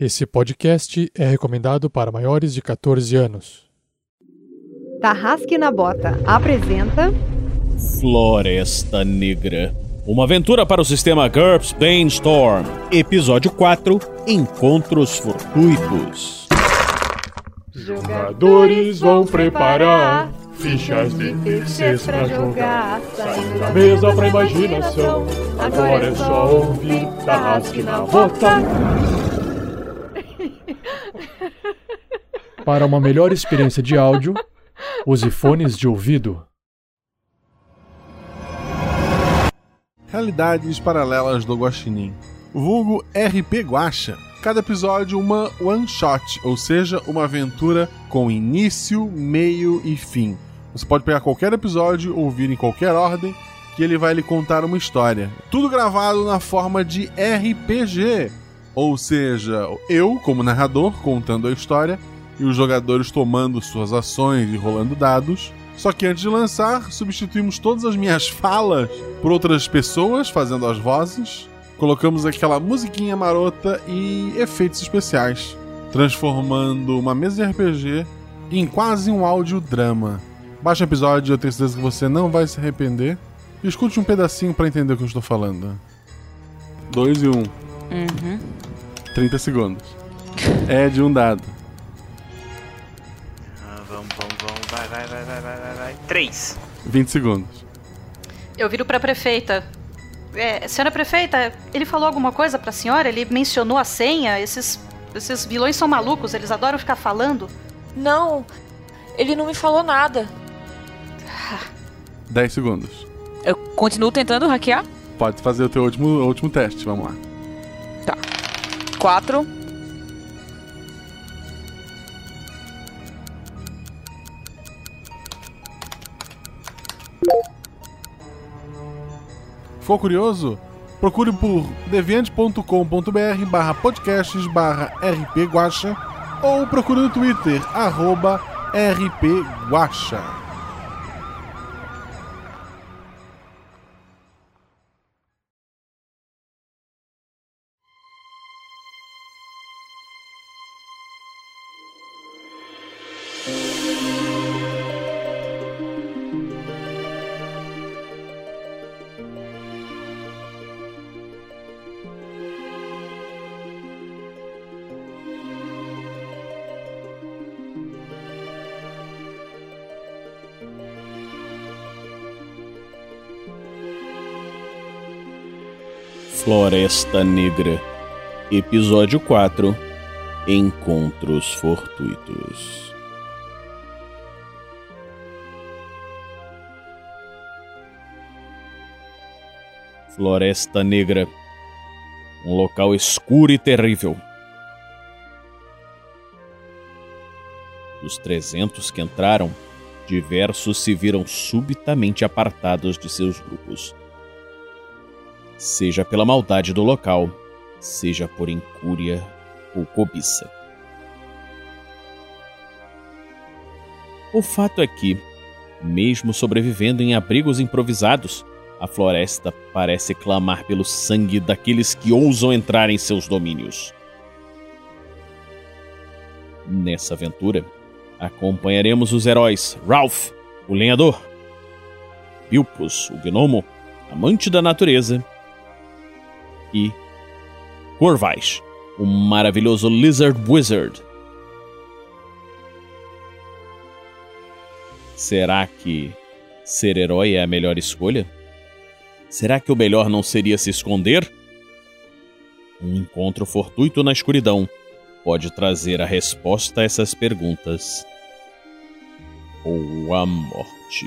Esse podcast é recomendado para maiores de 14 anos. Tarrasque na Bota apresenta Floresta Negra. Uma aventura para o sistema GURPS Brainstorm. Episódio 4 Encontros Fortuitos. Jogadores vão preparar fichas de terceiros pra jogar. Saindo da mesa pra imaginação. Agora é só ouvir Tarrasque na Bota. Para uma melhor experiência de áudio, use fones de ouvido. Realidades Paralelas do Guaxinim. Vulgo RP Guacha. Cada episódio uma one shot, ou seja, uma aventura com início, meio e fim. Você pode pegar qualquer episódio, ouvir em qualquer ordem, que ele vai lhe contar uma história. Tudo gravado na forma de RPG, ou seja, eu como narrador contando a história e os jogadores tomando suas ações e rolando dados. Só que antes de lançar, substituímos todas as minhas falas por outras pessoas fazendo as vozes. Colocamos aquela musiquinha marota e efeitos especiais, transformando uma mesa de RPG em quase um audiodrama. Baixe o episódio, eu tenho certeza que você não vai se arrepender. Escute um pedacinho para entender o que eu estou falando. 2 e 1. Um. Uhum. 30 segundos. É de um dado. Ah, vamos, vamos, vamos. Vai, vai, vai, vai, vai, vai, vai. Três. 20 segundos. Eu viro pra prefeita. É, senhora prefeita, ele falou alguma coisa pra senhora? Ele mencionou a senha? Esses, esses vilões são malucos, eles adoram ficar falando. Não, ele não me falou nada. 10 segundos. Eu continuo tentando hackear? Pode fazer o teu último, último teste, vamos lá. 4. Ficou curioso? Procure por deviante.com.br barra podcasts barra rpguacha ou procure no Twitter, arroba rpguacha. Floresta Negra. Episódio 4 Encontros Fortuitos. Floresta Negra. Um local escuro e terrível. Dos 300 que entraram, diversos se viram subitamente apartados de seus grupos seja pela maldade do local, seja por incúria ou cobiça. O fato é que, mesmo sobrevivendo em abrigos improvisados, a floresta parece clamar pelo sangue daqueles que ousam entrar em seus domínios. Nessa aventura, acompanharemos os heróis Ralph, o lenhador, Bilpus, o gnomo, amante da natureza, e Corvais, o maravilhoso Lizard Wizard. Será que ser herói é a melhor escolha? Será que o melhor não seria se esconder? Um encontro fortuito na escuridão pode trazer a resposta a essas perguntas. Ou a morte.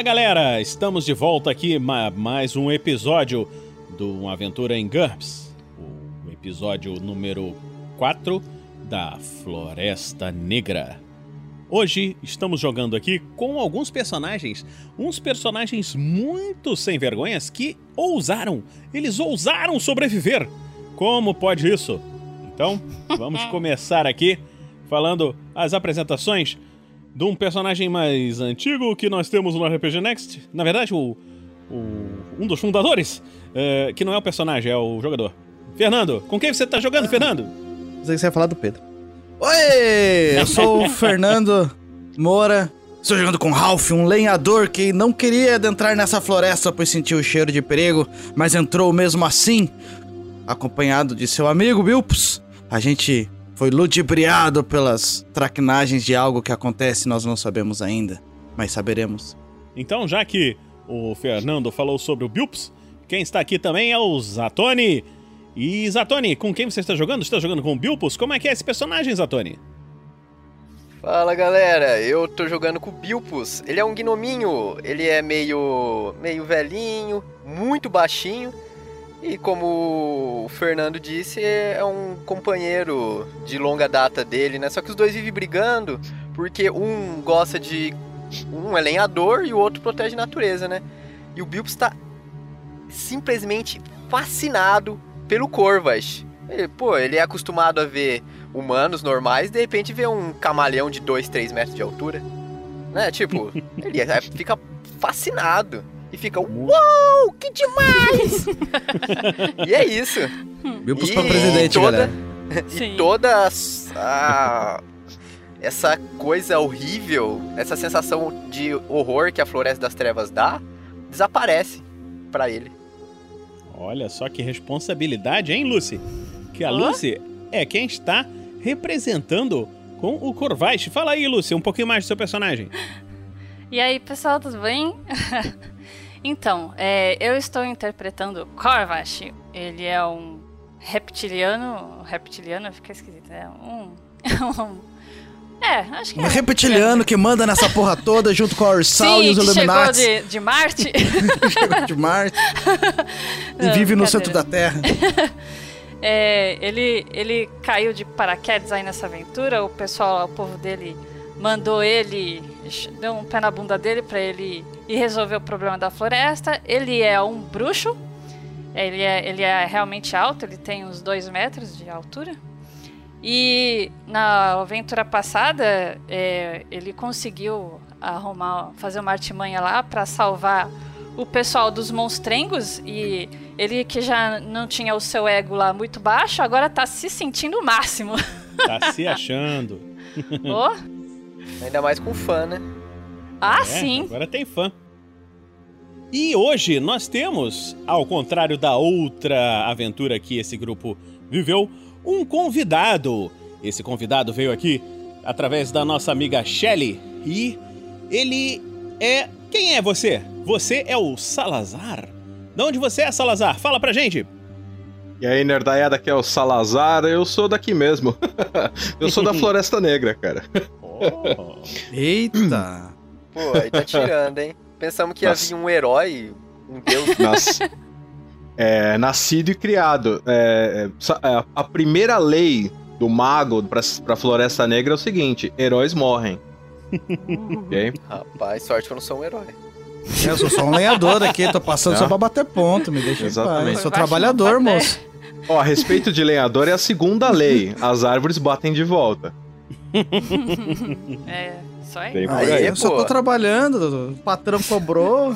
Fala galera, estamos de volta aqui ma mais um episódio do Uma Aventura em GURPS, o episódio número 4 da Floresta Negra. Hoje estamos jogando aqui com alguns personagens, uns personagens muito sem vergonhas que ousaram, eles ousaram sobreviver. Como pode isso? Então, vamos começar aqui falando as apresentações de um personagem mais antigo que nós temos no RPG Next. Na verdade, o, o um dos fundadores, é, que não é o personagem, é o jogador. Fernando, com quem você tá jogando, Fernando? Pensei que você ia falar do Pedro. Oi! Eu sou o Fernando Moura. Estou jogando com Ralph, um lenhador que não queria adentrar nessa floresta pois sentiu o cheiro de perigo, mas entrou mesmo assim, acompanhado de seu amigo Bilpus. A gente foi ludibriado pelas traquinagens de algo que acontece, nós não sabemos ainda, mas saberemos. Então, já que o Fernando falou sobre o Bilps, quem está aqui também é o Zatoni. E Zatoni, com quem você está jogando? Está jogando com o Bilpus? Como é que é esse personagem, Zatoni? Fala galera, eu tô jogando com o Bilpus. Ele é um gnominho, ele é meio meio velhinho, muito baixinho. E como o Fernando disse, é um companheiro de longa data dele, né? Só que os dois vivem brigando porque um gosta de um é lenhador e o outro protege a natureza, né? E o Bilpus tá simplesmente fascinado pelo Corvas. Ele, pô, ele é acostumado a ver humanos normais, de repente vê um camaleão de 2, 3 metros de altura. Né? Tipo, ele é- fica fascinado. E fica, uau, que demais! e é isso. Bilpus E pra presidente, toda- galera. E toda a- essa coisa horrível, essa sensação de horror que a Floresta das Trevas dá, desaparece pra ele. Olha só que responsabilidade, hein, Lucy? Que a Hã? Lucy é quem está representando com o Corvais. Fala aí, Lucy, um pouquinho mais do seu personagem. E aí, pessoal, tudo bem? então, é, eu estou interpretando Korvash. Ele é um reptiliano. Reptiliano fica esquisito, né? Um. um- é, acho que Um é. reptiliano que manda nessa porra toda junto com a Ursal Sim, e os que chegou Illuminati. de, de Marte. Chegou de Marte e Não, vive no centro da Terra. É, ele, ele caiu de paraquedas aí nessa aventura. O pessoal, o povo dele mandou ele, deu um pé na bunda dele pra ele ir resolver o problema da floresta. Ele é um bruxo. Ele é, ele é realmente alto, ele tem uns dois metros de altura. E na aventura passada, é, ele conseguiu arrumar, fazer uma artimanha lá pra salvar o pessoal dos monstrengos e ele que já não tinha o seu ego lá muito baixo, agora tá se sentindo o máximo. Tá se achando. Ô, Ainda mais com fã, né? ah, É, sim. Agora tem fã. E hoje nós temos, ao contrário da outra aventura que esse grupo viveu, um convidado. Esse convidado veio aqui através da nossa amiga Shelly e ele é. Quem é você? Você é o Salazar? De onde você é, Salazar? Fala pra gente! E aí, nerdaiada, aqui é o Salazar, eu sou daqui mesmo. eu sou da Floresta Negra, cara. Oh, Eita! Pô, aí tá tirando, hein? Pensamos que Nossa. havia um herói, um deus. Nas- é, nascido e criado. É, é, é, a primeira lei do mago pra, pra Floresta Negra é o seguinte: heróis morrem. ok? Rapaz, sorte que eu não sou um herói. Eu sou só um lenhador aqui, tô passando Ah. só pra bater ponto, me deixa em Exatamente. paz. Sou trabalhador, moço. Ó, a respeito de lenhador é a segunda lei: as árvores batem de volta. É, só por Aí, aí. eu só pô. tô trabalhando, o patrão cobrou.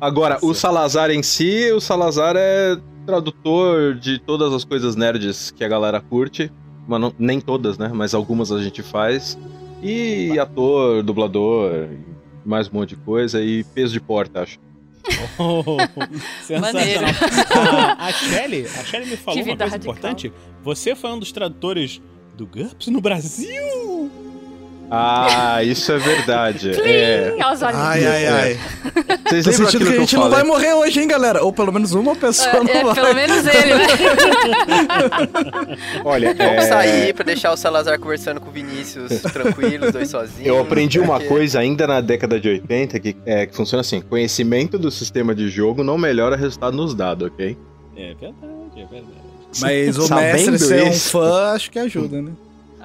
Agora, o Salazar em si, o Salazar é tradutor de todas as coisas nerds que a galera curte. Mas não- nem todas, né? Mas algumas a gente faz. E ator, dublador, mais um monte de coisa. E peso de porta, acho. Oh, sensacional. Maneiro. A, a Shelly, a Shelly me falou uma coisa radical. importante. Você foi um dos tradutores do GURPS no Brasil? Ah, isso é verdade. é... Olhinhos. Ai, ai, ai. Vocês lembram sentindo aquilo que a que eu gente não vai morrer hoje, hein, galera? Ou pelo menos uma pessoa É, não é, vai. pelo menos ele, né? Olha, Vamos é... sair pra deixar o Salazar conversando com o Vinícius tranquilo, os dois sozinhos. Eu aprendi uma porque- coisa ainda na década de 80 que, é, que funciona assim: conhecimento do sistema de jogo não melhora resultado nos dados, ok? É verdade, é verdade. Mas o Sabendo mestre ser um isso. fã, acho que ajuda, né?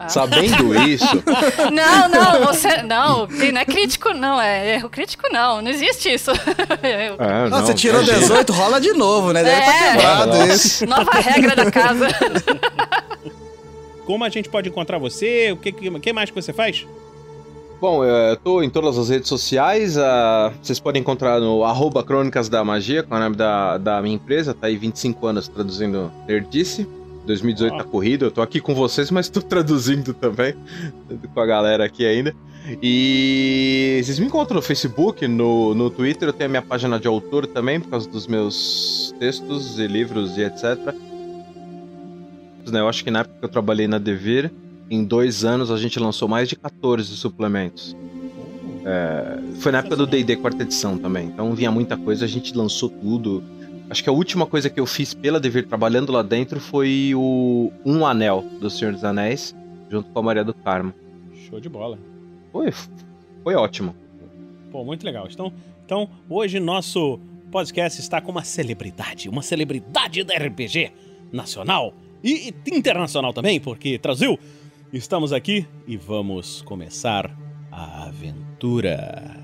Sabendo isso, Não, não, você. Não, não é crítico, não. É erro crítico, não. Não existe isso. Eu- Ah, Ah, não, você tirou imagina. 18, rola de novo, né? Deve É. tá quebrado Nossa. esse. Nova regra da casa. Como a gente pode encontrar você? O que, que, que mais que você faz? Bom, eu tô em todas as redes sociais. ah, vocês podem encontrar no arroba Crônicas da Magia, com o nome da, da minha empresa. Tá aí 25 anos traduzindo Nerdice. 2018 tá corrido. Eu tô aqui com vocês, mas tô traduzindo também. Com a galera aqui ainda. E vocês me encontram no Facebook, no, no Twitter. Eu tenho a minha página de autor também, por causa dos meus textos e livros e etc. Né, Eu acho que na época que eu trabalhei na Devir, em dois anos a gente lançou mais de 14 suplementos. É, foi na época do D&D quarta edição também, então vinha muita coisa, a gente lançou tudo. Acho que a última coisa que eu fiz pela Devir trabalhando lá dentro foi o Um Anel do Senhor dos Anéis, junto com a Maria do Carmo. Show de bola. Foi, foi ótimo. Pô, muito legal. Então, então, hoje nosso podcast está com uma celebridade, uma celebridade da RPG nacional e internacional também, porque Brasil. Estamos aqui e vamos começar a aventura.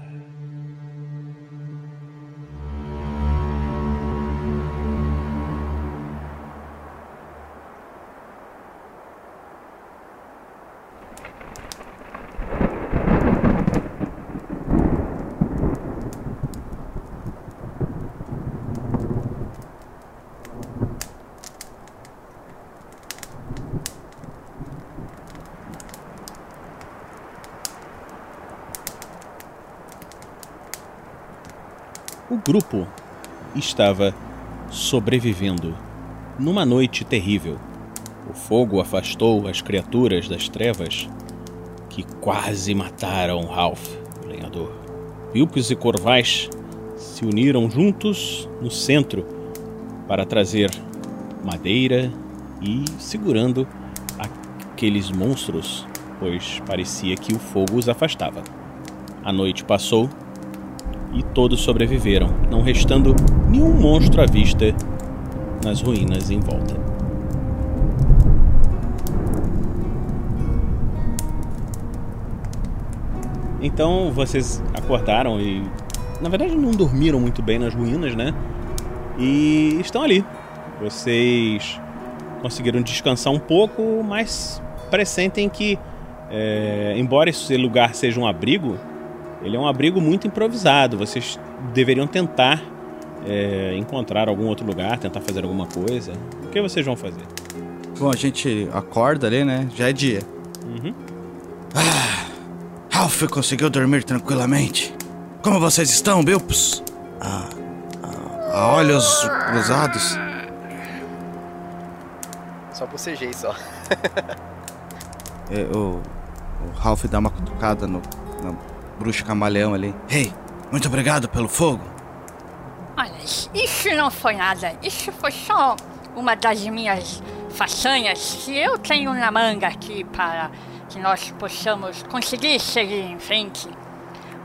Grupo estava sobrevivendo numa noite terrível. O fogo afastou as criaturas das trevas que quase mataram Ralph, o lenhador. Pilpes e Corvais se uniram juntos no centro para trazer madeira e segurando aqueles monstros, pois parecia que o fogo os afastava. A noite passou e todos sobreviveram, não restando nenhum monstro à vista nas ruínas em volta. Então vocês acordaram e, na verdade, não dormiram muito bem nas ruínas, né? E estão ali. Vocês conseguiram descansar um pouco, mas pressentem que, é, embora esse lugar seja um abrigo, ele é um abrigo muito improvisado. Vocês deveriam tentar é, encontrar algum outro lugar, tentar fazer alguma coisa. O que vocês vão fazer? Bom, a gente acorda ali, né? Já é dia. Uhum. Ralph conseguiu dormir tranquilamente. Como vocês estão, Bilpos? Ah, ah, a olhos cruzados. Só bocejei só. É, o, o Ralph dá uma cutucada no, no bruxo camaleão ali. Ei, muito obrigado pelo fogo. Olha, isso não foi nada. Isso foi só uma das minhas façanhas que eu tenho na manga aqui para que nós possamos conseguir seguir em frente.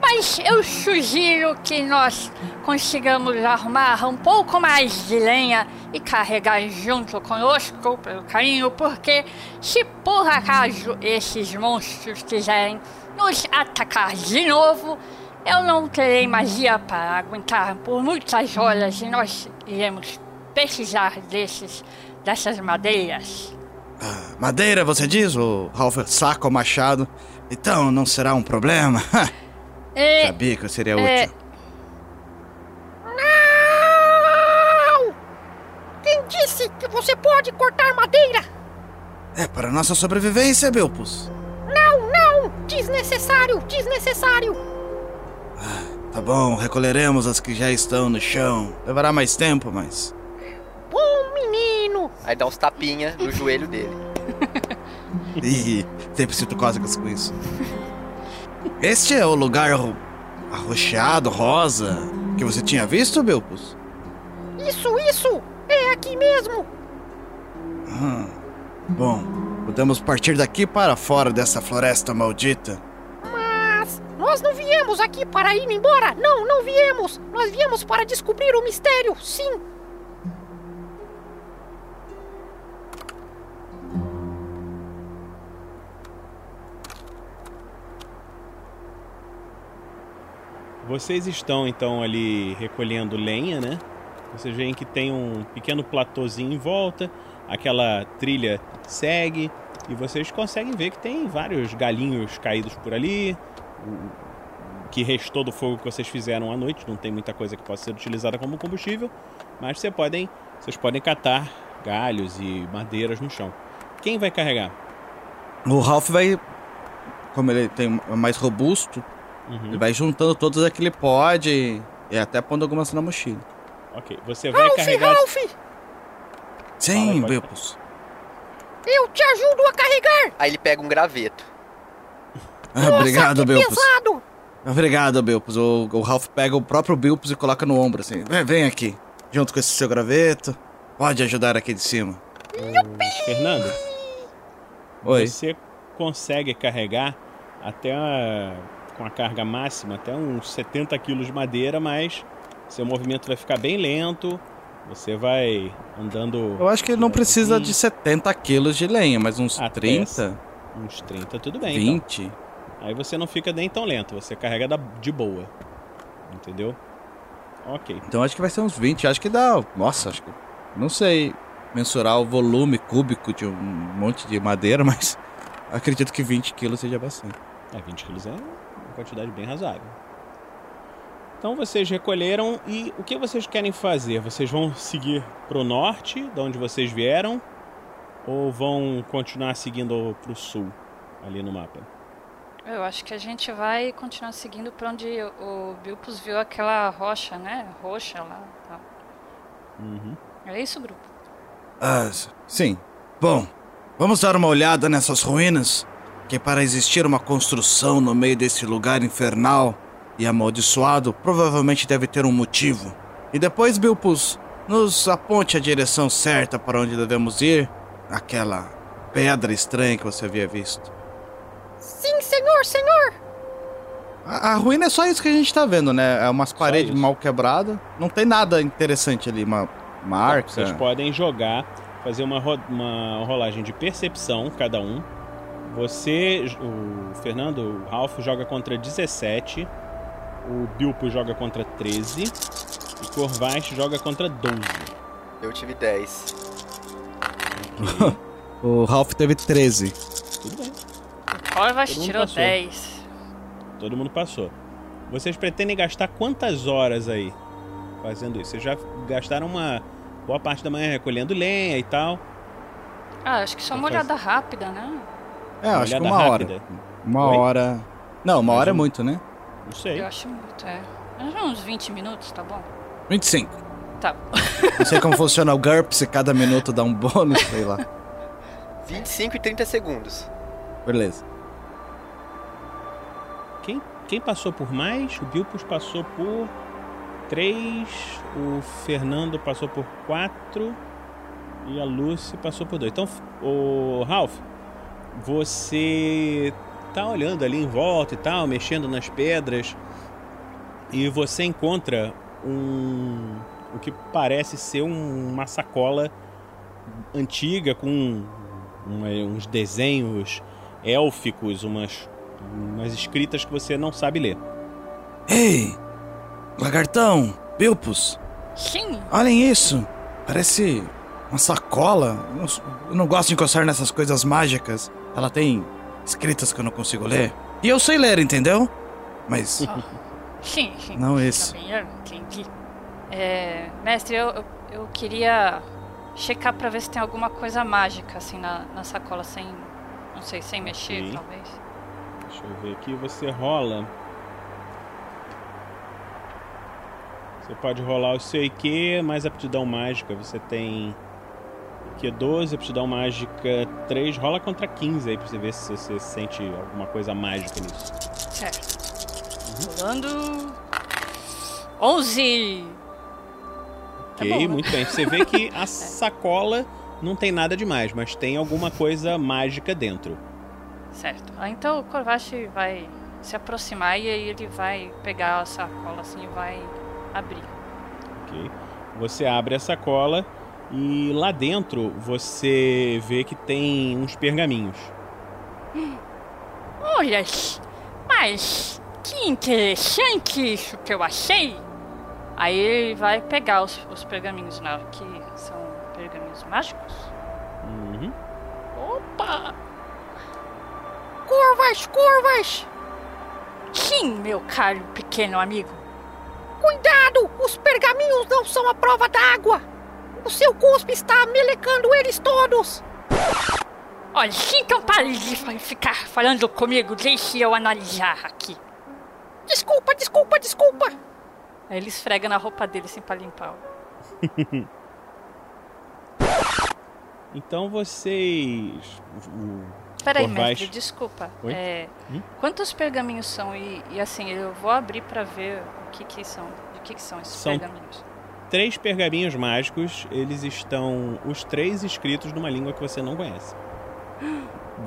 Mas eu sugiro que nós consigamos arrumar um pouco mais de lenha e carregar junto conosco, pelo caminho, porque se por acaso esses monstros quiserem nos atacar de novo, eu não terei magia para aguentar por muitas horas e nós iremos precisar desses, dessas madeiras. Madeira, você diz? O Ralph saca o machado. Então não será um problema. E, Sabia que seria é, útil. Não! Quem disse que você pode cortar madeira? É para nossa sobrevivência, Bilpos. Desnecessário, desnecessário! Tá bom, recolheremos as que já estão no chão. Levará mais tempo, mas. Bom menino! Aí dá uns tapinha no joelho dele. Ih, sempre sinto cócegas com isso. Este é o lugar ro- arroxeado, rosa, que você tinha visto, Belpus? Isso, isso! É aqui mesmo! Ah, bom, podemos partir daqui para fora dessa floresta maldita. Mas nós não viemos aqui para ir embora! Não, não viemos! Nós viemos para descobrir o mistério, sim! Vocês estão então ali recolhendo lenha, né? Vocês veem que tem um pequeno platôzinho em volta, aquela trilha segue e vocês conseguem ver que tem vários galinhos caídos por ali. O que restou do fogo que vocês fizeram à noite, não tem muita coisa que possa ser utilizada como combustível, mas vocês podem, vocês podem catar galhos e madeiras no chão. Quem vai carregar? O Ralph vai, como ele tem é mais robusto, Uhum. ele vai juntando todos ele pode e até pondo algumas na mochila. Ok, você vai Ralph, carregar. Ralph! Sim, Belpus. Eu te ajudo a carregar! Aí ele pega um graveto. Ah, obrigado, que Belpus. pesado! Obrigado, Belpus. O, o Ralph pega o próprio Belpus e coloca no ombro, assim. Vem, vem aqui, junto com esse seu graveto. Pode ajudar aqui de cima. Ô, Fernando, Oi. você consegue carregar até a- com a carga máxima até uns 70 quilos de madeira, mas seu movimento vai ficar bem lento. Você vai andando. Eu acho que ele não precisa de 70 quilos de lenha, mas uns Até 30, Uns 30, tudo bem. então. 20. Aí você não fica nem tão lento, você carrega de boa. Entendeu? Ok. Então acho que vai ser uns 20. Acho que dá. Nossa, acho que. Não sei mensurar o volume cúbico de um monte de madeira, mas acredito que 20 quilos seja bastante. É, 20 quilos é uma quantidade bem razoável. Então vocês recolheram e o que vocês querem fazer? Vocês vão seguir pro norte, de onde vocês vieram, ou vão continuar seguindo pro sul, ali no mapa? Eu acho que a gente vai continuar seguindo pra onde o Bilpus viu aquela rocha, né? Roxa lá. tal. Uhum. É isso, grupo? Ah, sim. Bom, vamos dar uma olhada nessas ruínas. Que para existir uma construção no meio desse lugar infernal e amaldiçoado, provavelmente deve ter um motivo. E depois, Bilpus, nos aponte a direção certa para onde devemos ir. Aquela pedra estranha que você havia visto. Sim, senhor, senhor! A, a ruína é só isso que a gente tá vendo, né? É umas paredes mal quebradas. Não tem nada interessante ali, uma marca. Vocês podem jogar, fazer uma, ro- uma rolagem de percepção, cada um. Você, o Fernando, o Ralph joga contra 17, o Bilpo joga contra 13 e Corvais joga contra 12. Eu tive 10. o Ralph teve 13. Tudo bem. Corvas tirou passou. 10. Todo mundo passou. Vocês pretendem gastar quantas horas aí fazendo isso? Vocês já gastaram uma boa parte da manhã recolhendo lenha e tal. Ah, acho que só uma Vamos olhada rápida, né? É, acho que uma rápida. hora. Uma Oi? hora. Não, uma Mais hora é um. muito, né? Não sei. Eu acho muito, é. Mas Uns 20 minutos, tá bom? 25. Tá. Não sei como funciona o GURP, se cada minuto dá um bônus, sei lá. 25 e 30 segundos. Beleza. Quem, quem passou por mais? O Bilpus passou por 3, o Fernando passou por 4 e a Lucy passou por 2. Então, o Ralph, você tá olhando ali em volta e tal, mexendo nas pedras e você encontra um o que parece ser um- uma sacola antiga com uma- uns desenhos élficos, umas, umas escritas que você não sabe ler. Ei! Lagartão! Bilpus! Sim! Olhem isso! Parece uma sacola. Eu não, eu não gosto de encostar nessas coisas mágicas. Ela tem escritas que eu não consigo ler. E eu sei ler, entendeu? Mas. Sim, sim. Não esse. Tá eu entendi. É, mestre, eu, eu, eu queria checar pra ver se tem alguma coisa mágica assim na, na sacola sem. Não sei, sem mexer, Ok. talvez. Deixa eu ver aqui, você rola. Você pode rolar o seu IQ mais aptidão mágica. Você tem é 12, aptidão mágica 3. Rola contra 15 aí pra você ver se você sente alguma coisa mágica nisso. Certo. Rolando. 11! Ok, bom, né? muito bem. Você vê que a sacola não tem nada demais, mas tem alguma coisa mágica dentro. Certo. Ah, então o Korvash vai se aproximar e aí ele vai pegar a sacola assim e vai abrir. Ok. Você abre a sacola e lá dentro você vê que tem uns pergaminhos. Olha, mas que interessante isso que eu achei. Aí ele vai pegar os, os pergaminhos, né? Que são pergaminhos mágicos. Uhum. Opa! Curvas, curvas! Sim, meu caro pequeno amigo. Cuidado! Os pergaminhos não são a prova d'água! O seu cuspe está melecando eles todos! Olha, então pare de ficar falando comigo, deixe eu analisar aqui. Desculpa, desculpa, desculpa! Aí ele esfrega na roupa dele assim pra limpar. então vocês. O Peraí, Corvais- mestre, desculpa. Oi? É, Hum? Quantos pergaminhos são? E, e assim, eu vou abrir pra ver o que que são. De que que são esses São- pergaminhos. Três pergaminhos mágicos, eles estão os três escritos numa língua que você não conhece.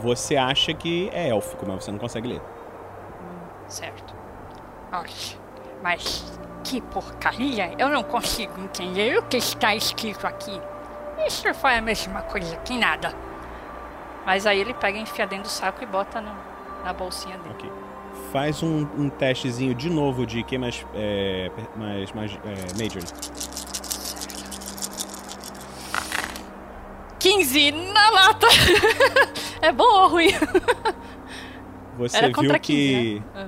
Você acha que é élfico, mas você não consegue ler. Certo. Nossa, mas que porcaria! Eu não consigo entender o que está escrito aqui. Isso foi a mesma coisa que nada. Mas aí ele pega, enfia dentro do saco e bota no- na bolsinha dele. Faz um, um testezinho de novo de que mais. É, mais, mais é, Major. 15 na lata! é bom ou ruim? Você Era viu contra que 15, né? Ah.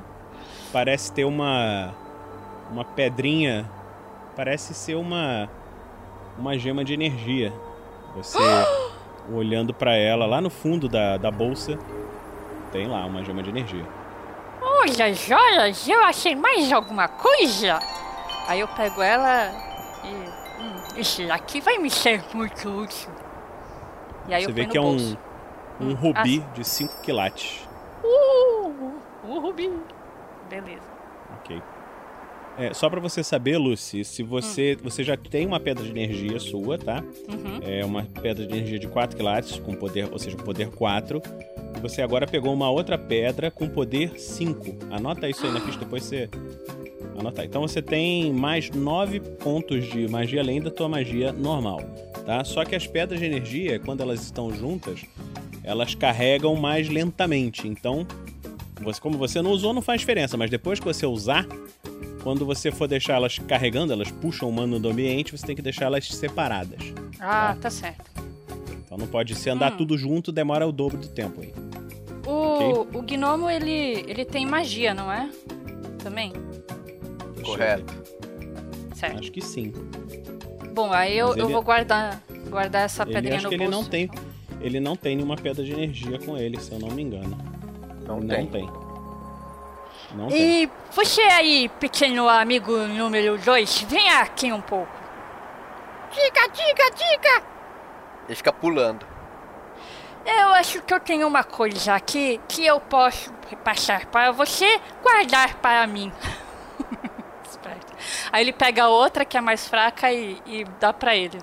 parece ter uma uma pedrinha, parece ser uma uma gema de energia. Você olhando pra ela lá no fundo da, da bolsa, tem lá uma gema de energia. Olha, joias, eu achei mais alguma coisa. Aí eu pego ela e. Hum, isso aqui vai me ser muito útil. E aí Você eu vê que é um um Hum, rubi de 5 quilates. Uh, uh, rubi. Beleza. Ok. É, só pra você saber, Lucy, se Hum. você você já tem uma pedra de energia sua, tá? Uhum. É uma pedra de energia de 4 quilates com poder, ou seja, poder 4. Você agora pegou uma outra pedra com poder 5. Anota isso aí na ficha, depois você anotar. Então você tem mais 9 pontos de magia além da tua magia normal, tá? Só que as pedras de energia, quando elas estão juntas, elas carregam mais lentamente. Então, você, como você não usou, não faz diferença, mas depois que você usar, quando você for deixar elas carregando, elas puxam o mano do ambiente, você tem que deixar elas separadas. Ah, tá certo. Então não pode se andar Hum. tudo junto, demora o dobro do tempo aí. O, o gnomo, ele, ele tem magia, não é? Também? Correto. Certo. Acho que sim. Bom, aí eu, Mas eu ele- vou guardar, guardar essa Ele pedrinha acho no que ele bolso. não tem. Ele não tem nenhuma pedra de energia com ele, se eu não me engano. Não, não tem. tem. Não tem. E você aí, pequeno amigo número 2, vem aqui um pouco. Diga, diga, diga! Ele fica pulando. Eu acho que eu tenho uma coisa aqui que eu posso passar para você, guardar para mim. Aí ele pega outra que é mais fraca e, e dá pra ele.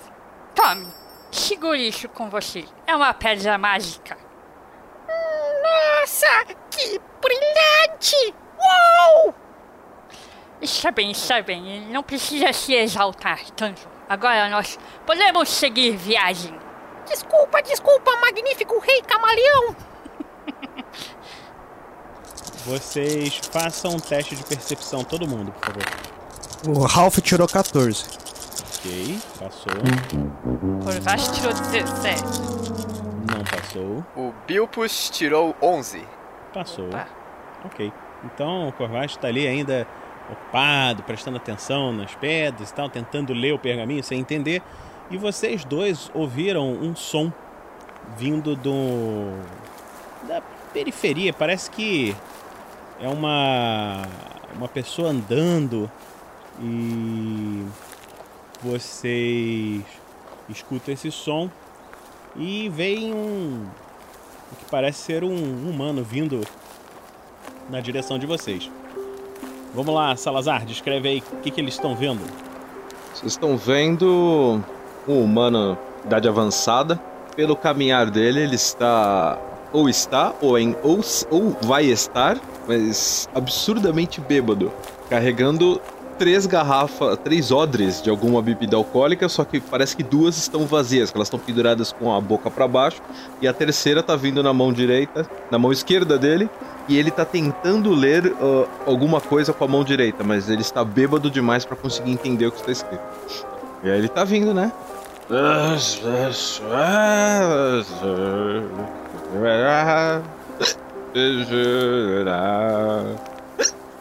Tome, segure isso com você. É uma pedra mágica. Nossa, que brilhante! Uou! Está bem, está bem. Não precisa se exaltar tanto. Agora nós podemos seguir viagem. Desculpa, desculpa, magnífico rei camaleão. Vocês façam um teste de percepção, todo mundo, por favor. O Ralph tirou 14. Ok, passou. Corvache tirou 17. Não passou. O Bilpus tirou 11. Passou. Ok. Então o Corvate tá ali ainda ocupado, prestando atenção nas pedras e tal, tentando ler o pergaminho sem entender. E vocês dois ouviram um som vindo do. da periferia. Parece que é uma. uma pessoa andando e. vocês escutam esse som e veem um. o que parece ser um humano vindo na direção de vocês. Vamos lá, Salazar, descreve aí o que, que eles estão vendo. Vocês estão vendo um humano de idade avançada. Pelo caminhar dele, ele está ou está ou em ou, ou vai estar, mas absurdamente bêbado, carregando três garrafas, três odres de alguma bebida alcoólica, só que parece que duas estão vazias, que elas estão penduradas com a boca para baixo, e a terceira tá vindo na mão direita, na mão esquerda dele, e ele tá tentando ler uh, alguma coisa com a mão direita, mas ele está bêbado demais para conseguir entender o que está escrito. E aí ele tá vindo, né?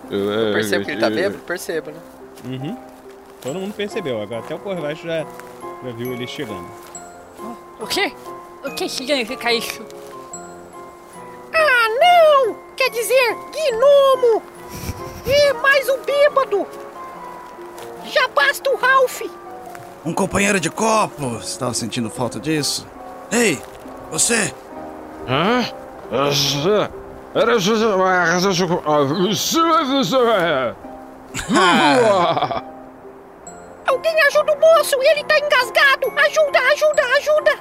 Eu percebo que ele tá bêbado? Percebo, né? Uhum. Todo mundo percebeu, agora até o Corvacho já, já viu ele chegando. O quê? O que significa isso? Ah, não! Quer dizer, gnomo! E mais um bêbado! Já basta o Ralph! Um companheiro de copo. Estava sentindo falta disso? Ei, você! Hã? Alguém ajuda o moço! Ele tá engasgado! Ajuda, ajuda, ajuda!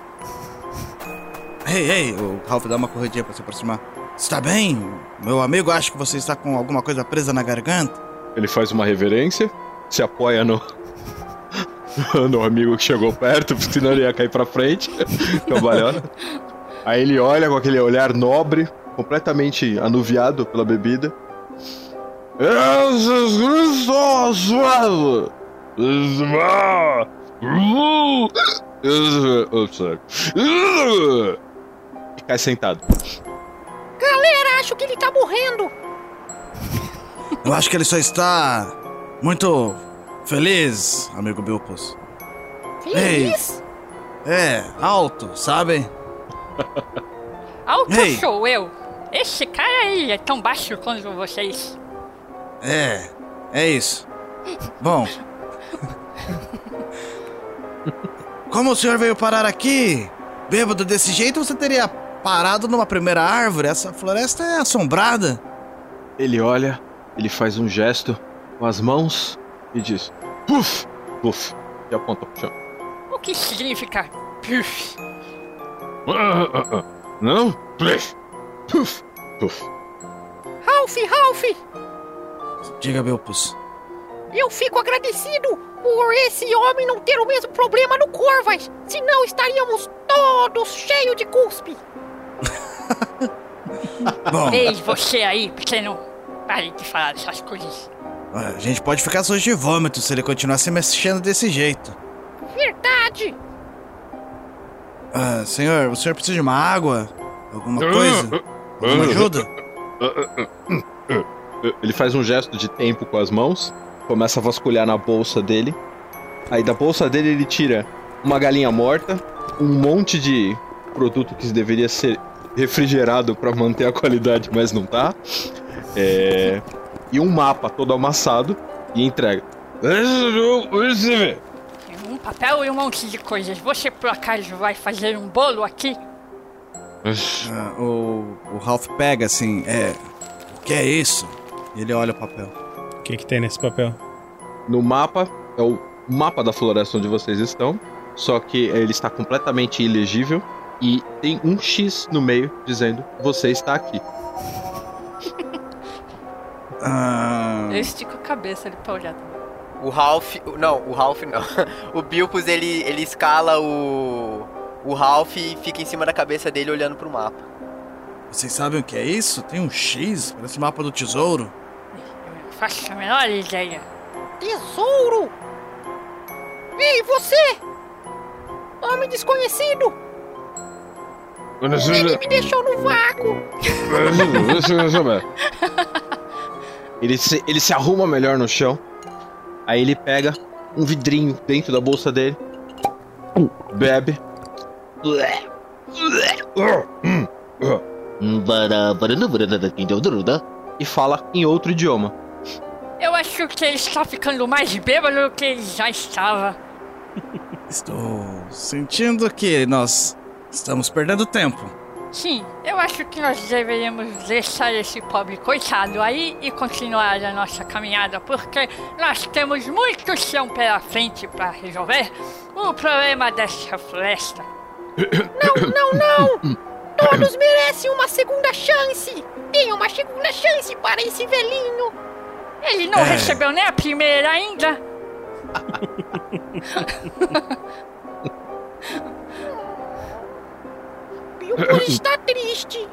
Ei, ei, o Ralph dá uma corridinha pra se aproximar. Está bem? Meu amigo acha que você está com alguma coisa presa na garganta. Ele faz uma reverência, se apoia no. No amigo que chegou perto, porque senão ele ia cair pra frente. Cambalhona. Aí ele olha com aquele olhar nobre, completamente anuviado pela bebida. Jesus Cristo! E cai sentado. Galera, acho que ele tá morrendo! Eu acho que ele só está muito feliz, amigo Bilpus. Feliz? É, alto, sabe? Alto Ei. sou eu! Esse cara aí é tão baixo quanto vocês. É, é isso. Bom. Como o senhor veio parar aqui? Bêbado desse jeito, você teria parado numa primeira árvore. Essa floresta é assombrada. Ele olha, ele faz um gesto com as mãos e diz: Puf! Puf! E aponta pro chão. O que significa? Puf. Não? Puf! Puf! Puf! Ralph, Ralph! Diga, Bilpus. Eu fico agradecido por esse homem não ter o mesmo problema no Corvas. Senão estaríamos todos cheios de cuspe. Bom. Ei, você aí, pequeno. Pare de falar essas coisas. A gente pode ficar sujo de vômito se ele continuar se mexendo desse jeito. Verdade. Ah, senhor, o senhor precisa de uma água? Alguma coisa? Alguma ajuda? Ele faz um gesto de tempo com as mãos, começa a vasculhar na bolsa dele. Aí da bolsa dele ele tira uma galinha morta, um monte de produto que deveria ser refrigerado para manter a qualidade, mas não tá. É, e um mapa todo amassado e entrega. Um papel e um monte de coisas. Você por acaso vai fazer um bolo aqui? Ah, o, o Ralph pega assim, é. O que é isso? E ele olha o papel. O que, que tem nesse papel? No mapa, é o mapa da floresta onde vocês estão, só que ele está completamente ilegível e tem um X no meio dizendo você está aqui. Ah, Eu estico a cabeça ali pra olhar. O Ralph. Não, o Ralph não. O Bilpus ele, ele escala o. O Ralph e fica em cima da cabeça dele olhando pro mapa. Vocês sabem o que é isso? Tem um X, parece o mapa do tesouro. Faço a menor ideia. Tesouro! Ei, você! Homem desconhecido! Ele me deixou no vácuo! Ele se, ele se arruma melhor no chão. Aí ele pega um vidrinho dentro da bolsa dele. Bebe. E fala em outro idioma. Eu acho que ele está ficando mais bêbado do que ele já estava. Estou sentindo que nós Estamos perdendo tempo. Sim, eu acho que nós deveríamos deixar esse pobre coitado aí e continuar a nossa caminhada, porque nós temos muito chão pela frente para resolver o problema dessa floresta. Não, não, não! Todos merecem uma segunda chance! Deem uma segunda chance para esse velhinho! Ele não É. recebeu nem a primeira ainda. o Curi está triste.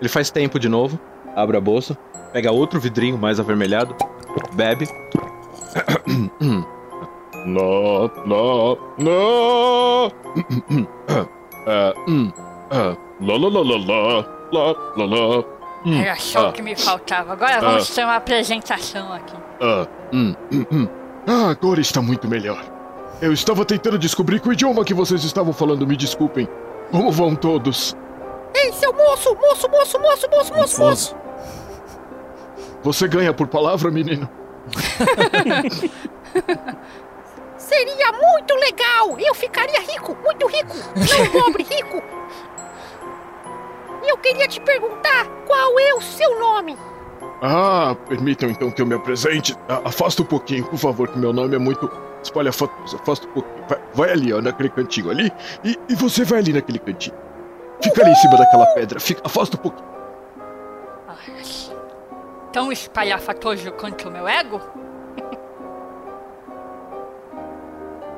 Ele faz tempo de novo, abre a bolsa, pega outro vidrinho mais avermelhado, bebe. Não, não, não. Lá, lá, lá, lá, lá, lá, lá. Era só o ah. que me faltava. Agora vamos ah. ter uma apresentação aqui. Ah, hum, hum, hum. ah Agora está muito melhor. Eu estava tentando descobrir que idioma que vocês estavam falando, me desculpem. Como vão todos? Ei, seu moço! Moço, moço, moço, moço, moço, moço! Você ganha por palavra, menino? Seria muito legal! Eu ficaria rico, muito rico! Não pobre, rico! Eu queria te perguntar qual é o seu nome? Ah, permitam então que eu me apresente. Ah, afasta um pouquinho, por favor, que meu nome é muito espalhafatoso. Afasta um pouquinho. Vai, vai ali, ó, naquele cantinho ali. E, e você vai ali naquele cantinho. Fica ali em cima daquela pedra. Fica, afasta um pouquinho. Tão espalhafatoso quanto o meu ego?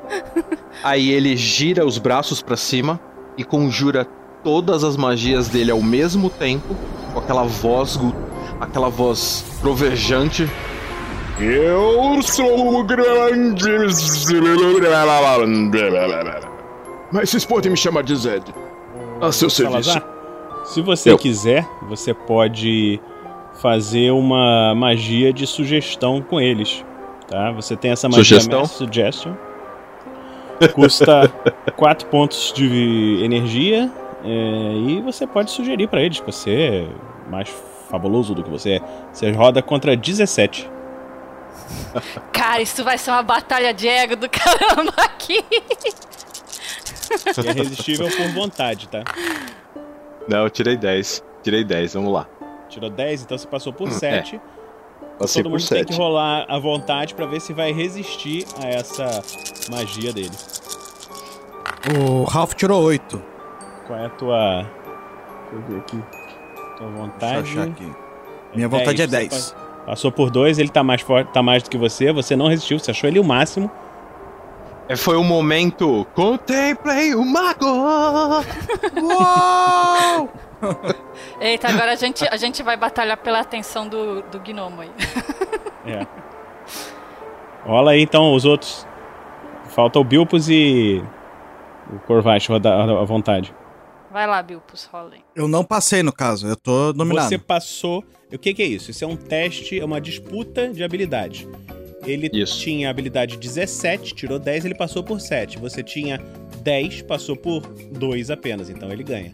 Aí ele gira os braços pra cima e conjura todas as magias dele ao mesmo tempo, com aquela voz, aquela voz trovejante. Eu sou o grande. Mas vocês podem me chamar de Zed. A seu serviço. Se você Eu. quiser, você pode fazer uma magia de sugestão com eles. Tá? Você tem essa magia Sugestão? Suggestion. Custa 4 pontos de energia. é, e você pode sugerir pra eles que você é mais fabuloso do que você é. Você roda contra 17. Cara, isso vai ser uma batalha de ego do caramba aqui. E é resistível por vontade, tá? Não, eu tirei 10. Tirei 10, vamos lá. Tirou 10, então você passou por É. 7. Passei Todo por mundo tem 7. que rolar à vontade pra ver se vai resistir a essa magia dele. O Ralph tirou 8. Qual é a tua. Deixa eu ver aqui. Tua vontade. Deixa eu achar aqui. Minha vontade é 10. Você pa- Passou por 2, ele tá mais forte, tá mais do que você, você não resistiu, você achou ele o máximo. É, Foi o momento. Contemplei o mago! Uou! Eita, agora a gente, a gente vai batalhar pela atenção do, do gnomo aí. É. Rola aí então os outros. Falta o Bilpus e. O rodar à vontade. Vai lá, Bilpus, rola aí. Eu não passei, no caso. Eu tô dominado. Você passou. O que, que é isso? Isso é um teste, é uma disputa de habilidade. Ele tinha habilidade 17, tirou 10, ele passou por 7. Você tinha 10, passou por 2 apenas, então ele ganha.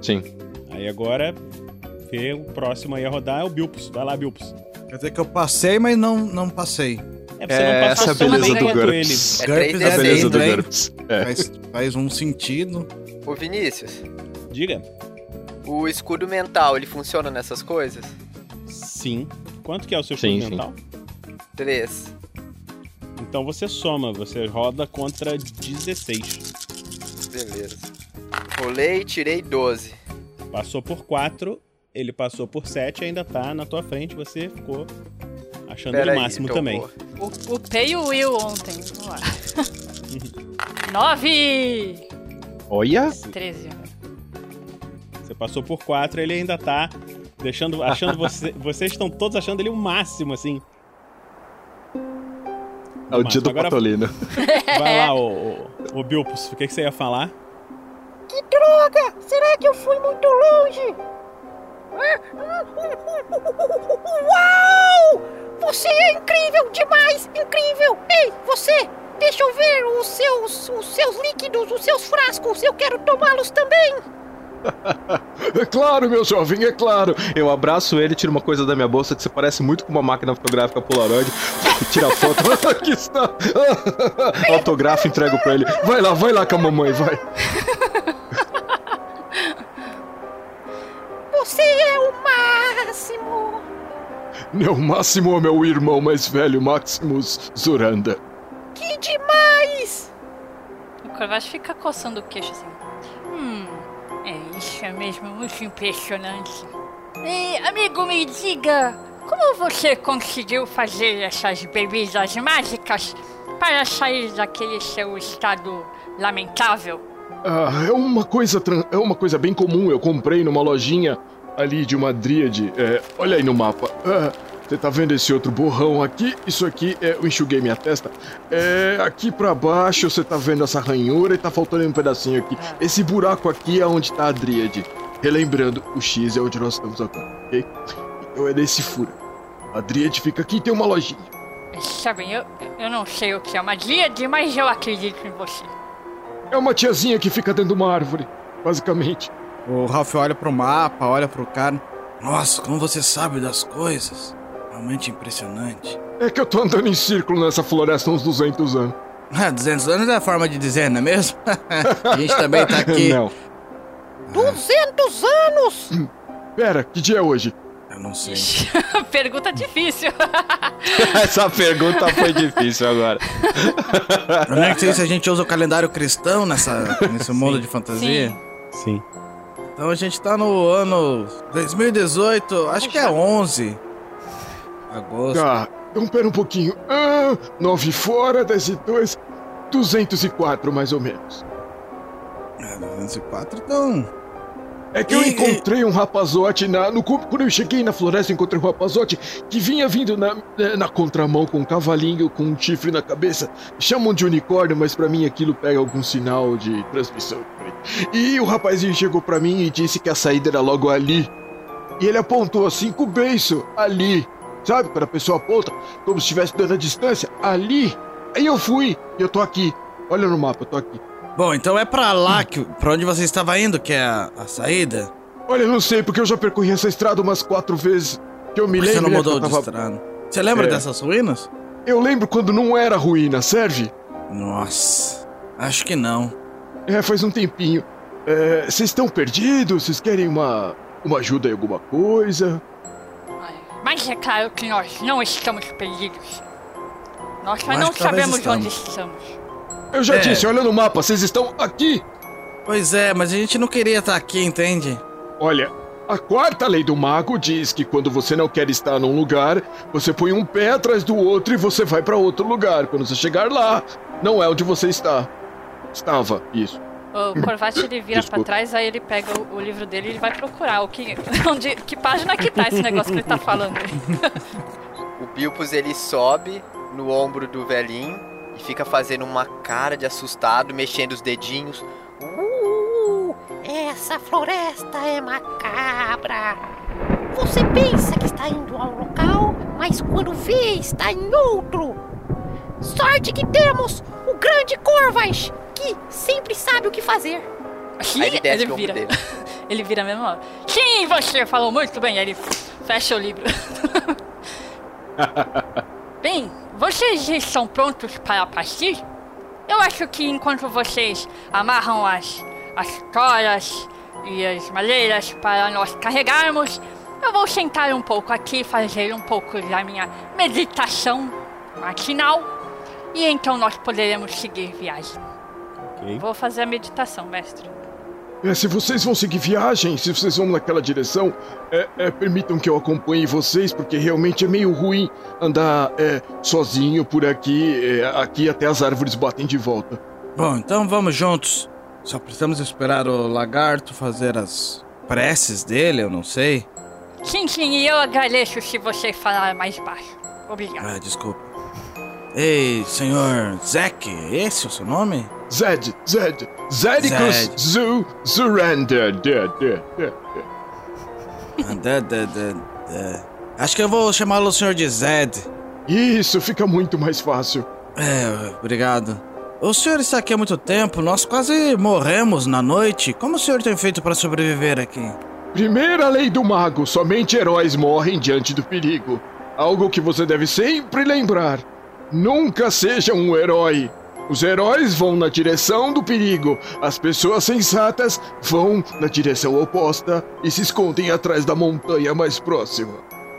Sim. Aí agora, vê o próximo aí a rodar é o Bilpus. Vai lá, Bilpus. Quer dizer que eu passei, mas não, não passei. É, você não passou essa é a beleza do GURPS. ele. É GURPS 3D6, é beleza do? GURPS. É. Faz, faz um sentido. Ô Vinícius, Diga. o escudo mental, ele funciona nessas coisas? Sim. Quanto que é o seu Sim, escudo sim. mental? 3. Então você soma, você roda contra 16. Beleza. Rolei, tirei 12. Passou por 4, ele passou por 7 ainda tá na tua frente, você ficou achando Pera ele o aí, máximo então também. O, upei o Will ontem. Vamos lá. Nove! Olha! 13. Você passou por 4, ele ainda tá deixando, achando você, vocês estão todos achando ele o máximo assim. É o dia do Agora- Patolino. Vai lá, ô, ô, ô Bilpus, o que, que você ia falar? Que droga! Será que eu fui muito longe? Uau! Você é incrível demais! Incrível! Ei, você! Deixa eu ver os seus, os seus líquidos, os seus frascos. Eu quero tomá-los também. É claro, meu jovem, é claro. Eu abraço ele, tiro uma coisa da minha bolsa que você parece muito com uma máquina fotográfica Polaroid. Tira a foto. Aqui está. Autografo, entrego pra ele. Vai lá, vai lá com a mamãe, vai. Você é o máximo. Meu Máximo é meu irmão mais velho, Maximus Zuranda. Que demais! O Corvax fica coçando o queixo assim. Hum, é isso é mesmo muito impressionante. E, amigo, me diga, como você conseguiu fazer essas bebidas mágicas para sair daquele seu estado lamentável? Ah, é uma coisa é uma coisa bem comum. Eu comprei numa lojinha ali de uma dríade. É, olha aí no mapa. Ah, você tá vendo esse outro borrão aqui? Isso aqui é eu enxuguei minha testa. É aqui pra baixo você tá vendo essa ranhura e tá faltando um pedacinho aqui. Esse buraco aqui é onde tá a dríade. Relembrando, o X é onde nós estamos agora, ok? Então é nesse furo. A dríade fica aqui e tem uma lojinha. Sabem, eu, eu não sei o que é uma díade, mas eu acredito em você. É uma tiazinha que fica dentro de uma árvore, basicamente. O Ralph olha pro mapa, olha pro cara. Nossa, como você sabe das coisas. Realmente impressionante. É que eu tô andando em círculo nessa floresta há uns 200 anos. Ah, 200 anos é a forma de dizer, não é mesmo? a gente também tá aqui. Não. 200 anos! Pera, que dia é hoje? Eu não sei. Pergunta difícil. Essa pergunta foi difícil agora. Eu nem sei se a gente usa o calendário cristão nessa, nesse mundo de fantasia. Sim. Então a gente tá no ano 2018, acho que é 11. Agosto. Tá, então pera um pouquinho. Ah, 9 fora, 10 e 2, 204 mais ou menos. É, 204, então. É que eu E- encontrei um rapazote na, no, quando eu cheguei na floresta, encontrei um rapazote que vinha vindo na, na contramão com um cavalinho com um chifre na cabeça. Chamam de unicórnio, mas pra mim aquilo pega algum sinal de transmissão. E o rapazinho chegou pra mim e disse que a saída era logo ali. E ele apontou assim com o beiço, ali. Sabe, quando a pessoa aponta, como se estivesse dando a distância, ali. Aí eu fui, e eu tô aqui. Olha no mapa, eu tô aqui. Bom, então é pra lá, que, pra onde você estava indo, que é a, a saída? Olha, eu não sei, porque eu já percorri essa estrada umas quatro vezes. Que eu me lembro. você não mudou eu de tava- estrada? Você lembra É. dessas ruínas? Eu lembro quando não era ruína, serve? Nossa, acho que não. É, faz um tempinho. É, Vocês estão perdidos? Vocês querem uma, uma ajuda em alguma coisa? Mas é claro que nós não estamos perdidos. Nós só não sabemos onde estamos. estamos. Eu já É. disse, olha no mapa, vocês estão aqui! Pois é, mas a gente não queria estar aqui, entende? Olha, a quarta lei do mago diz que quando você não quer estar num lugar, você põe um pé atrás do outro e você vai pra outro lugar. Quando você chegar lá, não é onde você está. Estava, isso. O Corvate ele vira pra Desculpa. trás, aí ele pega o, o livro dele e ele vai procurar o que, onde, que página que tá esse negócio que ele tá falando. O Bilpus ele sobe no ombro do velhinho e fica fazendo uma cara de assustado, mexendo os dedinhos. Uh, essa floresta é macabra. Você pensa que está indo ao local, mas quando vê, está em outro. Sorte que temos grande Corvas, que sempre sabe o que fazer. Aí ele desce ele vira. dele. Ele vira mesmo. ó. Sim, você falou muito bem. Aí ele fecha o livro. bem, vocês estão prontos para partir? Eu acho que enquanto vocês amarram as, as toras e as maleiras para nós carregarmos, eu vou sentar um pouco aqui, fazer um pouco da minha meditação matinal e então nós poderemos seguir viagem. Vou fazer a meditação, mestre. É, se vocês vão seguir viagem, se vocês vão naquela direção, é, é, permitam que eu acompanhe vocês, porque realmente é meio ruim andar é, sozinho por aqui. é, aqui até as árvores batem de volta. Bom, então vamos juntos. Só precisamos esperar o lagarto fazer as preces dele, eu não sei. Sim, sim, e eu agradeço se você falar mais baixo. Obrigado. Ah, desculpa. Ei, senhor Zack, é esse o seu nome? Zed, Zed, Zedicus Zed. Zu da. Acho que eu vou chamá-lo o senhor de Zed. Isso, fica muito mais fácil. É, obrigado. O senhor está aqui há muito tempo, nós quase morremos na noite. Como o senhor tem feito para sobreviver aqui? Primeira lei do mago: somente heróis morrem diante do perigo. Algo que você deve sempre lembrar: nunca seja um herói. Os heróis vão na direção do perigo, as pessoas sensatas vão na direção oposta e se escondem atrás da montanha mais próxima.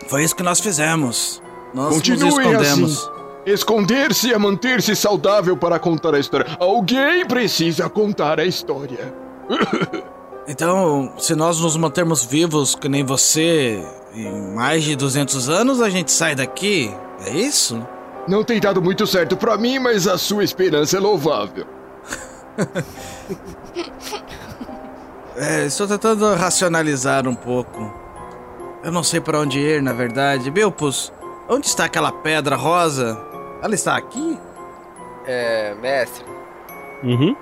Foi isso que nós fizemos. Nós Continue nos escondemos. assim. Esconder-se é manter-se saudável para contar a história. Alguém precisa contar a história. Então, se nós nos mantermos vivos, que nem você, em mais de 200 anos, a gente sai daqui? É isso? Não tem dado muito certo pra mim, mas a sua esperança é louvável. É, estou tentando racionalizar um pouco. Eu não sei para onde ir, na verdade. Bilpus, onde está aquela pedra rosa? Ela está aqui? É, mestre, Uhum.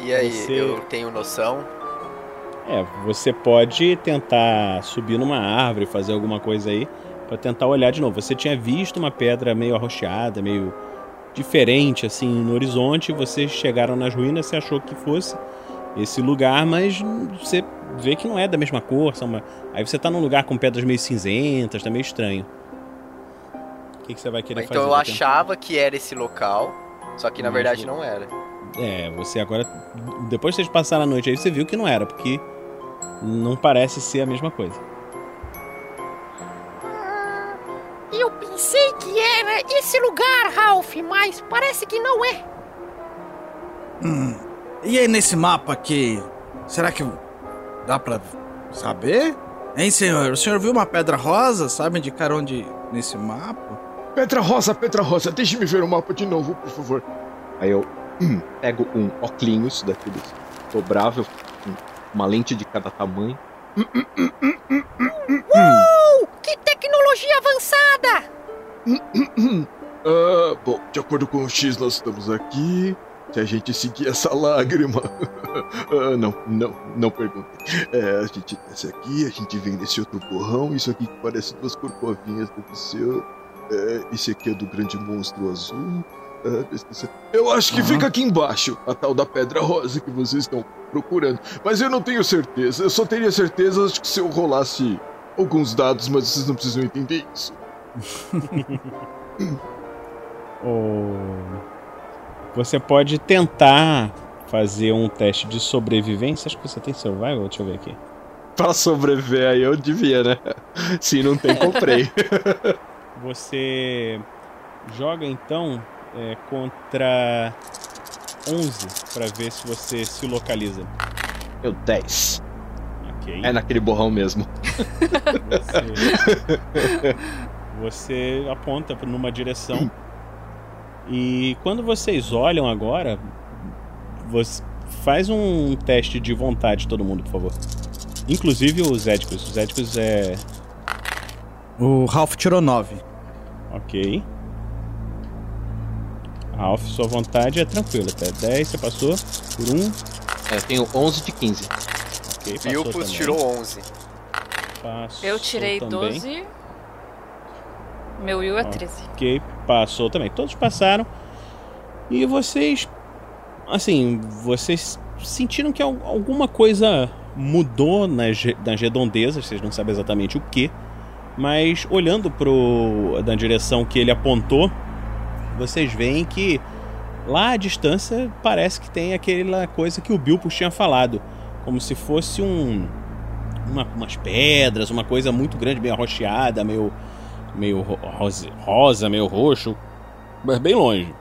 e aí, Você- eu tenho noção? É, você pode tentar subir numa árvore, fazer alguma coisa aí, pra tentar olhar de novo. Você tinha visto uma pedra meio arroxeada, meio diferente, assim, no horizonte. Vocês chegaram nas ruínas, você achou que fosse esse lugar, mas você vê que não é da mesma cor. São uma... Aí você tá num lugar com pedras meio cinzentas, tá meio estranho. O que, que você vai querer Então fazer? eu pra tentar? achava que era esse local, só que na Mas verdade não era. É, você agora. Depois que vocês passaram a noite aí, você viu que não era, porque não parece ser a mesma coisa. Eu pensei que era esse lugar, Ralph, mas parece que não é. Hum. E aí, nesse mapa aqui, será que dá pra saber? Hein, senhor? O senhor viu uma pedra rosa? Sabe indicar onde nesse mapa? Pedra Rosa, Pedra Rosa, deixe-me ver o mapa de novo, por favor. Aí eu hum, pego um óculos daqueles dobrável, com uma lente de cada tamanho. Uou! Que tecnologia avançada! Ah, bom, de acordo com o X, nós estamos aqui. Se a gente seguir essa lágrima. ah, não, não, não pergunte. É, a gente desce aqui, a gente vem nesse outro borrão. Isso aqui que parece duas corcovinhas do céu. É, esse aqui é do grande monstro azul. Eu acho que Aham. fica aqui embaixo, a tal da pedra rosa que vocês estão procurando. Mas eu não tenho certeza. Eu só teria certeza se eu rolasse alguns dados, mas vocês não precisam entender isso. O- Você pode tentar fazer um teste de sobrevivência. Acho que você tem survival, deixa eu ver aqui. Pra sobreviver aí eu devia, né? Se não tem, comprei. Você joga então é, contra 11 pra ver se você se localiza. Eu 10. Ok. É naquele borrão mesmo. Você, você aponta numa direção. E quando vocês olham agora, você faz um teste de vontade, todo mundo, por favor. Inclusive os éticos. Os éticos é. O Ralph tirou 9. Ok. Ralph, sua vontade é tranquila, tá? 10, você passou por 1. É, eu tenho 11 de 15. Ok, passou Bilpus também. tirou 11. Passou Eu tirei também. 12. Meu Will é 13. Ok, passou também. Todos passaram. E vocês. Assim, vocês sentiram que al- alguma coisa mudou nas, nas redondezas, vocês não sabem exatamente o que. Mas olhando pro, na direção que ele apontou, vocês veem que lá à distância parece que tem aquela coisa que o Bilpus tinha falado. Como se fosse um. uma- umas pedras, uma coisa muito grande, meio arroxeada, meio meio ro- rosa, rosa, meio roxo, mas bem longe.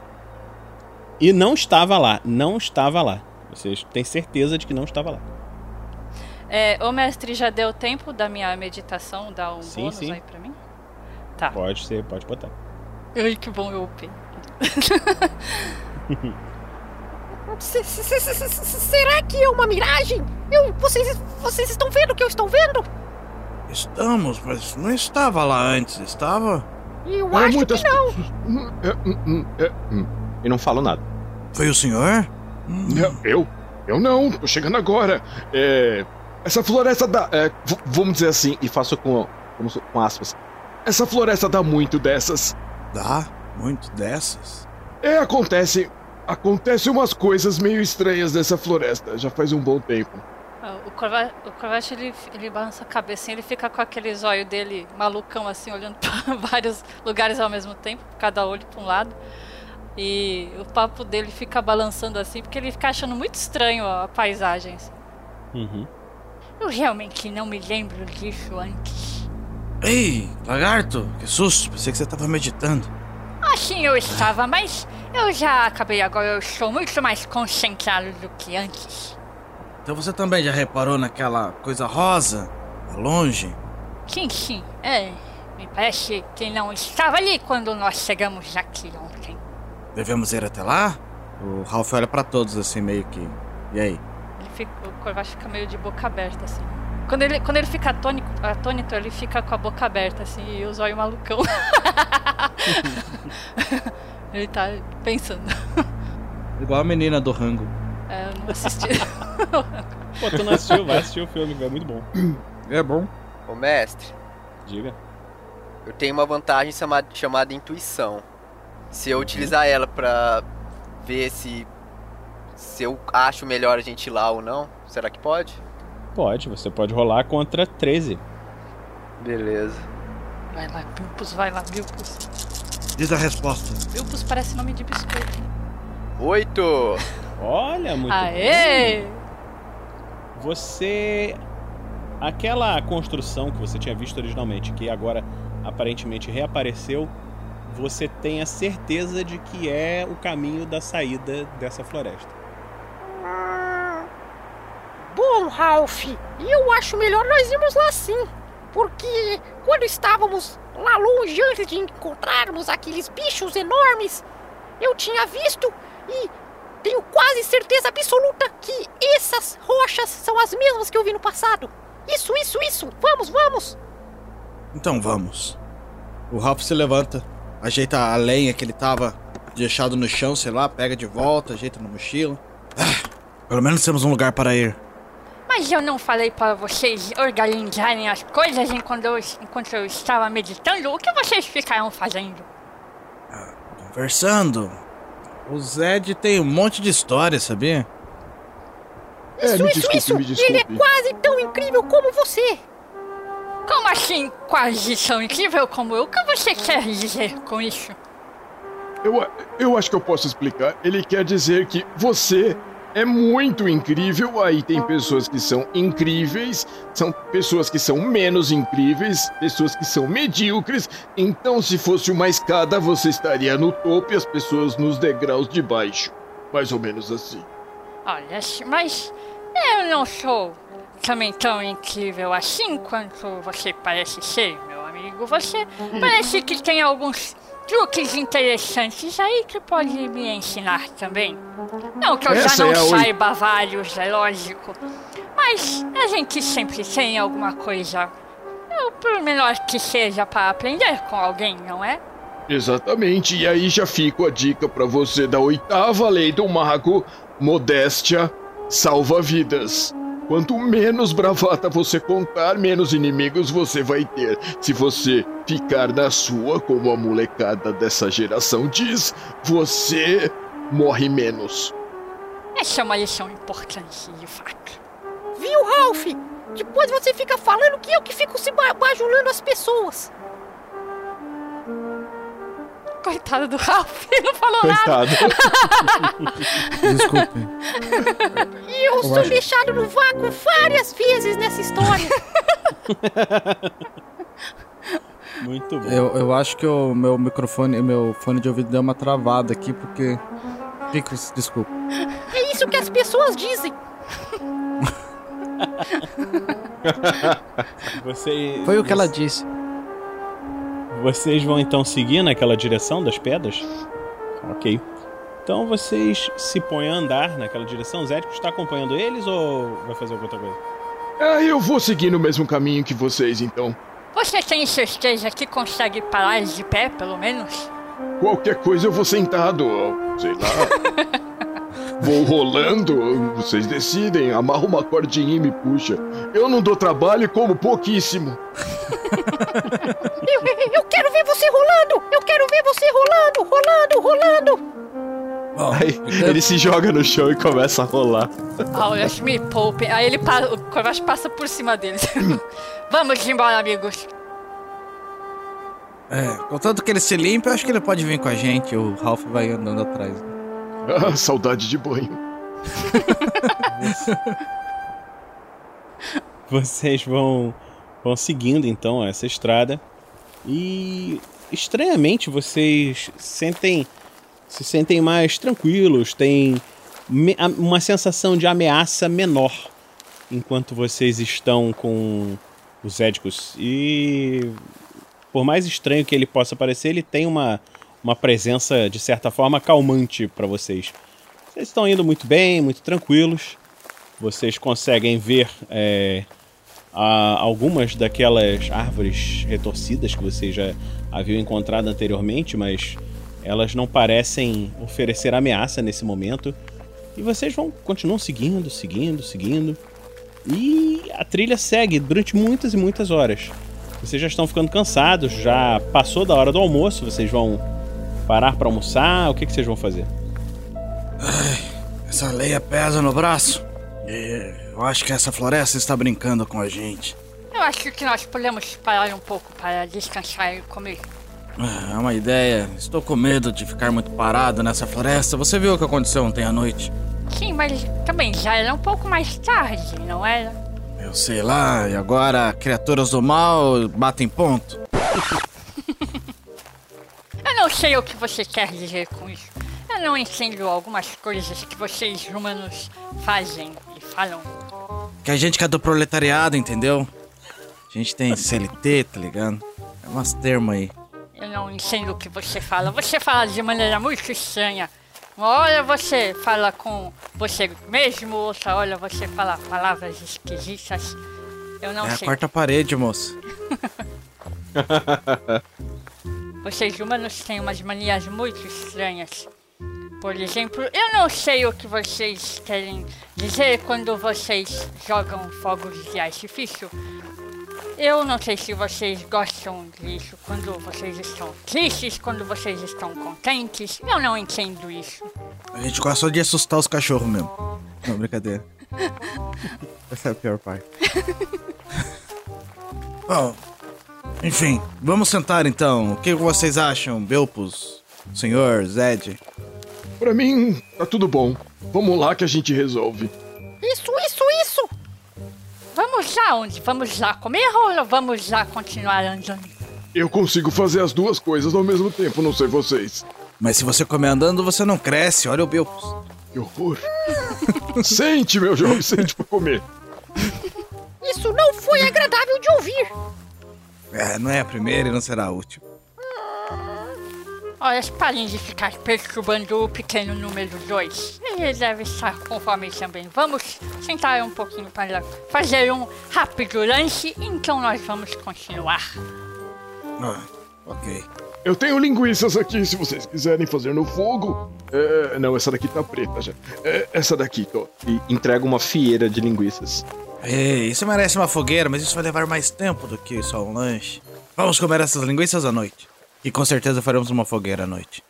E não estava lá, não estava lá. Vocês têm certeza de que não estava lá. É, ô mestre, já deu tempo da minha meditação dar um Sim, bônus sim. aí pra mim? Tá. Pode ser, pode botar. Ai, que bom eu upei. Se- se- se- se- se- se- Será que é uma miragem? Eu, vocês, vocês estão vendo o que eu estou vendo? Estamos, mas não estava lá antes, estava? Eu Há acho muitas que não. É, hum, hum, é, hum. E não falo nada. Foi o senhor? Não, eu? Eu não, tô chegando agora. É. Essa floresta dá. é, vamos dizer assim, E faço com, com aspas. essa floresta dá muito dessas. Dá muito dessas. É, acontece. Acontecem umas coisas meio estranhas nessa floresta, já faz um bom tempo. Ah, O Corva- o Corvette, ele, ele balança a cabeça, ele fica com aquele zóio dele malucão, assim, olhando pra vários lugares ao mesmo tempo, cada olho pra um lado. E o papo dele fica balançando assim, porque ele fica achando muito estranho a paisagem. assim. Uhum. Eu realmente não me lembro disso antes. Ei, lagarto, que susto, pensei que você tava meditando. Assim eu estava, mas eu já acabei agora, eu estou muito mais concentrado do que antes. Então você também já reparou naquela coisa rosa, lá longe? Sim, sim, é. Me parece que não estava ali quando nós chegamos aqui ontem. Devemos ir até lá? O Ralph olha pra todos assim, meio que. E aí? Ele fica, o Corvette fica meio de boca aberta, assim. Quando ele, quando ele fica atônico, atônito, ele fica com a boca aberta, assim, e o zóio malucão. ele tá pensando. Igual a menina do rango. É, eu não assisti. Pô, tu não assistiu? Vai assistir o filme, é muito bom. É bom. Ô mestre, Diga. eu tenho uma vantagem chamada, chamada intuição. Se eu utilizar ela pra ver se, se eu acho melhor a gente ir lá ou não, será que pode? Pode, você pode rolar contra 13. Beleza. Vai lá, Bilpus, vai lá, Bilpus. Diz a resposta. Bilpus parece nome de biscoito. Oito! Olha, muito Aê! bom. Você. Aquela construção que você tinha visto originalmente, que agora aparentemente reapareceu, você tem a certeza de que é o caminho da saída dessa floresta. Bom, Ralph, eu acho melhor nós irmos lá sim. Porque quando estávamos lá longe antes de encontrarmos aqueles bichos enormes, eu tinha visto e tenho quase certeza absoluta que essas rochas são as mesmas que eu vi no passado. Isso, isso, isso! Vamos, vamos! Então vamos. O Ralph se levanta, ajeita a lenha que ele tava deixado no chão, sei lá, pega de volta, ajeita na mochila. Ah, pelo menos temos um lugar para ir. Mas eu não falei para vocês organizarem as coisas enquanto eu, enquanto eu estava meditando? O que vocês ficaram fazendo? Conversando. O Zed tem um monte de história, sabia? É, Isso, me isso, desculpe, isso! me Ele é desculpe. quase tão incrível como você! Como assim, quase tão incrível como eu? O que você quer dizer com isso? Eu, eu acho que eu posso explicar. Ele quer dizer que você é muito incrível. Aí tem pessoas que são incríveis, são pessoas que são menos incríveis, pessoas que são medíocres. Então, se fosse uma escada, você estaria no topo e as pessoas nos degraus de baixo. Mais ou menos assim. Olha, mas eu não sou também tão incrível assim quanto você parece ser, meu amigo. Você parece que tem alguns truques interessantes aí que pode me ensinar também. Não que eu Essa já não é saiba vários, é lógico. Mas a gente sempre tem alguma coisa, por menor que seja, para aprender com alguém, não é? Exatamente, e aí já fica a dica pra você da oitava lei do mago: modéstia salva vidas. Quanto menos bravata você contar, menos inimigos você vai ter. Se você ficar na sua, como a molecada dessa geração diz, você morre menos. Essa é uma lição importante, de fato. Viu, Ralph? Depois você fica falando que eu que fico se ba- bajulando as pessoas. Coitado do Ralph, não falou Coitado. Desculpe. E eu, Eu sou acho- deixado no vácuo várias vezes nessa história. Muito bom. Eu, eu acho que o meu microfone, meu fone de ouvido deu uma travada aqui porque. Picos, desculpa. É isso que as pessoas dizem. Você, Foi o que ela disse. Vocês vão então seguir naquela direção das pedras? Ok. Então vocês se põem a andar naquela direção. Zético está acompanhando eles ou vai fazer alguma outra coisa? Ah, eu vou seguir no mesmo caminho que vocês, então. Você tem certeza que consegue parar de pé, pelo menos? Qualquer coisa eu vou sentado, sei lá. vou rolando, vocês decidem, amarra uma cordinha e me puxa. Eu não dou trabalho e como pouquíssimo. Eu, eu- quero ver você rolando! Eu quero ver você rolando, rolando, rolando! Aí ele se joga no chão e começa a rolar. Olha, me poupem. Aí ele pa- o Corvache passa por cima deles. Vamos embora, amigos. É, contanto que ele se limpa, eu acho que ele pode vir com a gente. O Ralph vai andando atrás. Ah, saudade de banho. Vocês vão, vão seguindo então essa estrada e estranhamente vocês sentem se sentem mais tranquilos, têm uma sensação de ameaça menor enquanto vocês estão com os édicos e por mais estranho que ele possa parecer, ele tem uma, uma presença de certa forma calmante para vocês. Vocês estão indo muito bem, muito tranquilos. Vocês conseguem ver é, a- algumas daquelas árvores retorcidas que vocês já haviam encontrado anteriormente, mas elas não parecem oferecer ameaça nesse momento. E vocês vão continuam seguindo, seguindo, seguindo. E a trilha segue durante muitas e muitas horas. Vocês já estão ficando cansados, já passou da hora do almoço, vocês vão parar para almoçar, o que, que vocês vão fazer? Essa leia pesa no braço. E eu acho que essa floresta está brincando com a gente. Eu acho que nós podemos parar um pouco para descansar e comer. É uma ideia. Estou com medo de ficar muito parado nessa floresta. Você viu o que aconteceu ontem à noite? Sim, mas também já era um pouco mais tarde, não era? Eu sei lá, e agora criaturas do mal batem ponto. Eu não sei o que você quer dizer com isso. Eu não entendo algumas coisas que vocês humanos fazem e falam. Que a gente que é do proletariado, entendeu? A gente tem CLT, tá ligado? É umas termos aí. Eu não entendo o que você fala. Você fala de maneira muito estranha. Uma hora você fala com você mesmo, outra hora você fala palavras esquisitas. Eu não é a sei. quarta parede, moço. Vocês humanos têm umas manias muito estranhas. Por exemplo, eu não sei o que vocês querem dizer quando vocês jogam fogos de artifício. Eu não sei se vocês gostam disso quando vocês estão tristes, quando vocês estão contentes. Eu não entendo isso. A gente gosta de assustar os cachorros mesmo. Não, brincadeira. Essa é a pior parte. Bom, enfim, vamos sentar então. O que vocês acham, Belpus, senhor, Zed? Pra mim, tá tudo bom. Vamos lá que a gente resolve. Isso, isso, isso! Vamos lá onde? Vamos lá comer ou vamos lá continuar andando? Eu consigo fazer as duas coisas ao mesmo tempo, não sei vocês. Mas se você comer andando, você não cresce. Olha o Belpus. Que horror. sente, meu jovem, sente pra comer. Isso não foi agradável de ouvir! É, não é a primeira e não será a última. Olha, parem de ficar perturbando o pequeno número 2. Ele deve estar com fome também. Vamos sentar um pouquinho para fazer um rápido lanche, então nós vamos continuar. Ah, ok. Eu tenho linguiças aqui, se vocês quiserem fazer no fogo. É, não, essa daqui tá preta já. É, essa daqui, tô. E entrega uma fieira de linguiças. Ei, isso merece uma fogueira, mas isso vai levar mais tempo do que só um lanche. Vamos comer essas linguiças à noite. E com certeza faremos uma fogueira à noite.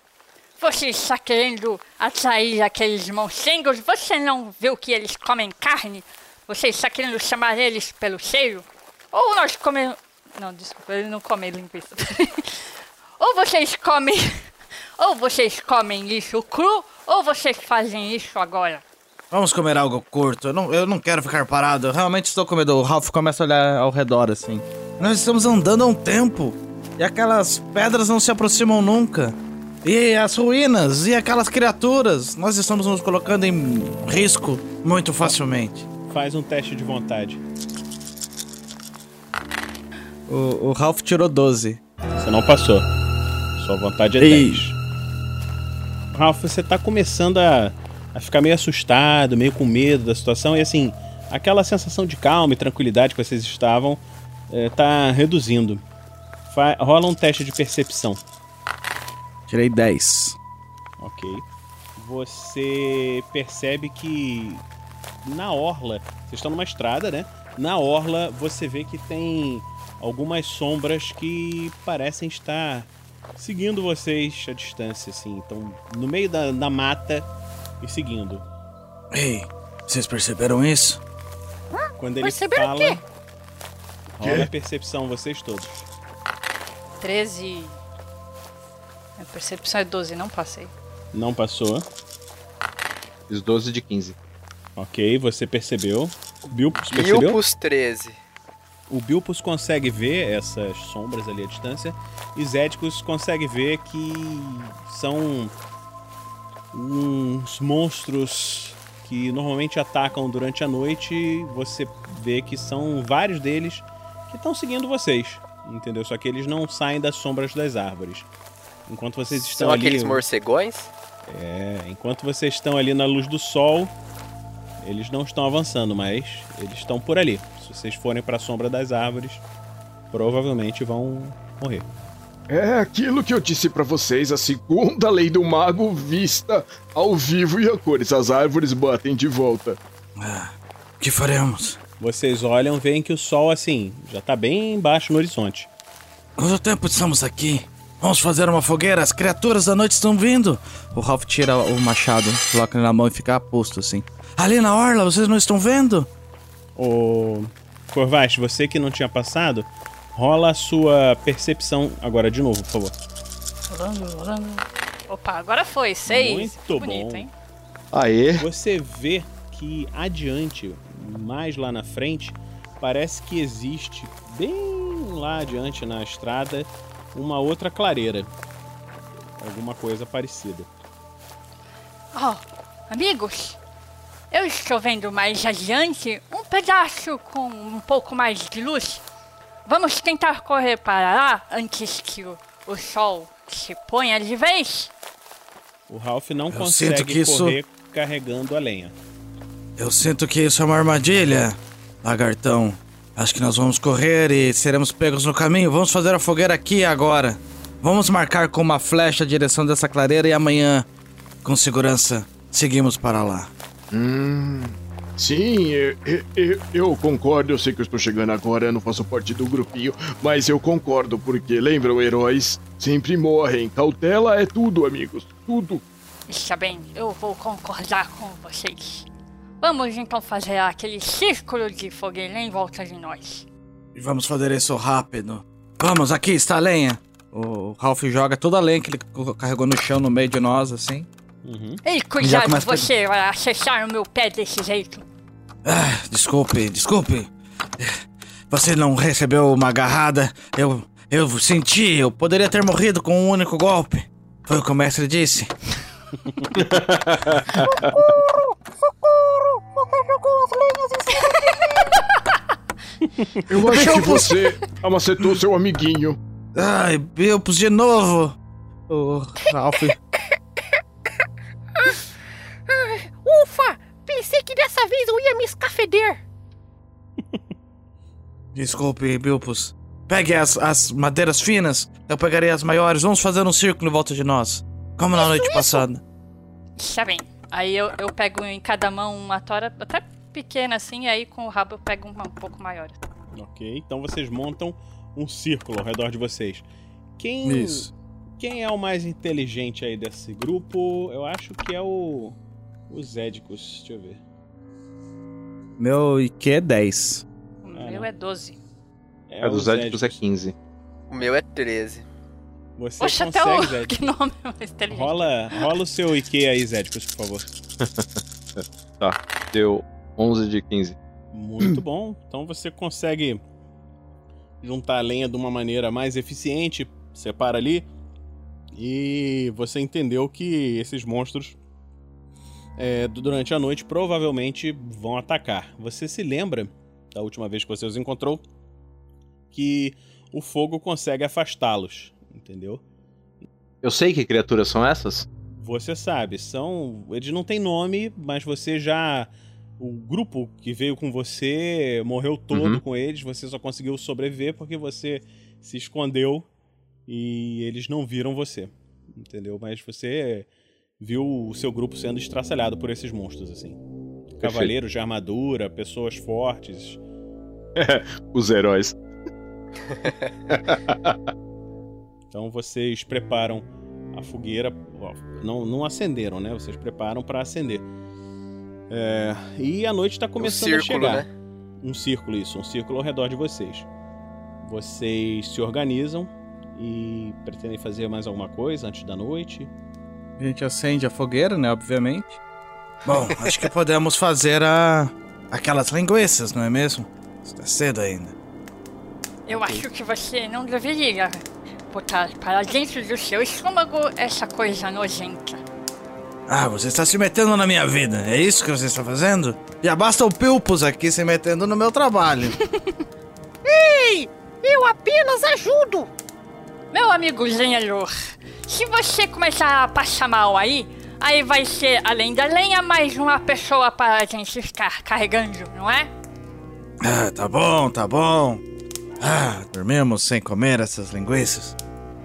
Você está querendo atrair aqueles monstros? Você não viu que eles comem carne? Você está querendo chamar eles pelo cheiro? Ou nós comemos. Não, desculpa, ele não come linguiça. ou vocês comem. Ou vocês comem isso cru, ou vocês fazem isso agora. Vamos comer algo curto. Eu não, eu não quero ficar parado. Eu realmente estou com medo. O Ralph começa a olhar ao redor assim. Nós estamos andando há um tempo. E aquelas pedras não se aproximam nunca. E as ruínas e aquelas criaturas. Nós estamos nos colocando em risco muito facilmente. Faz um teste de vontade. O, o Ralph tirou 12. Você não passou. Sua vontade é Ei. 10. Ralph, você tá começando a, a ficar meio assustado, meio com medo da situação. E assim, aquela sensação de calma e tranquilidade que vocês estavam eh, tá reduzindo. Fa- rola um teste de percepção. Tirei 10. Ok. Você percebe que na orla, vocês estão numa estrada, né? Na orla você vê que tem algumas sombras que parecem estar seguindo vocês à distância, assim. Então, no meio da, da mata e seguindo. Ei, vocês perceberam isso? Quando ele Perceberam o fala. quê? Rola a percepção, vocês todos. 13. A percepção é 12, não passei. Não passou. Fiz 12 de 15. Ok, você percebeu. Bilpus percebeu? Bilpus 13. O Bilpus consegue ver essas sombras ali à distância. E Zedicus consegue ver que são uns monstros que normalmente atacam durante a noite. Você vê que são vários deles que estão seguindo vocês. Entendeu? Só que eles não saem das sombras das árvores. Enquanto vocês estão São ali. aqueles morcegões? É, enquanto vocês estão ali na luz do sol, eles não estão avançando, mas eles estão por ali. Se vocês forem para a sombra das árvores, provavelmente vão morrer. É aquilo que eu disse pra vocês, a segunda lei do mago vista ao vivo e a cores. As árvores batem de volta. O que faremos? Vocês olham, veem que o sol assim já tá bem baixo no horizonte. Quanto tempo estamos aqui? Vamos fazer uma fogueira, as criaturas da noite estão vindo. O Ralph tira o machado, coloca ele na mão e fica a posto assim. Ali na orla, vocês não estão vendo? O Corvaz, você que não tinha passado, rola a sua percepção agora de novo, por favor. Rolando, rolando. Opa, agora foi. 6. Muito Bonito, bom. hein? Aê! Você vê que adiante, mais lá na frente, parece que existe, bem lá adiante na estrada, uma outra clareira. Alguma coisa parecida. Oh, amigos, eu estou vendo mais adiante um pedaço com um pouco mais de luz. Vamos tentar correr para lá antes que o, o sol se ponha de vez? O Ralph não Eu consegue sinto que isso- correr carregando a lenha. Eu sinto que isso é uma armadilha, lagartão. Acho que nós vamos correr e seremos pegos no caminho. Vamos fazer a fogueira aqui agora. Vamos marcar com uma flecha a direção dessa clareira e amanhã, com segurança, seguimos para lá. Hum. Sim, eu, eu, eu concordo. Eu sei que eu estou chegando agora, eu não faço parte do grupinho, mas eu concordo, porque lembram, heróis sempre morrem. Cautela é tudo, amigos. Tudo. Está bem, eu vou concordar com vocês. Vamos então fazer aquele círculo de fogueira em volta de nós. E vamos fazer isso rápido. Vamos, aqui está a lenha. O Ralph joga toda a lenha que ele carregou no chão no meio de nós, assim. Ei, Já cuidado, você vai acessar o meu pé desse jeito. Ah, desculpe, desculpe. Você não recebeu uma agarrada. Eu, eu senti, eu poderia ter morrido com um único golpe. Foi o que o mestre disse. Socorro! Você jogou as lenhas em cima Eu acho que você amacetou seu amiguinho. Ai, Bilpos de novo. O Ralph. Ufa! Pensei que dessa vez eu ia me escafeder. Desculpe, Bilpos. Pegue as, as madeiras finas. Eu pegarei as maiores. Vamos fazer um círculo em volta de nós. Como na noite passada. Está bem. Aí eu, eu pego em cada mão uma tora até pequena assim, e aí com o rabo eu pego uma um pouco maior. Ok, então vocês montam um círculo ao redor de vocês. Quem, Isso. quem é o mais inteligente aí desse grupo? Eu acho que é o. O Zedicus. Deixa eu ver. Meu IQ é 10. O meu é 12. É, A o dos Zedicus é 15. O meu é 13. Você Poxa, até consegue, o Zedicus? que nome mais inteligente. Rola, rola o seu IQ aí, Zedicus, por favor. Tá, deu 11 de 15. Muito bom. Então você consegue juntar a lenha de uma maneira mais eficiente, separa ali. E você entendeu que esses monstros é, durante a noite provavelmente vão atacar. Você se lembra da última vez que você os encontrou que o fogo consegue afastá-los, entendeu? Eu sei que criaturas são essas? Você sabe, são. Eles não têm nome, mas você já. O grupo que veio com você morreu todo Uhum. com eles, você só conseguiu sobreviver porque você se escondeu e eles não viram você. Entendeu? Mas você viu o seu grupo sendo estraçalhado por esses monstros, assim. Cavaleiros de armadura, pessoas fortes. Os heróis. Então vocês preparam a fogueira. Não, não acenderam, né? Vocês preparam para acender. É, e a noite está começando a círculo, chegar. né? Um círculo, isso, um círculo ao redor de vocês. Vocês se organizam e pretendem fazer mais alguma coisa antes da noite? A gente acende a fogueira, né? Obviamente. Bom, acho que podemos fazer a... aquelas linguiças, não é mesmo? Está cedo ainda. Eu acho que você não deveria botar para dentro do seu estômago essa coisa nojenta. Ah, você está se metendo na minha vida. É isso que você está fazendo? Já basta o Pilpus aqui se metendo no meu trabalho. Ei! Eu apenas ajudo! Meu amigo lenhador, se você começar a passar mal aí, aí vai ser, além da lenha, mais uma pessoa para a gente ficar carregando, não é? Ah, tá bom, tá bom. Ah, dormimos sem comer essas linguiças.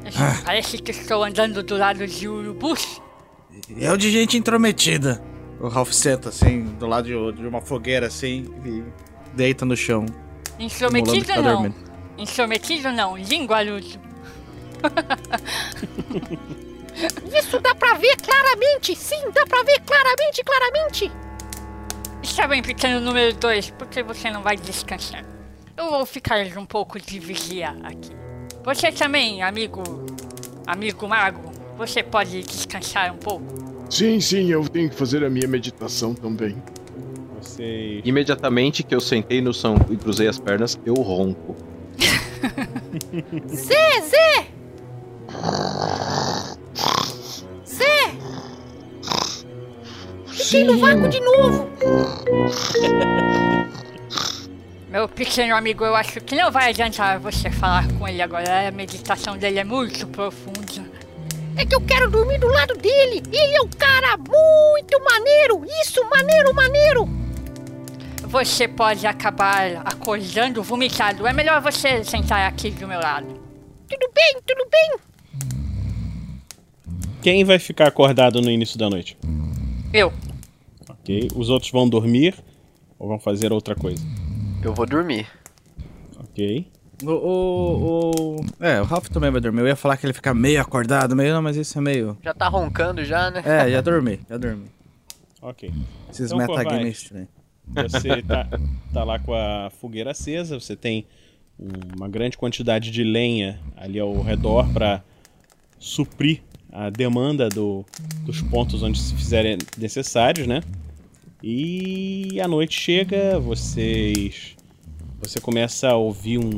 Ah, Parece que estou andando do lado de urubus. eu de gente intrometida. O Ralph senta assim, do lado de, de uma fogueira assim, e deita no chão. Intrometido não. dormindo. Intrometido não, linguarudo. Isso dá pra ver claramente! Sim, dá pra ver claramente, claramente! Está bem, pequeno número 2, por que você não vai descansar? Eu vou ficar um pouco de vigia aqui. Você também, amigo. Amigo mago, você pode descansar um pouco? Sim, sim, eu tenho que fazer a minha meditação também. Vocês. Imediatamente que eu sentei no chão e cruzei as pernas, eu ronco. Zé, Zé! Zé! Fiquei no vácuo de novo! Meu pequeno amigo, eu acho que não vai adiantar você falar com ele agora. A meditação dele é muito profunda. É que eu quero dormir do lado dele! Ele é um cara muito maneiro! Isso, maneiro, maneiro! Você pode acabar acordando vomitado. É melhor você sentar aqui do meu lado. Tudo bem, tudo bem! Quem vai ficar acordado no início da noite? Eu. Ok. Os outros vão dormir ou vão fazer outra coisa? Eu vou dormir. Ok. O, o, o- É, o Ralph também vai dormir. Eu ia falar que ele fica meio acordado, meio não, mas isso é meio. Já tá roncando já, né? É, já dormi, já dormi. Ok. Esses Então, metagames estranhos. Você tá, tá lá com a fogueira acesa, você tem uma grande quantidade de lenha ali ao redor para suprir a demanda do- dos pontos onde se fizerem necessários, né? E a noite chega, vocês. Você começa a ouvir um-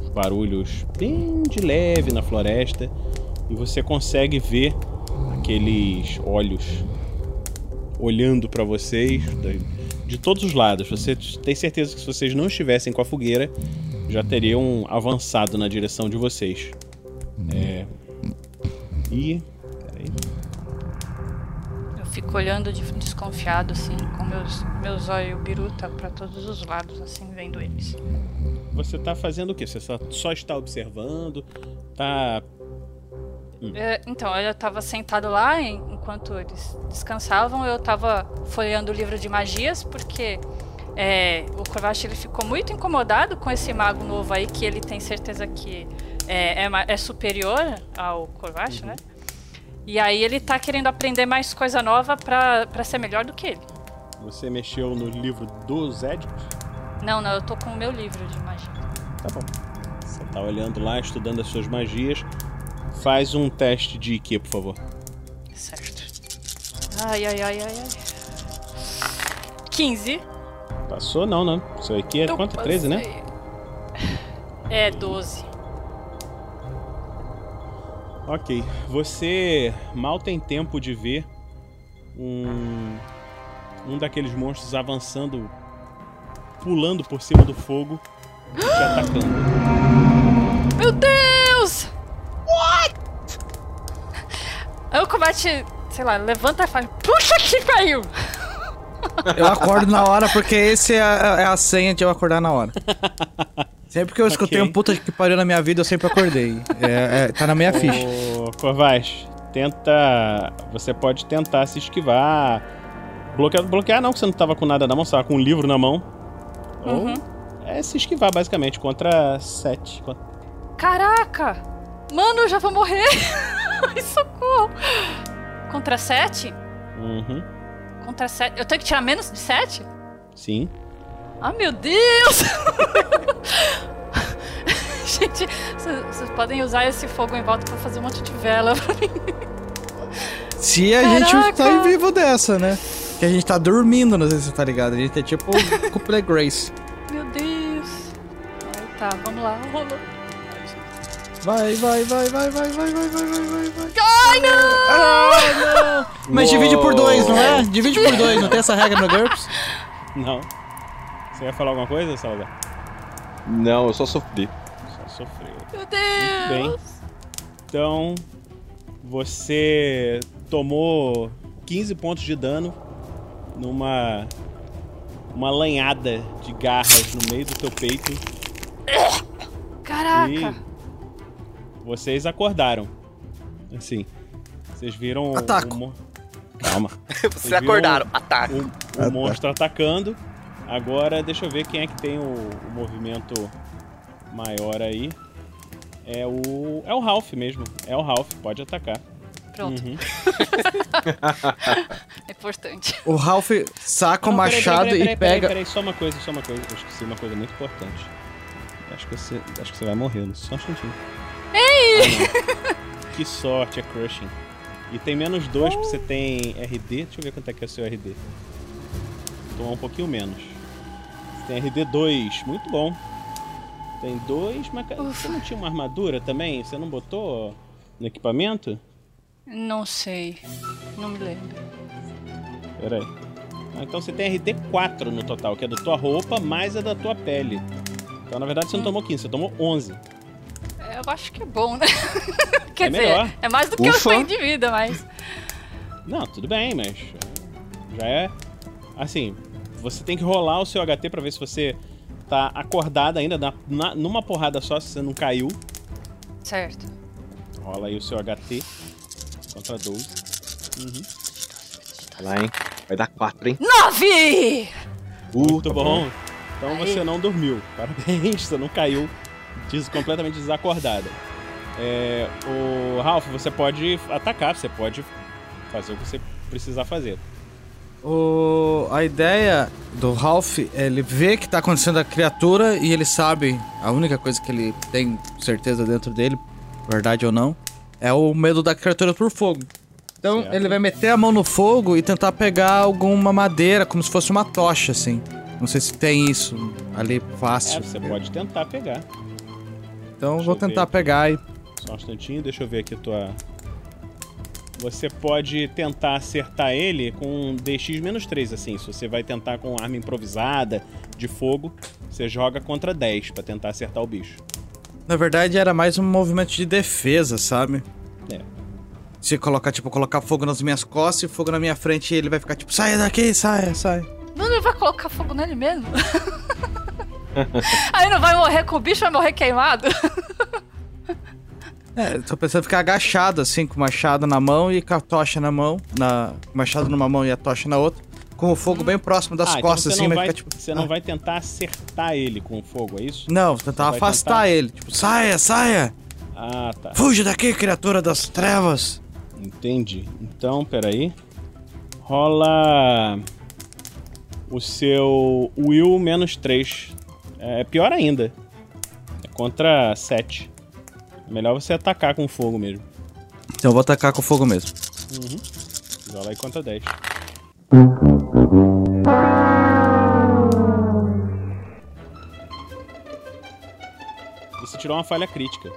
uns barulhos bem de leve na floresta e você consegue ver aqueles olhos olhando para vocês de todos os lados. Você tem certeza que se vocês não estivessem com a fogueira, já teriam avançado na direção de vocês. É. E. Peraí. Eu fico olhando de- desconfiado, assim, com meus, meus olhos biruta pra todos os lados, assim, vendo eles. Você tá fazendo o quê? Você só, só está observando? Tá. É, então, eu tava sentado lá en- enquanto eles descansavam, eu tava folheando o livro de magias, porque é, o Kovac ele ficou muito incomodado com esse mago novo aí, que ele tem certeza que é, é é superior ao Kovac, né? E aí ele tá querendo aprender mais coisa nova pra, pra ser melhor do que ele. Você mexeu no livro dos Édicos? Não, não, eu tô com o meu livro de magia. Tá bom. Você tá olhando lá, estudando as suas magias. Faz um teste de IQ, por favor. Certo. Ai, ai, ai, ai, ai. 15. Passou? Não, não. Seu IQ é Eu quanto? 13, né? É 12. Ok. Você mal tem tempo de ver um. Um daqueles monstros avançando, pulando por cima do fogo e te atacando. Meu Deus! What? O combate, sei lá, levanta e fala: Puxa que pariu! Eu acordo na hora porque esse é a, é a senha de eu acordar na hora. Sempre que eu escutei Ok. um puta que pariu na minha vida, eu sempre acordei. É, é, tá na minha ficha. Ô, Corvais, tenta. Você pode tentar se esquivar. Bloquear, bloquear não, que você não tava com nada na mão, você tava com um livro na mão. Uhum. Ou é se esquivar, basicamente, contra 7. Caraca! Mano, eu já vou morrer. Ai, socorro. Contra 7? Uhum. Contra 7. Eu tenho que tirar menos de 7? Sim. Ah, meu Deus! Gente, vocês podem usar esse fogo em volta pra fazer um monte de vela pra mim. Se a gente Caraca! tá vivo dessa, né? Que a gente tá dormindo, não sei se você tá ligado. A gente é tipo o Couple Grace. Meu Deus. Ai, tá, vamos lá. Rolou. Vai, vai, vai, vai, vai, vai, vai, vai, vai, vai, vai. Ai, não! Ah, não! Mas divide por dois, não é? Divide por dois, não tem essa regra no GURPS? Não. Você ia falar alguma coisa, Salva? Não, eu só sofri. Só sofreu. Meu Deus! Bem. Então, você tomou 15 pontos de dano numa uma lanhada de garras no meio do teu peito. Caraca! E vocês acordaram. Assim, vocês viram Ataco. o mo- Calma. Vocês acordaram. Ataque. O, o monstro atacando. Agora, deixa eu ver quem é que tem o, o movimento maior aí. É o. É o Ralph mesmo. É o Ralph, pode atacar. Pronto. Uhum. É importante. O Ralph saca o Não, peraí, machado peraí, peraí, e peraí, pega. Peraí, só uma coisa, só uma coisa. Eu esqueci uma coisa muito importante. Acho que você, acho que você vai morrer, só um instantinho. Ei! Ah, que sorte, é crushing. E tem menos dois, porque você tem RD. Deixa eu ver quanto é que é o seu RD. Tomar um pouquinho menos. Tem RD 2, muito bom. Tem dois, mas ca- você não tinha uma armadura também? Você não botou no equipamento? Não sei. Não me lembro. Pera aí. Ah, então você tem RD 4 no total, que é da tua roupa mais a da tua pele. Então na verdade você não tomou 15, você tomou 11. É, Eu acho que é bom, né? Quer É dizer, melhor. é mais do que eu Ufa. tenho de vida, mas. Não, tudo bem, mas já é assim, você tem que rolar o seu HT pra ver se você tá acordado ainda na, na- numa porrada só, se você não caiu. Certo. Rola aí o seu HT contra 12. Uhum. Vai lá, hein? Vai dar 4, hein? Nove! Muito tá bom. bom. Então Aí. você não dormiu. Parabéns, você não caiu des- completamente desacordada. É, o Ralph, você pode atacar, você pode fazer o que você precisar fazer. O... A ideia do Ralph é ele ver que tá acontecendo a criatura e ele sabe, a única coisa que ele tem certeza dentro dele, verdade ou não, é o medo da criatura por fogo. Então Certo. ele vai meter a mão no fogo e tentar pegar alguma madeira, como se fosse uma tocha, assim. Não sei se tem isso ali É, fácil. você pode tentar pegar. Então Deixa vou tentar pegar e. Só um instantinho, deixa eu ver aqui a tua. Você pode tentar acertar ele com um DX-3, assim. Se você vai tentar com arma improvisada, de fogo, você joga contra 10 pra tentar acertar o bicho. Na verdade era mais um movimento de defesa, sabe? É. Se colocar, tipo, colocar fogo nas minhas costas e fogo na minha frente, ele vai ficar tipo, saia daqui, saia, saia. Não, ele vai colocar fogo nele mesmo? Aí não vai morrer com o bicho, vai morrer queimado? É, tô pensando em ficar agachado, assim, com o machado na mão e com a tocha na mão. Na... o machado numa mão e a tocha na outra. Com o fogo bem próximo das Ah, então costas, você assim, vai ficar tipo. Você não vai tentar acertar ele com o fogo, é isso? Não, tentar Você afastar tentar- ele. Tipo, saia, saia! Ah, tá. Fuja daqui, criatura das trevas! Entendi. Então, peraí. Rola o seu Will menos 3. É pior ainda. É contra 7. É melhor você atacar com fogo mesmo. Então eu vou atacar com fogo mesmo. Uhum. Rola aí contra 10. Você tirou uma falha crítica.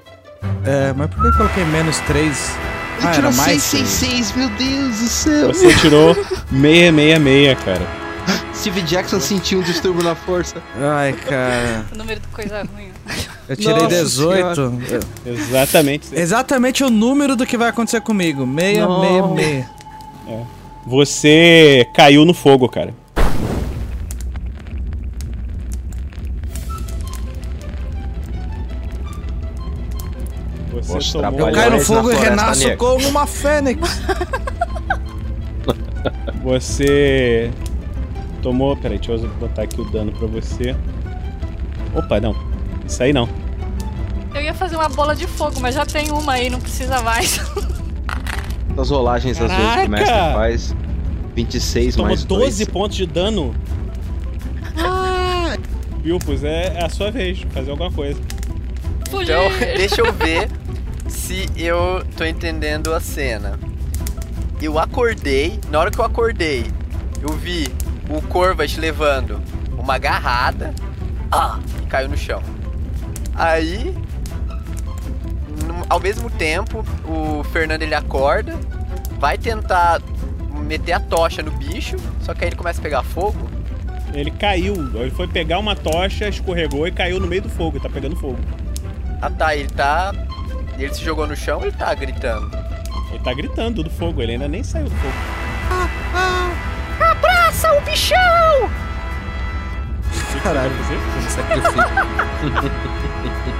É, mas por que eu coloquei menos 3? Ele Ah, tirou era mais 666, meu Deus do céu. Você tirou 666, cara. Steve Jackson sentiu um distúrbio na força. Ai, cara. o número de coisa ruim. Eu tirei Nossa 18. Senhora. Exatamente. Exatamente o número do que vai acontecer comigo. 666. É. Você caiu no fogo, cara. Você. Eu caio no fogo e renasço negra. como uma fênix. Você tomou. Peraí, deixa eu botar aqui o dano pra você. Opa, não. Isso aí não. Eu ia fazer uma bola de fogo, mas já tem uma aí, não precisa mais. As rolagens às vezes que o mestre faz. 26 Tomou mais 12 dois. pontos de dano. Bilpus, é, é a sua vez. Fazer alguma coisa. Então, deixa eu ver se eu tô entendendo a cena. Eu acordei, na hora que eu acordei, eu vi o Corvas levando uma agarrada ah, e caiu no chão. Aí, no- ao mesmo tempo, o Fernando ele acorda, vai tentar meter a tocha no bicho, só que aí ele começa a pegar fogo. Ele caiu. Ele foi pegar uma tocha, escorregou e caiu no meio do fogo. Tá pegando fogo. Ah tá, ele tá. Ele se jogou no chão ele tá gritando? Ele tá gritando do fogo. Ele ainda nem saiu do fogo. O bichão! Caralho, um sacrifício.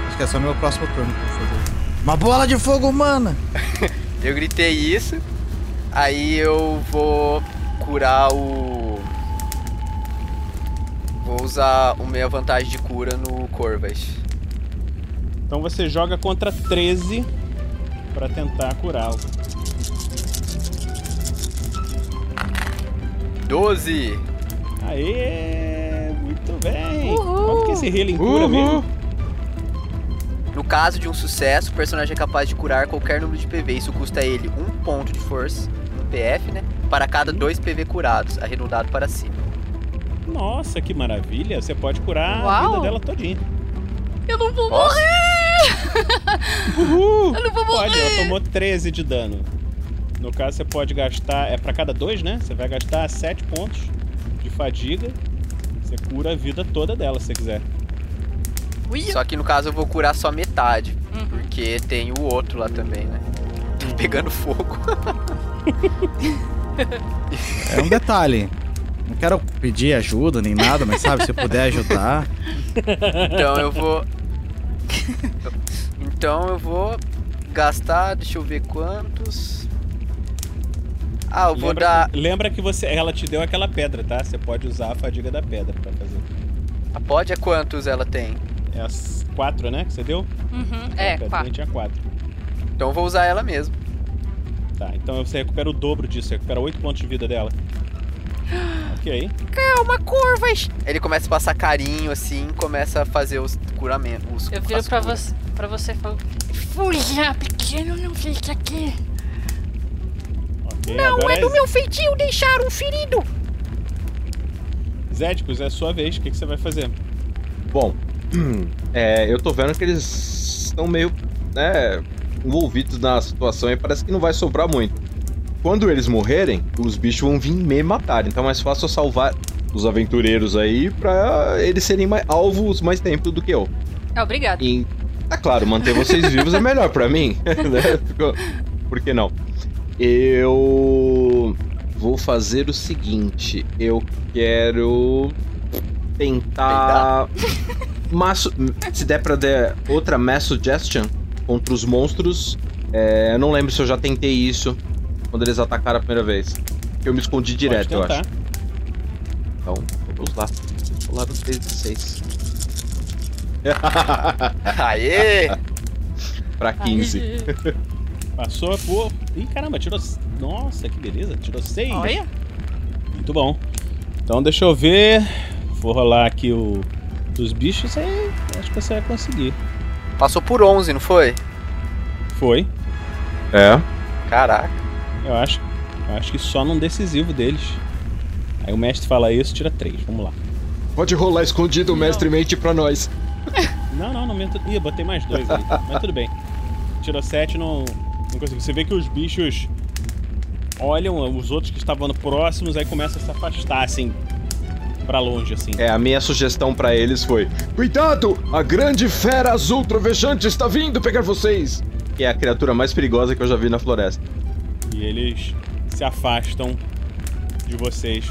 Acho que é só meu próximo turno pra fazer. Uma bola de fogo humana! Eu gritei isso, aí eu vou curar o. Vou usar a minha vantagem de cura no Corvas. Então você joga contra 13 pra tentar curá-lo. 12! Aê! Muito bem! Quanto que esse healing cura mesmo? No caso de um sucesso, o personagem é capaz de curar qualquer número de PV. Isso custa ele um ponto de força, um PF, né? Para cada dois PV curados, arredondado para cima. Nossa, que maravilha! Você pode curar a Uau. vida dela todinha. Eu não vou Posso? morrer! Uhul! Eu não vou morrer! Pode, ela tomou 13 de dano. No caso, você pode gastar. É pra cada dois, né? Você vai gastar 7 pontos de fadiga. Você cura a vida toda dela, se você quiser. Só que no caso eu vou curar só metade, porque tem o outro lá também, né? Tá pegando fogo. É um detalhe. Não quero pedir ajuda nem nada, mas sabe, se eu puder ajudar. Então eu vou. Então eu vou gastar, deixa eu ver quantos. Ah, eu vou lembra, dar. Lembra que você, ela te deu aquela pedra, tá? Você pode usar a fadiga da pedra pra fazer. A pod é quantos ela tem? É as 4, né? Que você deu? Uhum, A é, pedrinha quatro. tinha 4. Então eu vou usar ela mesmo. Tá, então você recupera o dobro disso, você recupera 8 pontos de vida dela. Ok. Calma, Corvas! Ele começa a passar carinho assim, começa a fazer os curamentos. Os, Eu viro pra você, pra você e falo. Fuja, pequeno, não fique aqui. Não agora é do meu feitio deixar um ferido. Zédicos, é a sua vez. O que, que você vai fazer? Bom, é, eu tô vendo que eles estão meio, né, envolvidos na situação e parece que não vai sobrar muito. Quando eles morrerem, os bichos vão vir me matar. Então é mais fácil eu salvar os aventureiros aí pra eles serem mais, alvos mais tempo do que eu. É, obrigado. E, é claro, manter vocês vivos é melhor pra mim. né? Por que não? Eu vou fazer o seguinte. Eu quero tentar. Mass... Se der pra dar outra Mass Suggestion contra os monstros. é, Eu não lembro se eu já tentei isso quando eles atacaram a primeira vez. Eu me escondi direto, eu acho. Então, vamos lá. Vou lá do 3 e 6. Aê! pra 15. Passou por. Ih, caramba, tirou. Nossa, que beleza. Tirou 6. Olha. Muito bom. Então deixa eu ver. Vou rolar aqui o dos bichos aí. Acho que você vai conseguir. Passou por 11, não foi? Foi. É. Caraca. Eu acho. Eu acho que só num decisivo deles. Aí o mestre fala isso, tira 3. Vamos lá. Pode rolar escondido, mestre mente pra nós. Não, não, não minto. Ih, botei mais dois ali. Mas tudo bem. Tirou 7, não, não consegui. Você vê que os bichos olham os outros que estavam próximos, aí começam a se afastar, assim, pra longe, assim. É, a minha sugestão pra eles foi: Cuidado! A grande fera azul trovejante está vindo pegar vocês! que é a criatura mais perigosa que eu já vi na floresta. E eles se afastam de vocês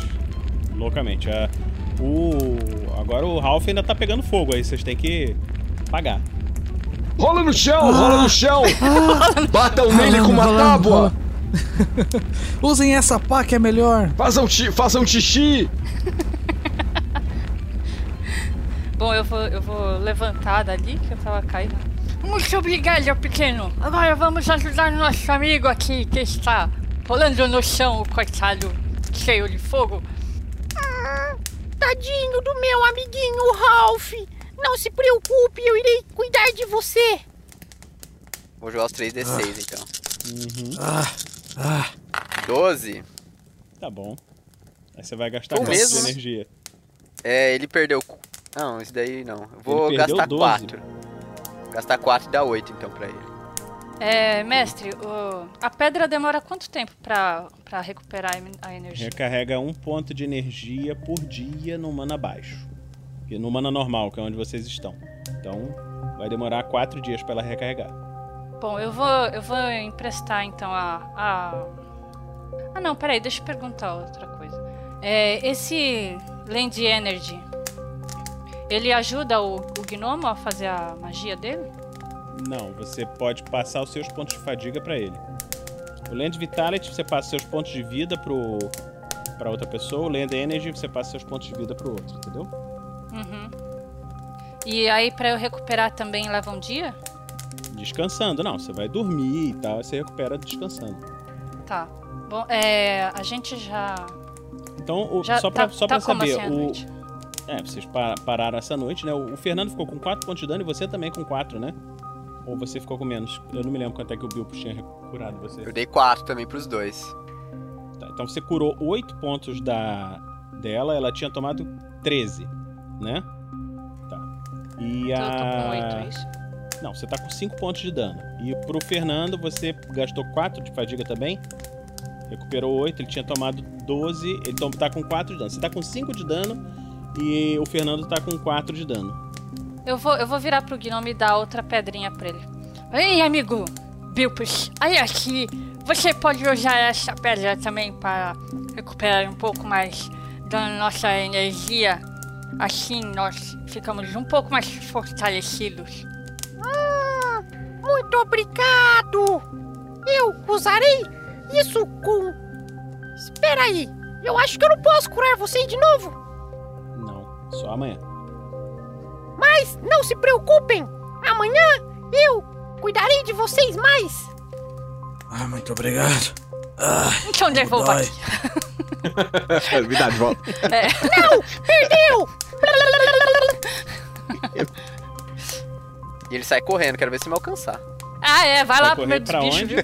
loucamente. É, o... Agora o Ralph ainda tá pegando fogo aí, vocês têm que pagar. Rola no chão, rola no chão! Batam nele com uma Rolando, tábua! rolando. Usem essa pá que é melhor. Façam, façam xixi! Bom, eu vou, eu vou levantar dali, que eu tava caindo. Muito obrigado, pequeno. Agora vamos ajudar nosso amigo aqui que está rolando no chão, o coitado, cheio de fogo. Ah, tadinho do meu amiguinho Ralph. Não se preocupe, eu irei cuidar de você. Vou jogar os 3d6 então. Ah, ah. 12. Tá bom. Aí você vai gastar quanto mesmo? de energia? É, ele perdeu. Não, isso daí não. Eu Vou gastar 12. 4. Gastar 4 e dar 8 então pra ele. É, mestre, o- a pedra demora quanto tempo pra, pra recuperar a energia? Recarrega um ponto de energia por dia no mana baixo. E no mana normal, que é onde vocês estão. Então, vai demorar quatro dias pra ela recarregar. Bom, eu vou, eu vou emprestar então a, a. Ah, não, peraí, deixa eu perguntar outra coisa. É, esse Land Energy, ele ajuda o, o gnomo a fazer a magia dele? Não, você pode passar os seus pontos de fadiga pra ele. O Land Vitality, você passa seus pontos de vida pro para outra pessoa. O Land Energy, você passa seus pontos de vida pro outro, entendeu? Uhum. E aí, pra eu recuperar também leva um dia? Descansando, não. Você vai dormir e tal, você recupera descansando. Tá. Bom, é. A gente já. Então, o- Já só pra, tá- só tá pra saber, assim o. noite? É, vocês pa- pararam essa noite, né? O, o Fernando ficou com 4 pontos de dano e você também com 4, né? Ou você ficou com menos? Eu não me lembro quanto é que o Bill tinha curado você. Eu dei 4 também pros dois. Tá, então você curou 8 pontos da dela, ela tinha tomado 13, né? Tá. E a. Eu tô com oito, é isso? Não, você tá com 5 pontos de dano. E pro Fernando, você gastou 4 de fadiga também. Recuperou 8, ele tinha tomado 12, ele tom- tá com 4 de dano. Você tá com 5 de dano e o Fernando tá com 4 de dano. Eu vou, eu vou virar pro Gnome e dar outra pedrinha pra ele. Ei, amigo Bilpus, olha aqui. Você pode usar essa pedra também para recuperar um pouco mais da nossa energia. Assim nós ficamos um pouco mais fortalecidos. Ah, muito obrigado. Eu usarei isso com. Espera aí. Eu acho que eu não posso curar você de novo. Não, só amanhã. Mas não se preocupem. Amanhã eu cuidarei de vocês mais. Ah, muito obrigado. Ah, Então devolva dói. aqui. Me dá de volta. É. Não, perdeu. E ele sai correndo, quero ver se me alcançar. Ah, é, vai Vai lá pro meio dos pra bichos, viu?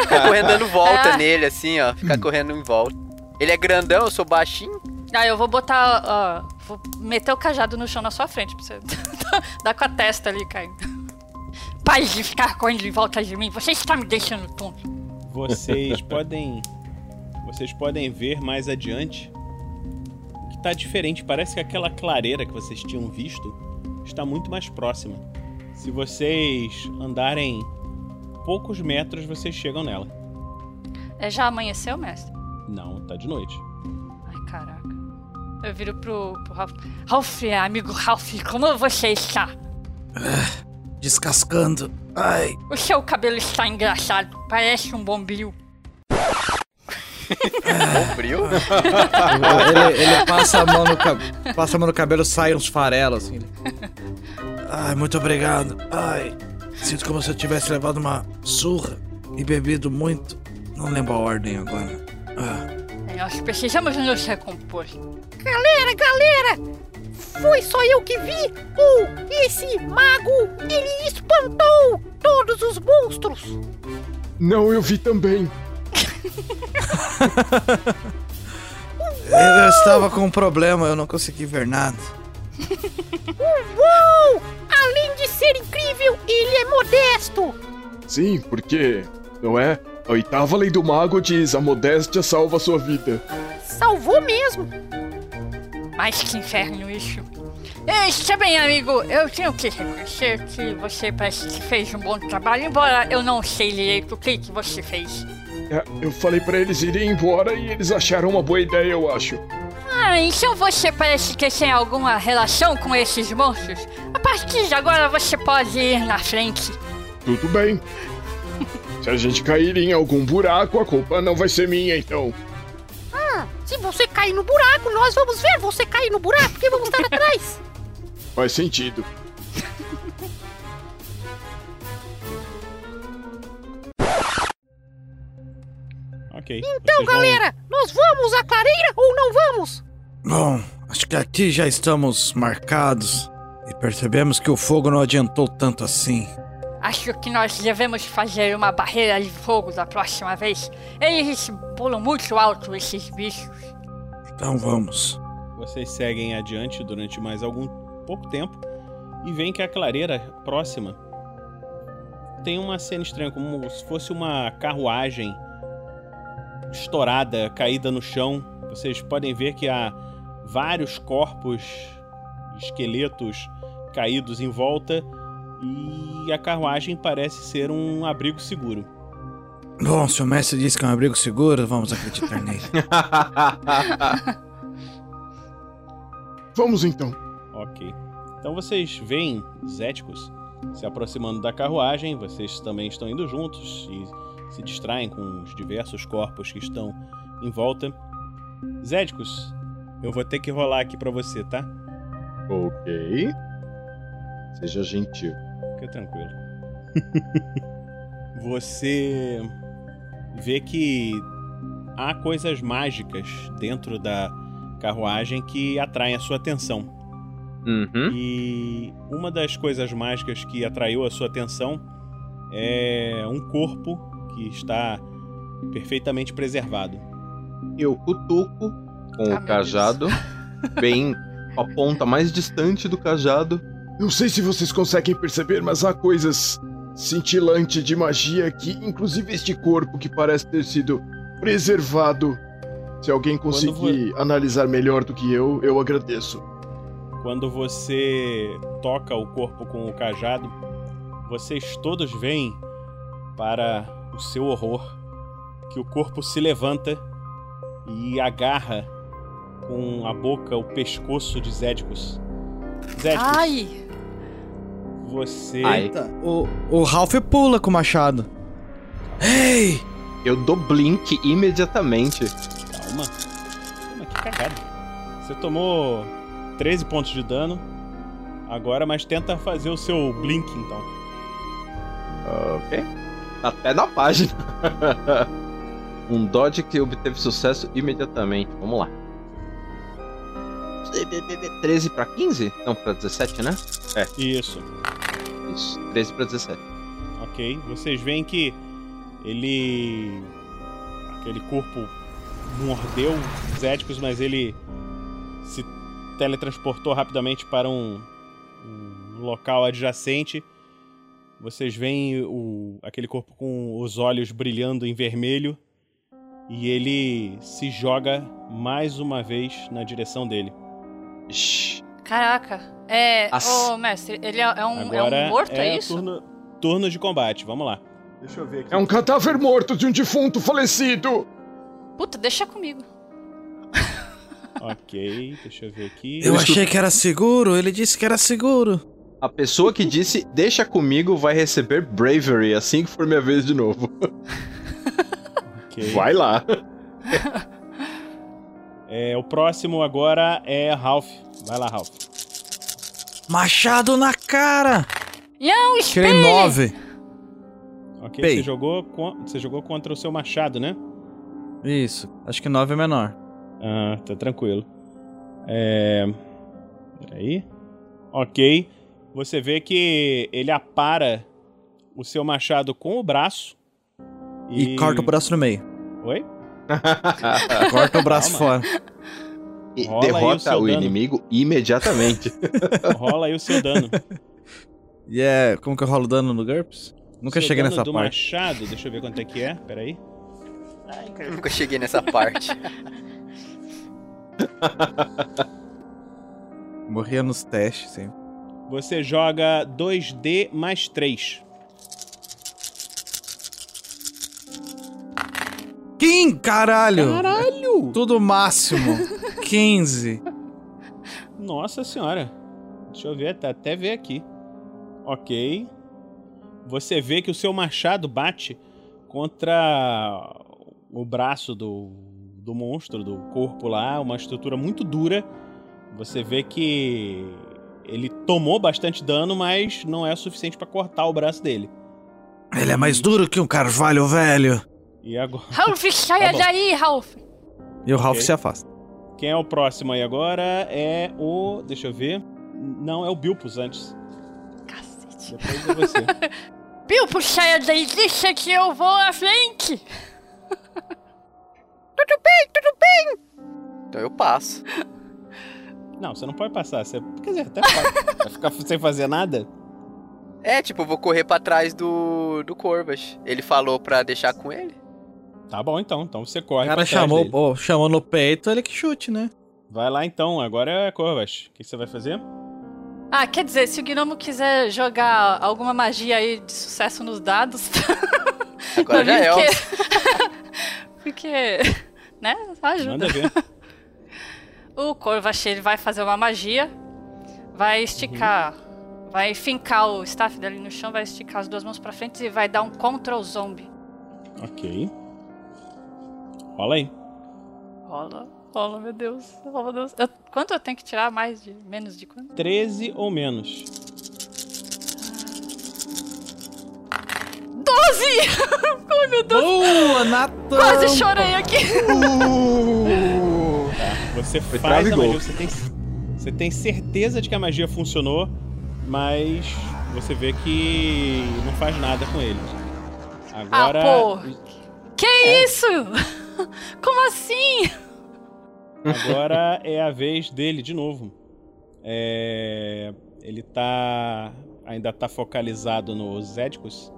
Ficar correndo dando volta Ah. nele, assim, ó. Ficar correndo em volta. Ele é grandão, eu sou baixinho. Ah, eu vou botar, ó, vou meter o cajado no chão na sua frente pra você dar com a testa ali caindo. Pare de ficar correndo em volta de mim, você está me deixando tonto. Vocês podem. Vocês podem ver mais adiante que tá diferente. Parece que aquela clareira que vocês tinham visto está muito mais próxima. Se vocês andarem poucos metros, vocês chegam nela. É, já amanheceu, mestre? Não, tá de noite. Ai, caraca. Eu viro pro, pro Ralph. Ralph, amigo Ralph, como você está? Descascando. Ai. O seu cabelo está engraçado, parece um bombril. Bombril? ele, ele passa a mão no cabelo. Passa a mão no cabelo, sai uns farelos assim. Ai, muito obrigado. Ai. Sinto como se eu tivesse levado uma surra e bebido muito. Não lembro a ordem agora. Ah. Nós precisamos nos recompor. Galera, galera! Foi só eu que vi? Ou esse mago, ele espantou todos os monstros? Não, eu vi também. Eu estava com um problema, eu não consegui ver nada. Uou! Além de ser incrível, ele é modesto! Sim, porque, não é? A oitava lei do mago diz: a modéstia salva a sua vida. Salvou mesmo! Mas que inferno isso. Está bem, amigo, eu tenho que reconhecer que você parece que fez um bom trabalho, embora eu não sei direito o que, que você fez. É, eu falei pra eles irem embora e eles acharam uma boa ideia, eu acho. Ah, então você parece que tem alguma relação com esses monstros? A partir de agora você pode ir na frente. Tudo bem. Se a gente cair em algum buraco, a culpa não vai ser minha, então. Se você cair no buraco, nós vamos ver você cair no buraco, porque vamos estar atrás. Faz sentido. ok. Então, galera, vão... nós vamos à clareira ou não vamos? Bom, acho que aqui já estamos marcados e percebemos que o fogo não adiantou tanto assim. Acho que nós devemos fazer uma barreira de fogo da próxima vez. Eles pulam muito alto, esses bichos. Então vamos. Vocês seguem adiante durante mais algum pouco tempo e veem que a clareira próxima tem uma cena estranha, como se fosse uma carruagem estourada, caída no chão. Vocês podem ver que há vários corpos, esqueletos caídos em volta e a carruagem parece ser um abrigo seguro. Bom, se o mestre disse que é um abrigo seguro, vamos acreditar nele. Vamos então. Ok. Então vocês veem Zéticos se aproximando da carruagem, vocês também estão indo juntos e se distraem com os diversos corpos que estão em volta. Zéticos, eu vou ter que rolar aqui pra você, tá? Ok. Seja gentil. Fica tranquilo. Você vê que há coisas mágicas dentro da carruagem que atraem a sua atenção. Uhum. E uma das coisas mágicas que atraiu a sua atenção é um corpo que está perfeitamente preservado. Eu cutuco com Ah, o cajado, bem a ponta mais distante do cajado. Não sei se vocês conseguem perceber, mas há coisas cintilantes de magia aqui, inclusive este corpo que parece ter sido preservado. Se alguém conseguir analisar melhor do que eu, eu agradeço. Quando você toca o corpo com o cajado, vocês todos veem, para o seu horror, que o corpo se levanta e agarra com a boca o pescoço de Zédicos. Zédicos, Ai! Você. Eita, o, o Ralph pula com o machado. Ei! Eu dou blink imediatamente. Calma. Calma, que cagada. Você tomou 13 pontos de dano agora, mas tenta fazer o seu blink então. Ok. Tá até na página. um dodge que obteve sucesso imediatamente. Vamos lá. 13 pra 15? Não, pra 17, né? É. Isso. Isso. 13 pra 17. Ok. Vocês veem que ele. aquele corpo mordeu os Zéticos, mas ele se teletransportou rapidamente para um, um local adjacente. Vocês veem o, aquele corpo com os olhos brilhando em vermelho e ele se joga mais uma vez na direção dele. Caraca. É. As- Ô, mestre, ele é, é um, é Agora um morto, é, isso? Turno, turno de combate, vamos lá. Deixa eu ver aqui. É um cadáver morto de um defunto falecido! Puta, deixa comigo. Ok, deixa eu ver aqui. Eu achei que era seguro, ele disse que era seguro. A pessoa que disse deixa comigo vai receber Bravery assim que for minha vez de novo. Vai lá. É, o próximo agora é Ralph. Vai lá, Ralph. Machado na cara! Não, Tirei nove. Ok, Pei. você jogou, você jogou contra o seu machado, né? Isso, acho que nove é menor. Ah, tá tranquilo. É. Peraí. Ok. Você vê que ele apara o seu machado com o braço. E, corta o braço no meio. Oi? Corta o braço Calma. fora. E Rola o derrota o, dano. inimigo imediatamente. Rola aí o seu dano. E é. Como que eu rolo dano no GURPS? Nunca Seu cheguei dano nessa do parte. machado, deixa eu ver quanto é que é. Peraí. Nunca cheguei nessa parte. Morria nos testes, sempre. Você joga 2D mais 3. Kim, caralho! Caralho! Tudo máximo. 15. Nossa senhora. Deixa eu ver, tá até ver aqui. Ok. Você vê que o seu machado bate contra o braço do, do monstro, do corpo lá, uma estrutura muito dura. Você vê que ele tomou bastante dano, mas não é o suficiente pra cortar o braço dele. Ele é mais duro que um carvalho velho. E agora. Ralph, saia Tá daí, Ralph. E o Ralph se afasta. Quem é o próximo aí agora? É o. Deixa eu ver. Não, é o Bilpus antes. Cacete. Depois é você. Bilbo, saia daí, deixa que eu vou à frente. Tudo bem, tudo bem. Então eu passo. Não, você não pode passar. Você... Quer dizer, até pode. Vai ficar sem fazer nada? É, tipo, eu vou correr pra trás do, do Corvas. Ele falou pra deixar com ele? Tá bom então. Então você corre. O cara pra trás chamou, dele. pô, chamou no peito, ele que chute, né? Vai lá então. Agora é Corvas. O que você vai fazer? Ah, quer dizer, se o gnomo quiser jogar alguma magia aí de sucesso nos dados. Agora já é. Porque, porque né? Ajuda. Manda ver. O Corvache, ele vai fazer uma magia, vai esticar, vai fincar o staff dele no chão, vai esticar as duas mãos pra frente e vai dar um control zombie. Ok. Rola aí. Rola, rola, meu Deus, rola, meu Deus. Eu- quanto eu tenho que tirar? Mais de, menos de quanto? 13 ou menos. 12! Ai, meu Deus! Boa, Natan! Quase chorei aqui! Tá. Você Foi faz a gol. magia. Você tem, você tem certeza de que a magia funcionou, mas você vê que não faz nada com ele. Agora. Ah, pô! Que isso? Como assim? Agora é a vez dele de novo. É, Ele tá. Ainda tá focalizado nos Zédicos.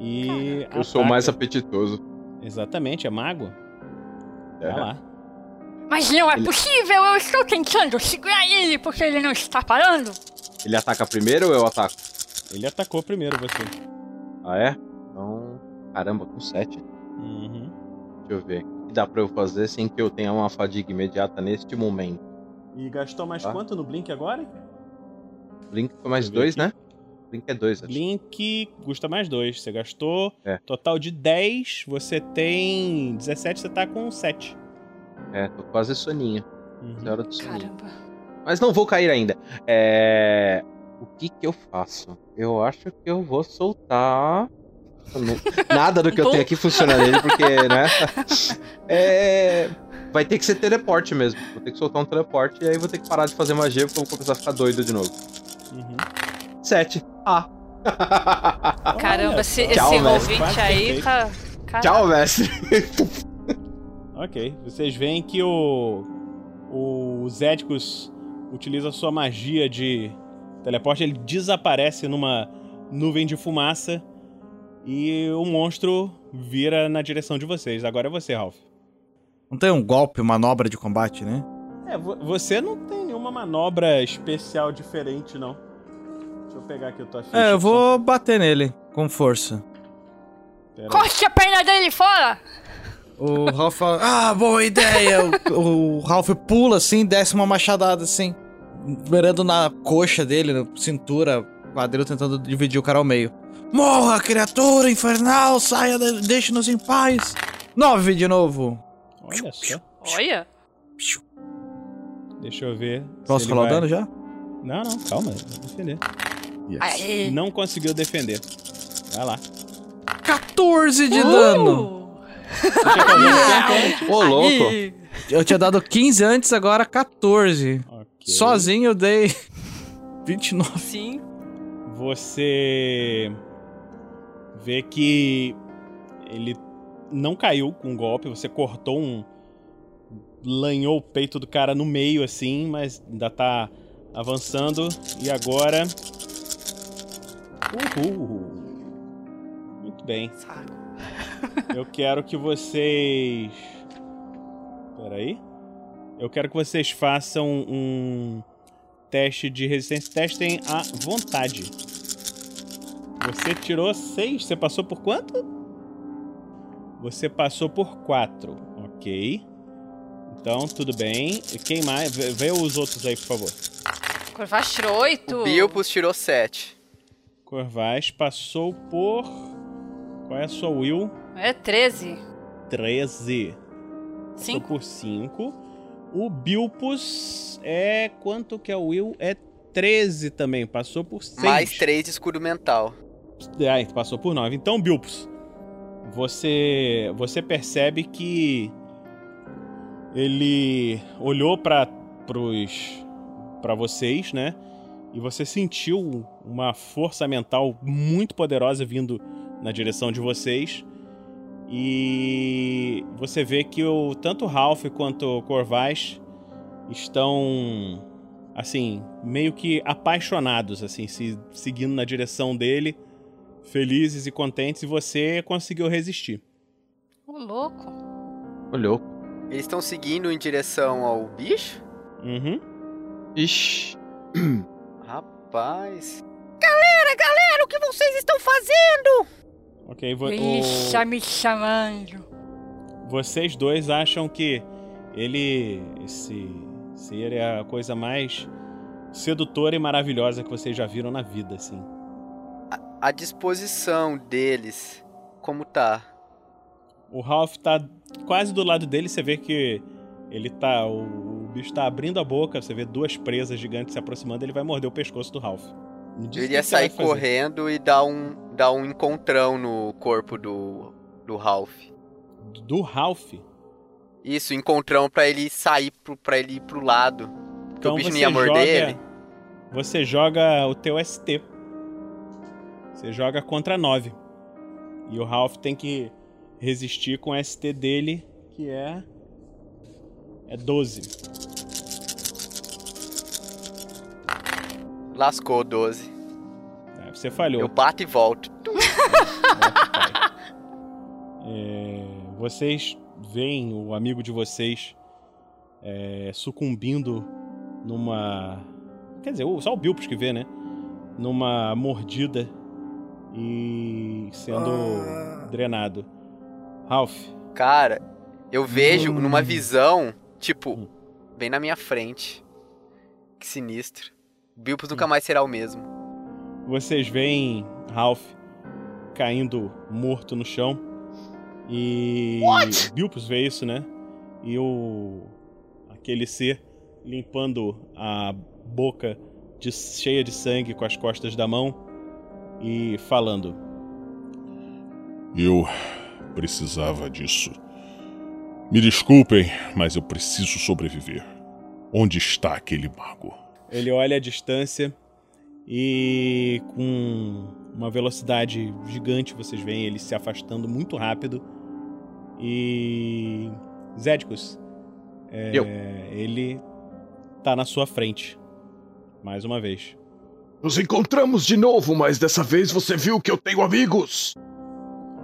E. Eu sou o mais apetitoso. Exatamente, é mago. Vai É. lá. Mas não é Ele- possível, eu estou tentando segurar ele porque ele não está parando. Ele ataca primeiro ou eu ataco? Ele atacou primeiro você. Ah, é? Então. Caramba, com 7. Uhum. Deixa eu ver. O que dá pra eu fazer sem que eu tenha uma fadiga imediata neste momento? E gastou mais Tá. quanto no Blink agora? Blink foi mais dois, né? Blink é dois, acho. Blink custa mais dois. Você gastou É. total de 10, você tem 17, você tá com 7. É, tô quase soninho. Uhum. É hora do soninho. Caramba. Mas não vou cair ainda. É. O que que eu faço? Eu acho que eu vou soltar. Nada do que eu tenho aqui funciona nele, porque, né? É. Vai ter que ser teleporte mesmo. Vou ter que soltar um teleporte e aí vou ter que parar de fazer magia porque eu vou começar a ficar doido de novo. Uhum. Sete. Ah. Caramba, esse, Tchau, esse ouvinte aí tá. Caraca. Tchau, mestre. Ok. Vocês veem que o. O Zéticos utiliza a sua magia de teleporte, ele desaparece numa nuvem de fumaça e o monstro vira na direção de vocês. Agora é você, Ralph. Não tem um golpe, manobra de combate, né? É, vo- você não tem nenhuma manobra especial diferente, não. Deixa eu pegar aqui a tua ficha. É, eu vou bater nele com força. Pera. Corte a perna dele fora! O Ralph fala, ah, boa ideia. o, o Ralph pula assim, desce uma machadada assim, mirando na coxa dele, na cintura, quadril, tentando dividir o cara ao meio. Morra, criatura infernal, saia, de- deixe-nos em paz. Nove de novo. Olha só. Olha! Deixa eu ver. Posso falar o vai- dano já? Não, não, calma, vou defender. Aê. Não conseguiu defender. Vai lá. 14 de Uh! dano. Ô, louco. Eu tinha dado 15 antes, agora 14. Ok. Sozinho eu dei 29. Sim. Você vê que ele não caiu com um golpe, você cortou um. lanhou o peito do cara no meio assim, mas ainda tá avançando. E agora. Uhul! Muito bem. Eu quero que vocês. Peraí. Eu quero que vocês façam um teste de resistência. Testem a vontade. Você tirou 6. Você passou por quanto? Você passou por 4. Ok. Então, tudo bem. Quem mais? Vê, vê os outros aí, por favor. Corvaz tirou oito. O Bilpus tirou 7. Corvaz passou por. Qual é a sua will? É 13. 13. Passou Cinco. por 5. O Bilpus é. Quanto que é o Will? É 13 também. Passou por 6. Mais 3 de escudo mental. Ah, passou por 9. Então, Bilpus, você você percebe que ele olhou para pros para vocês, né? E você sentiu uma força mental muito poderosa vindo na direção de vocês. E você vê que o, tanto o Ralph quanto o Corvais estão assim, meio que apaixonados assim, se seguindo na direção dele, felizes e contentes e você conseguiu resistir. Ô, louco. Ô, louco. Eles estão seguindo em direção ao bicho? Uhum. Ixi. Rapaz. Galera, galera, o que vocês estão fazendo? OK, vo Ixi, tá me chamando. Vocês dois acham que ele esse ser é a coisa mais sedutora e maravilhosa que vocês já viram na vida, assim. A, disposição deles, como tá? O Ralph tá quase do lado dele, você vê que ele tá. O, o bicho tá abrindo a boca, você vê duas presas gigantes se aproximando, ele vai morder o pescoço do Ralph. Eu iria sair correndo e dar um, dar um encontrão no corpo do, do Ralph. Do Ralph? Isso, encontrão pra ele sair pro, pra ele ir pro lado. Porque Então o bicho não você ia morder joga, ele. Você joga o teu ST. Você joga contra 9. E o Ralph tem que resistir com o ST dele, que é. É 12. Lascou 12. É, você falhou. Eu bato e volto. É, vocês veem o amigo de vocês é, sucumbindo numa. Quer dizer, só o Bilpos que vê, né? Numa mordida e sendo drenado. Ralph. Cara, eu vejo Hum. numa visão, tipo, bem na minha frente. Que sinistro. Bilpos Hum. nunca mais será o mesmo. Vocês veem Ralph caindo morto no chão. E Bilpos vê isso, né? E o aquele ser limpando a boca de- cheia de sangue com as costas da mão e falando: Eu precisava disso. Me desculpem, mas eu preciso sobreviver. Onde está aquele mago? Ele olha a distância e com uma velocidade gigante vocês veem ele se afastando muito rápido. E Zedicus, é, Eu. ele tá na sua frente. Mais uma vez. Nos encontramos de novo, mas dessa vez você viu que eu tenho amigos.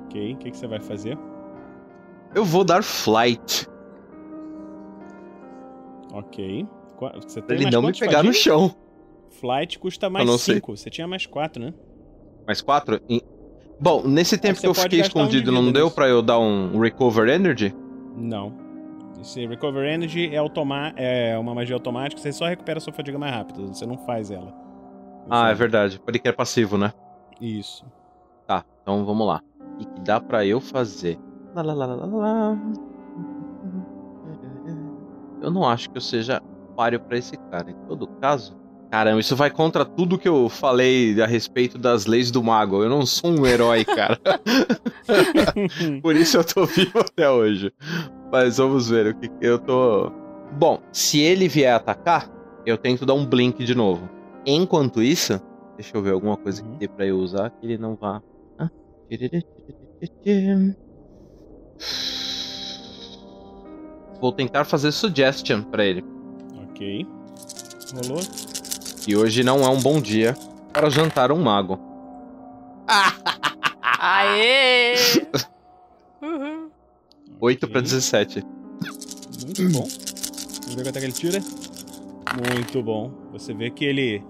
Ok, o que, que você vai fazer? Eu vou dar flight. Ok. Você Pra tem ele mais não me pegar no chão. Flight custa mais não sei. 5. Você tinha mais 4, né? Mais quatro? Em- Bom, nesse tempo você que eu fiquei gastar um escondido, não deu pra eu dar um recover energy? Não. Esse Recover Energy é, automa é uma magia automática, você só recupera a sua fadiga mais rápido, você não faz ela. Ah, é verdade. Pode que é passivo, né? Isso. Tá, então vamos lá. O que dá pra eu fazer? Lá, lá, lá, lá, lá. Eu não acho que eu seja páreo pra esse cara. Em todo caso. Caramba, isso vai contra tudo que eu falei a respeito das leis do mago. Eu não sou um herói, cara. Por isso eu tô vivo até hoje. Mas vamos ver o que eu tô. Bom, se ele vier atacar, eu tento dar um blink de novo. Enquanto isso, deixa eu ver alguma coisa que dê pra eu usar que ele não vá. Ah. Vou tentar fazer suggestion pra ele. Ok. Rolou? Que hoje não é um bom dia para jantar um mago. Aê! Uhum. 8 pra 17. Muito bom. Vamos ver quanto é que ele tira. Muito bom. Você vê que ele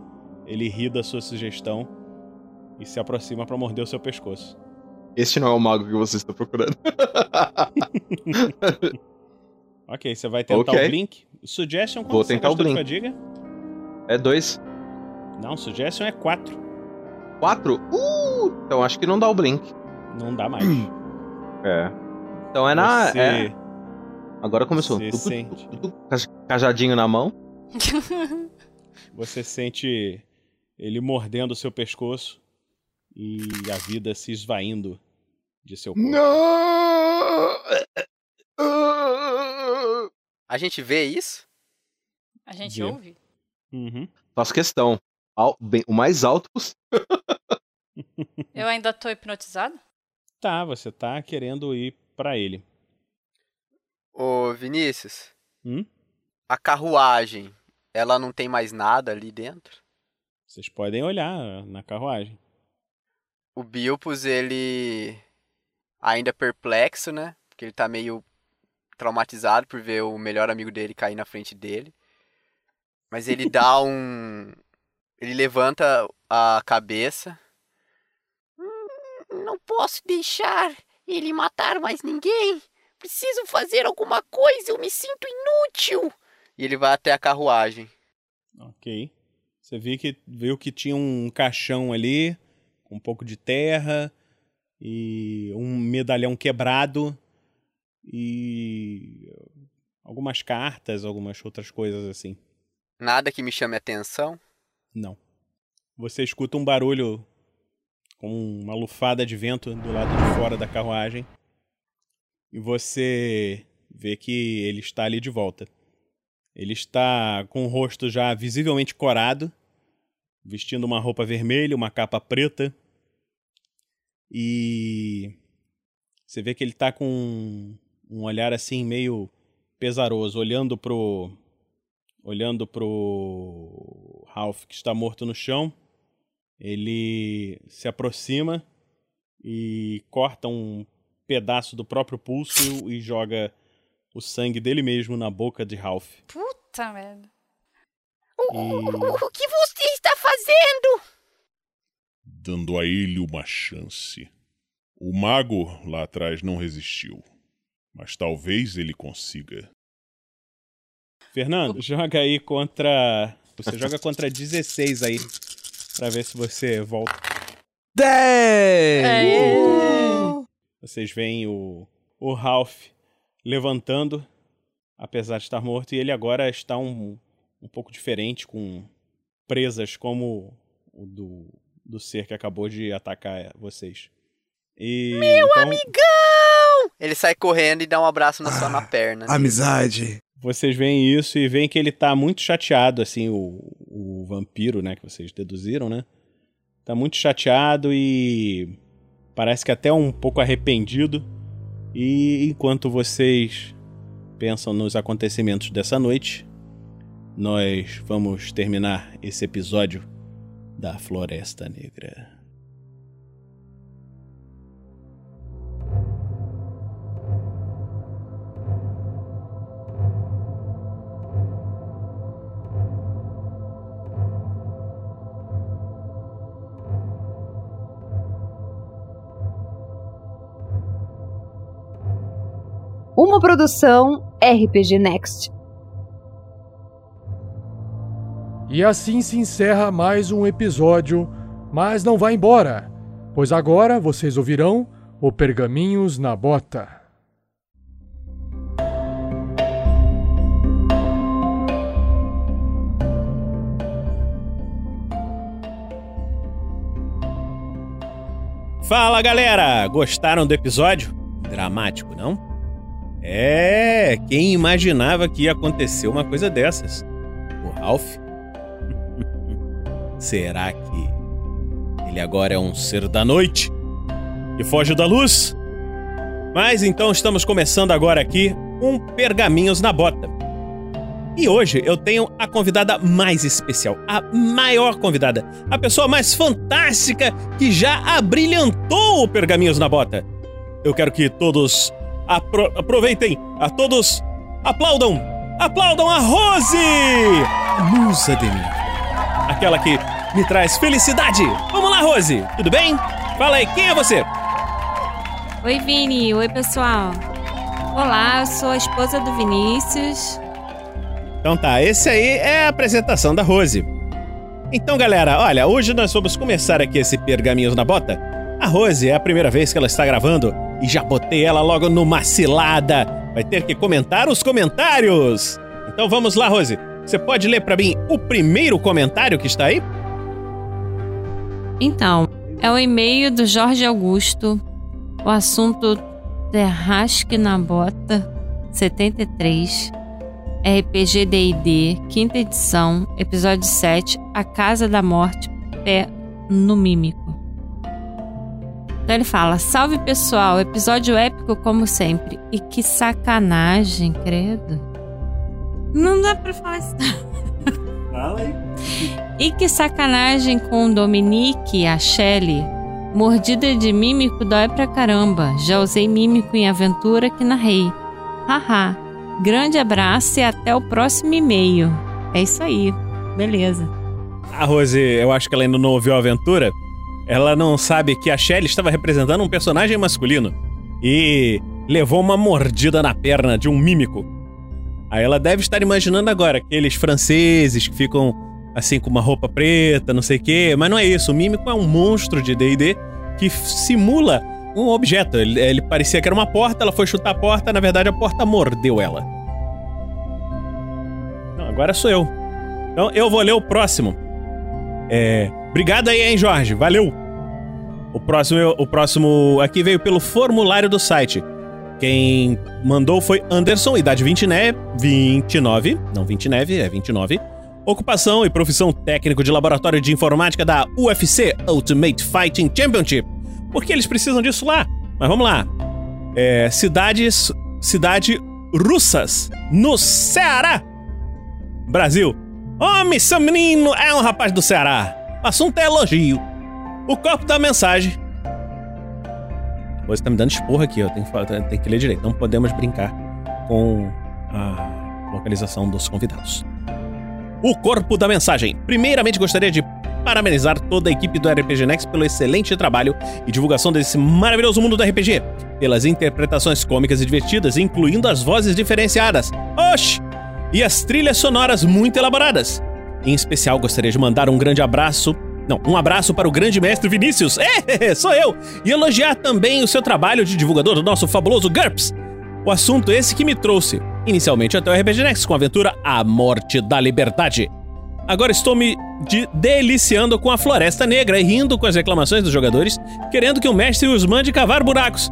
ele ri da sua sugestão e se aproxima pra morder o seu pescoço. Este não é o mago que você está procurando. Ok, você vai tentar Ok. o Blink. Suggestion Vou você tentar o Blink. fadiga? É 2. Não, Suggestion é 4. 4? Uh! Então acho que não dá o blink. Não dá mais. É. Então é na. Você- é. Agora começou. Você Tu, tu, sente. tu, tu, caj- Cajadinho na mão. Você sente ele mordendo o seu pescoço e a vida se esvaindo de seu corpo. Não! A gente vê isso? A gente Vê. ouve? Uhum. Faço questão. Bem- o mais alto possível. Eu ainda tô hipnotizado? Tá, você tá querendo ir pra ele. Ô, Vinícius. Hum? A carruagem, ela não tem mais nada ali dentro? Vocês podem olhar na carruagem. O Bilpus, ele. Ainda perplexo, né? Porque ele tá meio traumatizado por ver o melhor amigo dele cair na frente dele. Mas ele dá um. Ele levanta a cabeça. Hum, Não posso deixar ele matar mais ninguém. Preciso fazer alguma coisa, eu me sinto inútil. E ele vai até a carruagem. Ok. Você viu que, viu que tinha um caixão ali, com um pouco de terra, e um medalhão quebrado, e algumas cartas, algumas outras coisas assim. Nada que me chame a atenção. Não. Você escuta um barulho com uma lufada de vento do lado de fora da carruagem. E você vê que ele está ali de volta. Ele está com o rosto já visivelmente corado, vestindo uma roupa vermelha, uma capa preta. E você vê que ele está com um olhar assim meio pesaroso, olhando pro olhando pro Ralph que está morto no chão. Ele se aproxima e corta um pedaço do próprio pulso e joga o sangue dele mesmo na boca de Ralph. Puta merda. E O que você está fazendo? dando a ele uma chance. O mago lá atrás não resistiu, mas talvez ele consiga. Fernando, joga aí contra. Você joga contra 16 aí. Pra ver se você volta. 10! Vocês veem o, o Ralph levantando, apesar de estar morto, e ele agora está um, um pouco diferente, com presas como o do, do ser que acabou de atacar vocês. E, Meu então, amigão! Ele sai correndo e dá um abraço na sua na perna. Amizade. Vocês veem isso e veem que ele tá muito chateado, assim, o, o vampiro, né, que vocês deduziram, né? Tá muito chateado e parece que até um pouco arrependido. E enquanto vocês pensam nos acontecimentos dessa noite, nós vamos terminar esse episódio da Floresta Negra. Uma produção RPG Next. E assim se encerra mais um episódio, mas não vá embora, pois agora vocês ouvirão o Pergaminhos na Bota. Fala galera! Gostaram do episódio? Dramático, não? É, quem imaginava que ia acontecer uma coisa dessas? O Ralph? Será que ele agora é um ser da noite? Que foge da luz? Mas então estamos começando agora aqui um Pergaminhos na Bota. E hoje eu tenho a convidada mais especial, a maior convidada, a pessoa mais fantástica que já abrilhantou o Pergaminhos na Bota. Eu quero que todos apro aproveitem, a todos aplaudam, aplaudam a Rose! A musa de mim. Aquela que me traz felicidade. Vamos lá, Rose, tudo bem? Fala aí, quem é você? Oi, Vini. Oi, pessoal. Olá, eu sou a esposa do Vinícius. Então tá, esse aí é a apresentação da Rose. Então, galera, olha, hoje nós vamos começar aqui esse Pergaminhos na Bota. A Rose é a primeira vez que ela está gravando e já botei ela logo numa cilada. Vai ter que comentar os comentários. Então vamos lá, Rose. Você pode ler pra mim o primeiro comentário que está aí? Então, é o e-mail do Jorge Augusto. O assunto Terrasque na Bota 73. RPG D&D, quinta edição, episódio 7, A Casa da Morte, pé no mímico. Então ele fala: Salve pessoal, episódio épico como sempre. E que sacanagem, credo. Não dá pra falar isso. Fala aí. E que sacanagem com o Dominique e a Shelly. Mordida de mímico dói pra caramba. Já usei mímico em aventura que narrei. Haha. Grande abraço e até o próximo e-mail. É isso aí. Beleza. A Rose, eu acho que ela ainda não ouviu a aventura. Ela não sabe que a Shelly estava representando um personagem masculino e levou uma mordida na perna de um mímico. Aí ela deve estar imaginando agora aqueles franceses que ficam assim com uma roupa preta, não sei o quê, mas não é isso. O mímico é um monstro de D&D que simula um objeto. Ele, ele parecia que era uma porta, ela foi chutar a porta, na verdade a porta mordeu ela. Não, agora sou eu. Então eu vou ler o próximo. É, obrigado aí, hein, Jorge. Valeu. O próximo, o próximo aqui veio pelo formulário do site. Quem mandou foi Anderson, idade 29, 29, não 29, é 29. Ocupação e profissão técnico de laboratório de informática da UFC Ultimate Fighting Championship. Porque eles precisam disso lá. Mas vamos lá. É, cidades, cidade russas no Ceará, Brasil. Homem, seu menino é um rapaz do Ceará. O assunto é elogio. O corpo da mensagem. Você tá me dando esporro aqui, ó. Tem que, que ler direito. Não podemos brincar com a localização dos convidados. O corpo da mensagem. Primeiramente, gostaria de parabenizar toda a equipe do RPG Next pelo excelente trabalho e divulgação desse maravilhoso mundo do RPG, pelas interpretações cômicas e divertidas, incluindo as vozes diferenciadas. Oxi! E as trilhas sonoras muito elaboradas. Em especial, gostaria de mandar um grande abraço. Não, um abraço para o grande mestre Vinícius. É, sou eu! E elogiar também o seu trabalho de divulgador do nosso fabuloso GURPS. O assunto esse que me trouxe, inicialmente até o RPG Next com a aventura A Morte da Liberdade. Agora estou me de- deliciando com a Floresta Negra e rindo com as reclamações dos jogadores, querendo que o mestre os mande cavar buracos.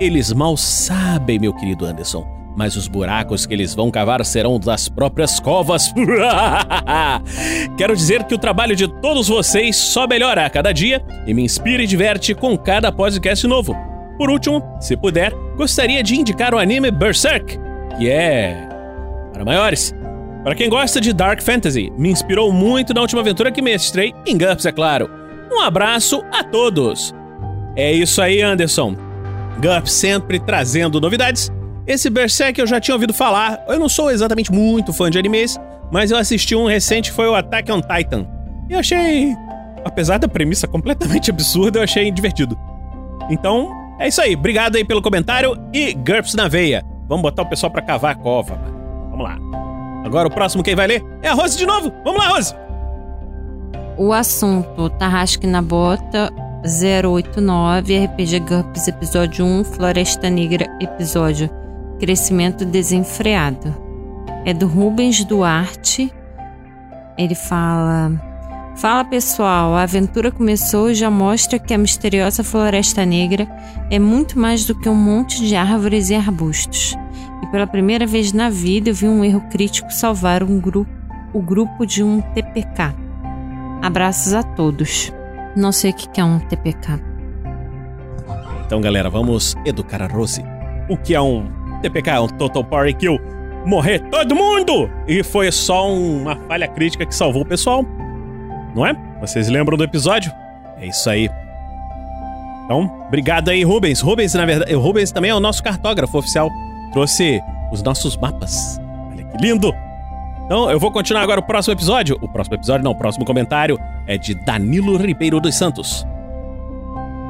Eles mal sabem, meu querido Anderson, mas os buracos que eles vão cavar serão das próprias covas. Quero dizer que o trabalho de todos vocês só melhora a cada dia e me inspira e diverte com cada podcast novo. Por último, se puder, gostaria de indicar o anime Berserk, que é para maiores. Para quem gosta de Dark Fantasy, me inspirou muito na última aventura que mestrei em GURPS, é claro. Um abraço a todos! É isso aí, Anderson. GURPS sempre trazendo novidades. Esse Berserk eu já tinha ouvido falar. Eu não sou exatamente muito fã de animes, mas eu assisti um recente que foi o Attack on Titan. E eu achei. Apesar da premissa completamente absurda, eu achei divertido. Então, é isso aí. Obrigado aí pelo comentário e GURPS na veia. Vamos botar o pessoal pra cavar a cova, mano. Vamos lá. Agora o próximo quem vai ler é a Rose de novo. Vamos lá, Rose! O assunto Tarrasque na Bota 089, RPG GURPS Episódio 1, Floresta Negra Episódio Crescimento Desenfreado. É do Rubens Duarte. Ele fala: Fala pessoal, a aventura começou e já mostra que a misteriosa Floresta Negra é muito mais do que um monte de árvores e arbustos. E pela primeira vez na vida eu vi um erro crítico salvar um grupo, o grupo de um TPK. Abraços a todos. Não sei o que é um TPK. Então, galera, vamos educar a Rose. O que é um TPK? Um Total Party Kill? Morrer todo mundo! E foi só uma falha crítica que salvou o pessoal. Não é? Vocês lembram do episódio? É isso aí. Então, obrigado aí, Rubens. Rubens, na verdade, Rubens também é o nosso cartógrafo oficial. Trouxe os nossos mapas. Olha que lindo! Então, eu vou continuar agora o próximo episódio. O próximo episódio, não, o próximo comentário é de Danilo Ribeiro dos Santos.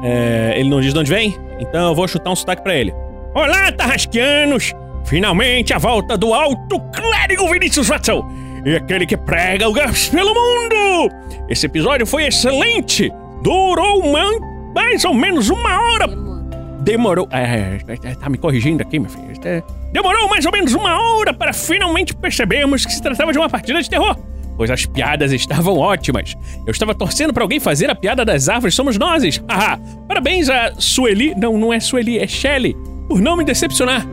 É, ele não diz de onde vem, então eu vou chutar um sotaque pra ele. Olá, Tarrasquianos! Finalmente a volta do alto clérigo Vinícius Watson! E aquele que prega o GURPS pelo mundo! Esse episódio foi excelente! Durou uma, mais ou menos uma hora! Demorou. É, é, tá me corrigindo aqui, meu filho. É, demorou mais ou menos uma hora para finalmente percebermos que se tratava de uma partida de terror. pois as piadas estavam ótimas. Eu estava torcendo para alguém fazer a piada das árvores somos nozes. Haha! Parabéns a Sueli, não, não é Sueli, é Shelley, por não me decepcionar.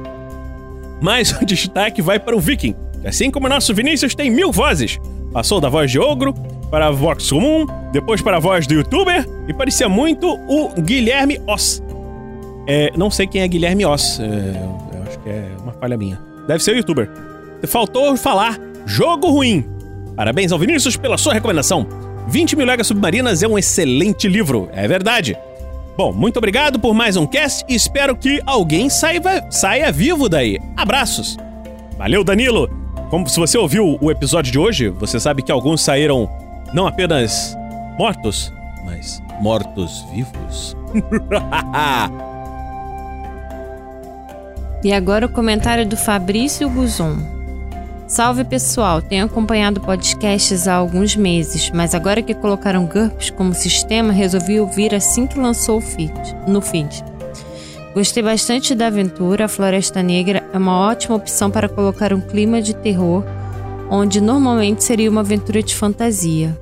Mas o destaque vai para o Viking, que assim como nosso Vinícius tem mil vozes. Passou da voz de ogro para a voz comum, depois para a voz do youtuber e parecia muito o Guilherme Oss. É, não sei quem é Guilherme Oss, é, eu acho que é uma falha minha. Deve ser o youtuber. Faltou falar jogo ruim. Parabéns ao Vinícius pela sua recomendação. 20 Mil Legas Submarinas é um excelente livro, é verdade. Bom, muito obrigado por mais um cast e espero que alguém saiba, saia vivo daí. Abraços. Valeu, Danilo. Como se você ouviu o episódio de hoje, você sabe que alguns saíram não apenas mortos, mas mortos vivos. E agora o comentário do Fabrício Guzon. Salve pessoal, tenho acompanhado podcasts há alguns meses, mas agora que colocaram GURPS como sistema, resolvi ouvir assim que lançou o feed, no feed. Gostei bastante da aventura, a Floresta Negra é uma ótima opção para colocar um clima de terror, onde normalmente seria uma aventura de fantasia.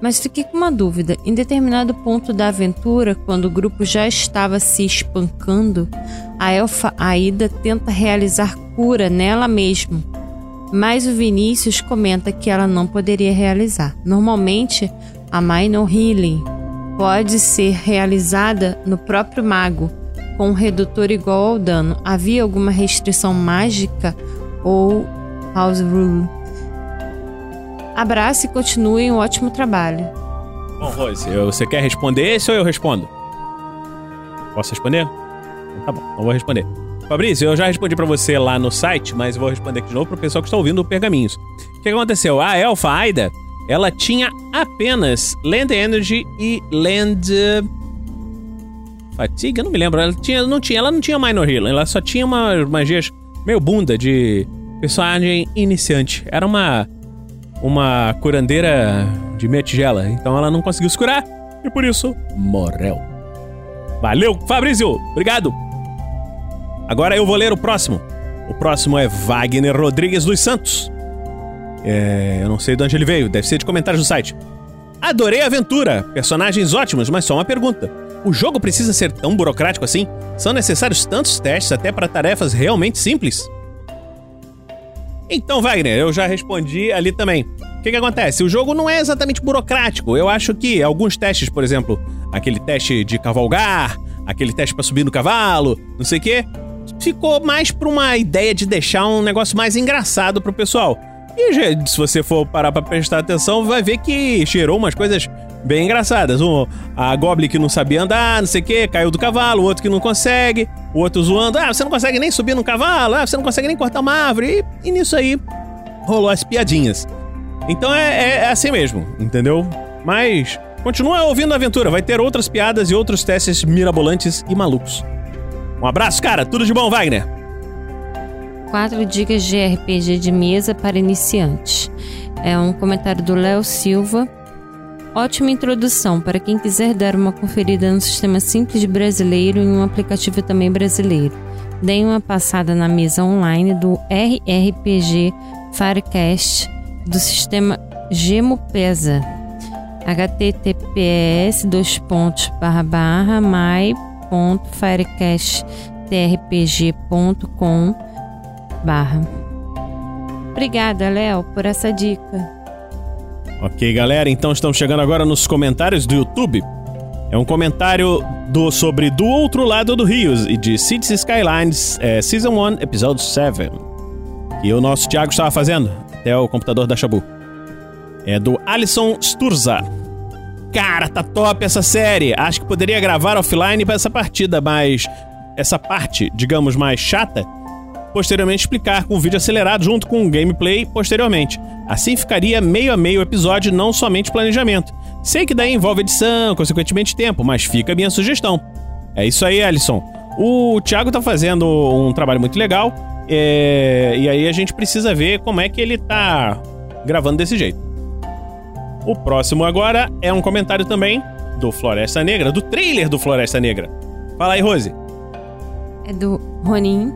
Mas fiquei com uma dúvida: em determinado ponto da aventura, quando o grupo já estava se espancando, a elfa Aida tenta realizar cura nela mesma. Mas o Vinícius comenta que ela não poderia realizar. Normalmente, a Minor Healing pode ser realizada no próprio mago, com um redutor igual ao dano. Havia alguma restrição mágica ou house rule? Abraço e continue um ótimo trabalho. Bom, Rose, você quer responder esse ou eu respondo? Posso responder? Tá bom, eu vou responder. Fabrício, eu já respondi pra você lá no site, mas vou responder aqui de novo pro pessoal que está ouvindo o Pergaminhos. O que aconteceu? A Elfa Aida, ela tinha apenas Land Energy e Land... eh, Fatiga? Não me lembro. Ela, tinha, não tinha, ela não tinha Minor Healing, ela só tinha uma magias meio bunda de personagem iniciante. Era uma uma curandeira de meia tigela, então ela não conseguiu se curar e por isso morreu. Valeu, Fabrício! Obrigado! Agora eu vou ler o próximo. O próximo é Wagner Rodrigues dos Santos. É, eu não sei de onde ele veio, deve ser de comentários do site. Adorei a aventura, personagens ótimos, mas só uma pergunta. O jogo precisa ser tão burocrático assim? São necessários tantos testes até para tarefas realmente simples? Então, Wagner, eu já respondi ali também. O que, que acontece? O jogo não é exatamente burocrático. Eu acho que alguns testes, por exemplo, aquele teste de cavalgar, aquele teste pra subir no cavalo, não sei o quê, ficou mais pra uma ideia de deixar um negócio mais engraçado pro pessoal. E se você for parar pra prestar atenção, vai ver que gerou umas coisas bem engraçadas. Um, a Goblin que não sabia andar, não sei o quê, caiu do cavalo, o outro que não consegue, o outro zoando, ah, você não consegue nem subir no cavalo, ah, você não consegue nem cortar uma árvore. E, e nisso aí rolou as piadinhas. Então é, é- é assim mesmo, entendeu? Mas continua ouvindo a aventura, vai ter outras piadas e outros testes mirabolantes e malucos. Um abraço, cara, tudo de bom, Wagner. Quatro dicas de RPG de mesa para iniciantes. É um comentário do Léo Silva. Ótima introdução para quem quiser dar uma conferida no sistema simples brasileiro e um aplicativo também brasileiro. Deem uma passada na mesa online do RRPG Firecast do sistema Gemopesa. https dois pontos barra my.firecasttrpg.com barra. Obrigada, Léo, por essa dica. Ok, galera, então estamos chegando agora nos comentários do YouTube. É um comentário do sobre Do Outro Lado do Rio e de Cities Skylines é, Season 1, Episódio 7. Que o nosso Thiago estava fazendo, até o computador da Shabu. É do Alisson Sturza. Cara, tá top essa série. Acho que poderia gravar offline para essa partida, mas essa parte, digamos, mais chata, posteriormente explicar com vídeo acelerado junto com o gameplay posteriormente. Assim ficaria meio a meio episódio, não somente planejamento. Sei que daí envolve edição, consequentemente tempo, mas fica a minha sugestão. É isso aí, Alisson. O Thiago tá fazendo um trabalho muito legal, é, e aí a gente precisa ver como é que ele tá gravando desse jeito. O próximo agora é um comentário também do Floresta Negra, do trailer do Floresta Negra. Fala aí, Rose. É do Ronin.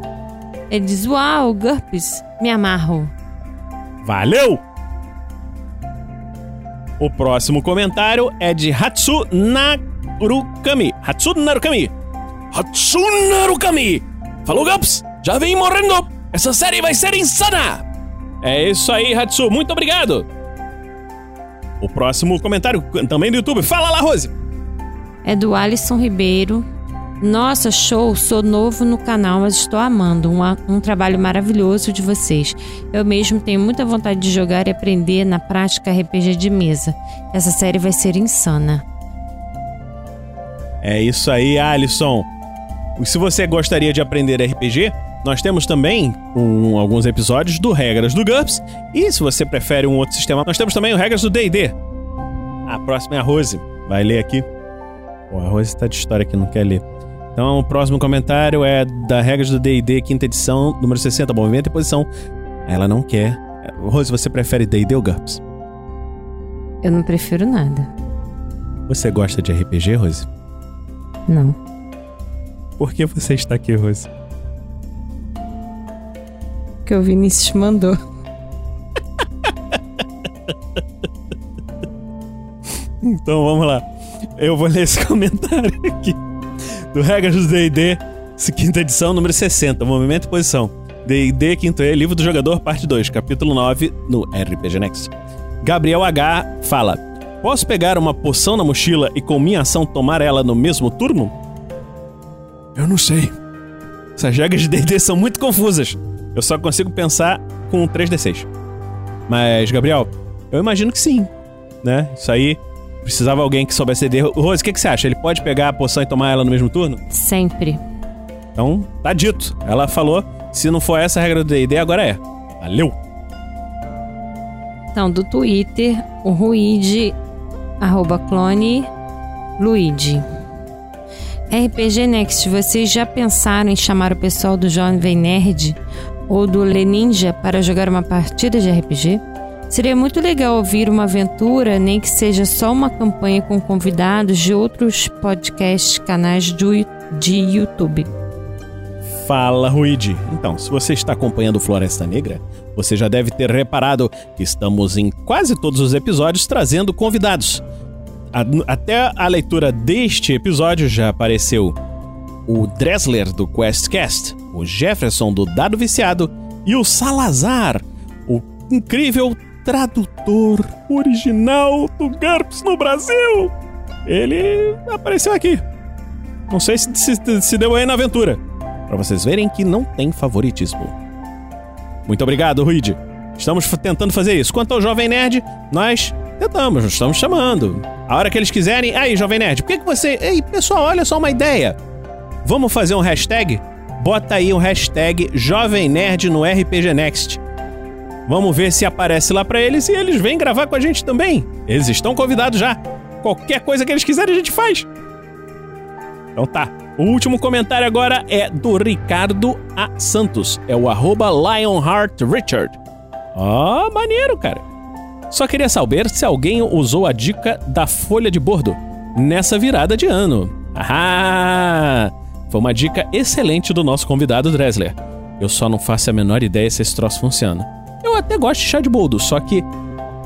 Ele diz: Uau, GURPS, me amarro. Valeu! O próximo comentário é de Hatsu Narukami. Hatsu Narukami. Hatsu Narukami. Falou, Gaps. Já vem morrendo. Essa série vai ser insana. É isso aí, Hatsu. Muito obrigado. O próximo comentário também do YouTube. Fala lá, Rose. É do Alisson Ribeiro. Nossa, show! Sou novo no canal, mas estou amando. Um, um trabalho maravilhoso de vocês. Eu mesmo tenho muita vontade de jogar e aprender na prática RPG de mesa. Essa série vai ser insana. É isso aí, Alisson. E se você gostaria de aprender RPG, nós temos também um, alguns episódios do Regras do GURPS. E se você prefere um outro sistema, nós temos também o Regras do D&D. A próxima é a Rose. Vai ler aqui. Pô, a Rose tá de história aqui, não quer ler. Então, o próximo comentário é da Regras do D&D, quinta edição, número 60, movimento e posição. Ela não quer. Rose, você prefere D&D ou GURPS? Eu não prefiro nada. Você gosta de RPG, Rose? Não. Por que você está aqui, Rose? Que o Vinícius mandou. Então vamos lá. Eu vou ler esse comentário aqui. Do Regras do D&D, quinta edição, número 60, Movimento e Posição. D&D, quinto E, Livro do Jogador, parte 2, capítulo 9, no RPG Next. Gabriel H. fala, Posso pegar uma poção na mochila e com minha ação tomar ela no mesmo turno? Eu não sei. Essas regras de D&D são muito confusas. Eu só consigo pensar com um 3d6. Mas, Gabriel, eu imagino que sim, né? Isso aí precisava alguém que soubesse D&D. Rose, o que, que você acha? Ele pode pegar a poção e tomar ela no mesmo turno? Sempre. Então, tá dito. Ela falou, se não for essa a regra do D&D, agora é. Valeu! Então, do Twitter, o Ruide, arroba clone, Luigi. RPG Next, vocês já pensaram em chamar o pessoal do Jovem Nerd ou do Leninja para jogar uma partida de RPG? Seria muito legal ouvir uma aventura, nem que seja só uma campanha com convidados de outros podcasts, canais do, de YouTube. Fala, Ruide. Então, se você está acompanhando Floresta Negra, você já deve ter reparado que estamos em quase todos os episódios trazendo convidados. Até a leitura deste episódio já apareceu o Dressler do QuestCast, o Jefferson do Dado Viciado e o Salazar, o incrível tradutor original do GURPS no Brasil. Ele apareceu aqui. Não sei se, se, se deu aí na aventura. Pra vocês verem que não tem favoritismo. Muito obrigado, Ruide. Estamos tentando fazer isso. Quanto ao Jovem Nerd, nós tentamos, estamos chamando. A hora que eles quiserem. Aí, Jovem Nerd, por que, que você. Ei, pessoal, olha só uma ideia. Vamos fazer um hashtag? Bota aí um hashtag Jovem Nerd no RPG Next. Vamos ver se aparece lá pra eles e eles vêm gravar com a gente também. Eles estão convidados já. Qualquer coisa que eles quiserem a gente faz. Então tá. O último comentário agora é do Ricardo A. Santos. É o arroba LionheartRichard. Ó, maneiro, cara. Só queria saber se alguém usou a dica da folha de bordo nessa virada de ano. Ah! Foi uma dica excelente do nosso convidado Dressler. Eu só não faço a menor ideia se esse troço funciona. Eu até gosto de chá de boldo, só que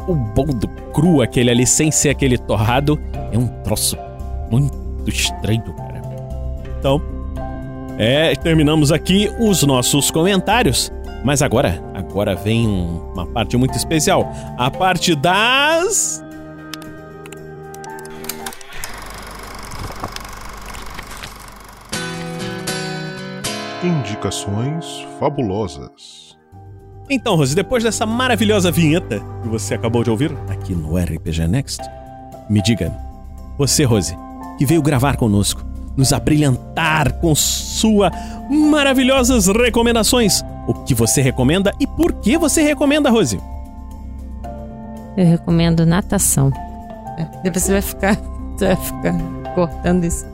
o boldo cru, aquele ali sem ser aquele torrado, é um troço muito estranho, cara. Então, é, terminamos aqui os nossos comentários. Mas agora, agora vem um- uma parte muito especial. A parte das. Indicações fabulosas. Então, Rose, depois dessa maravilhosa vinheta que você acabou de ouvir aqui no RPG Next, me diga, você, Rose, que veio gravar conosco, nos abrilhantar com sua maravilhosas recomendações. O que você recomenda e por que você recomenda, Rose? Eu recomendo natação. É, Depois você vai ficar, você vai ficar cortando isso.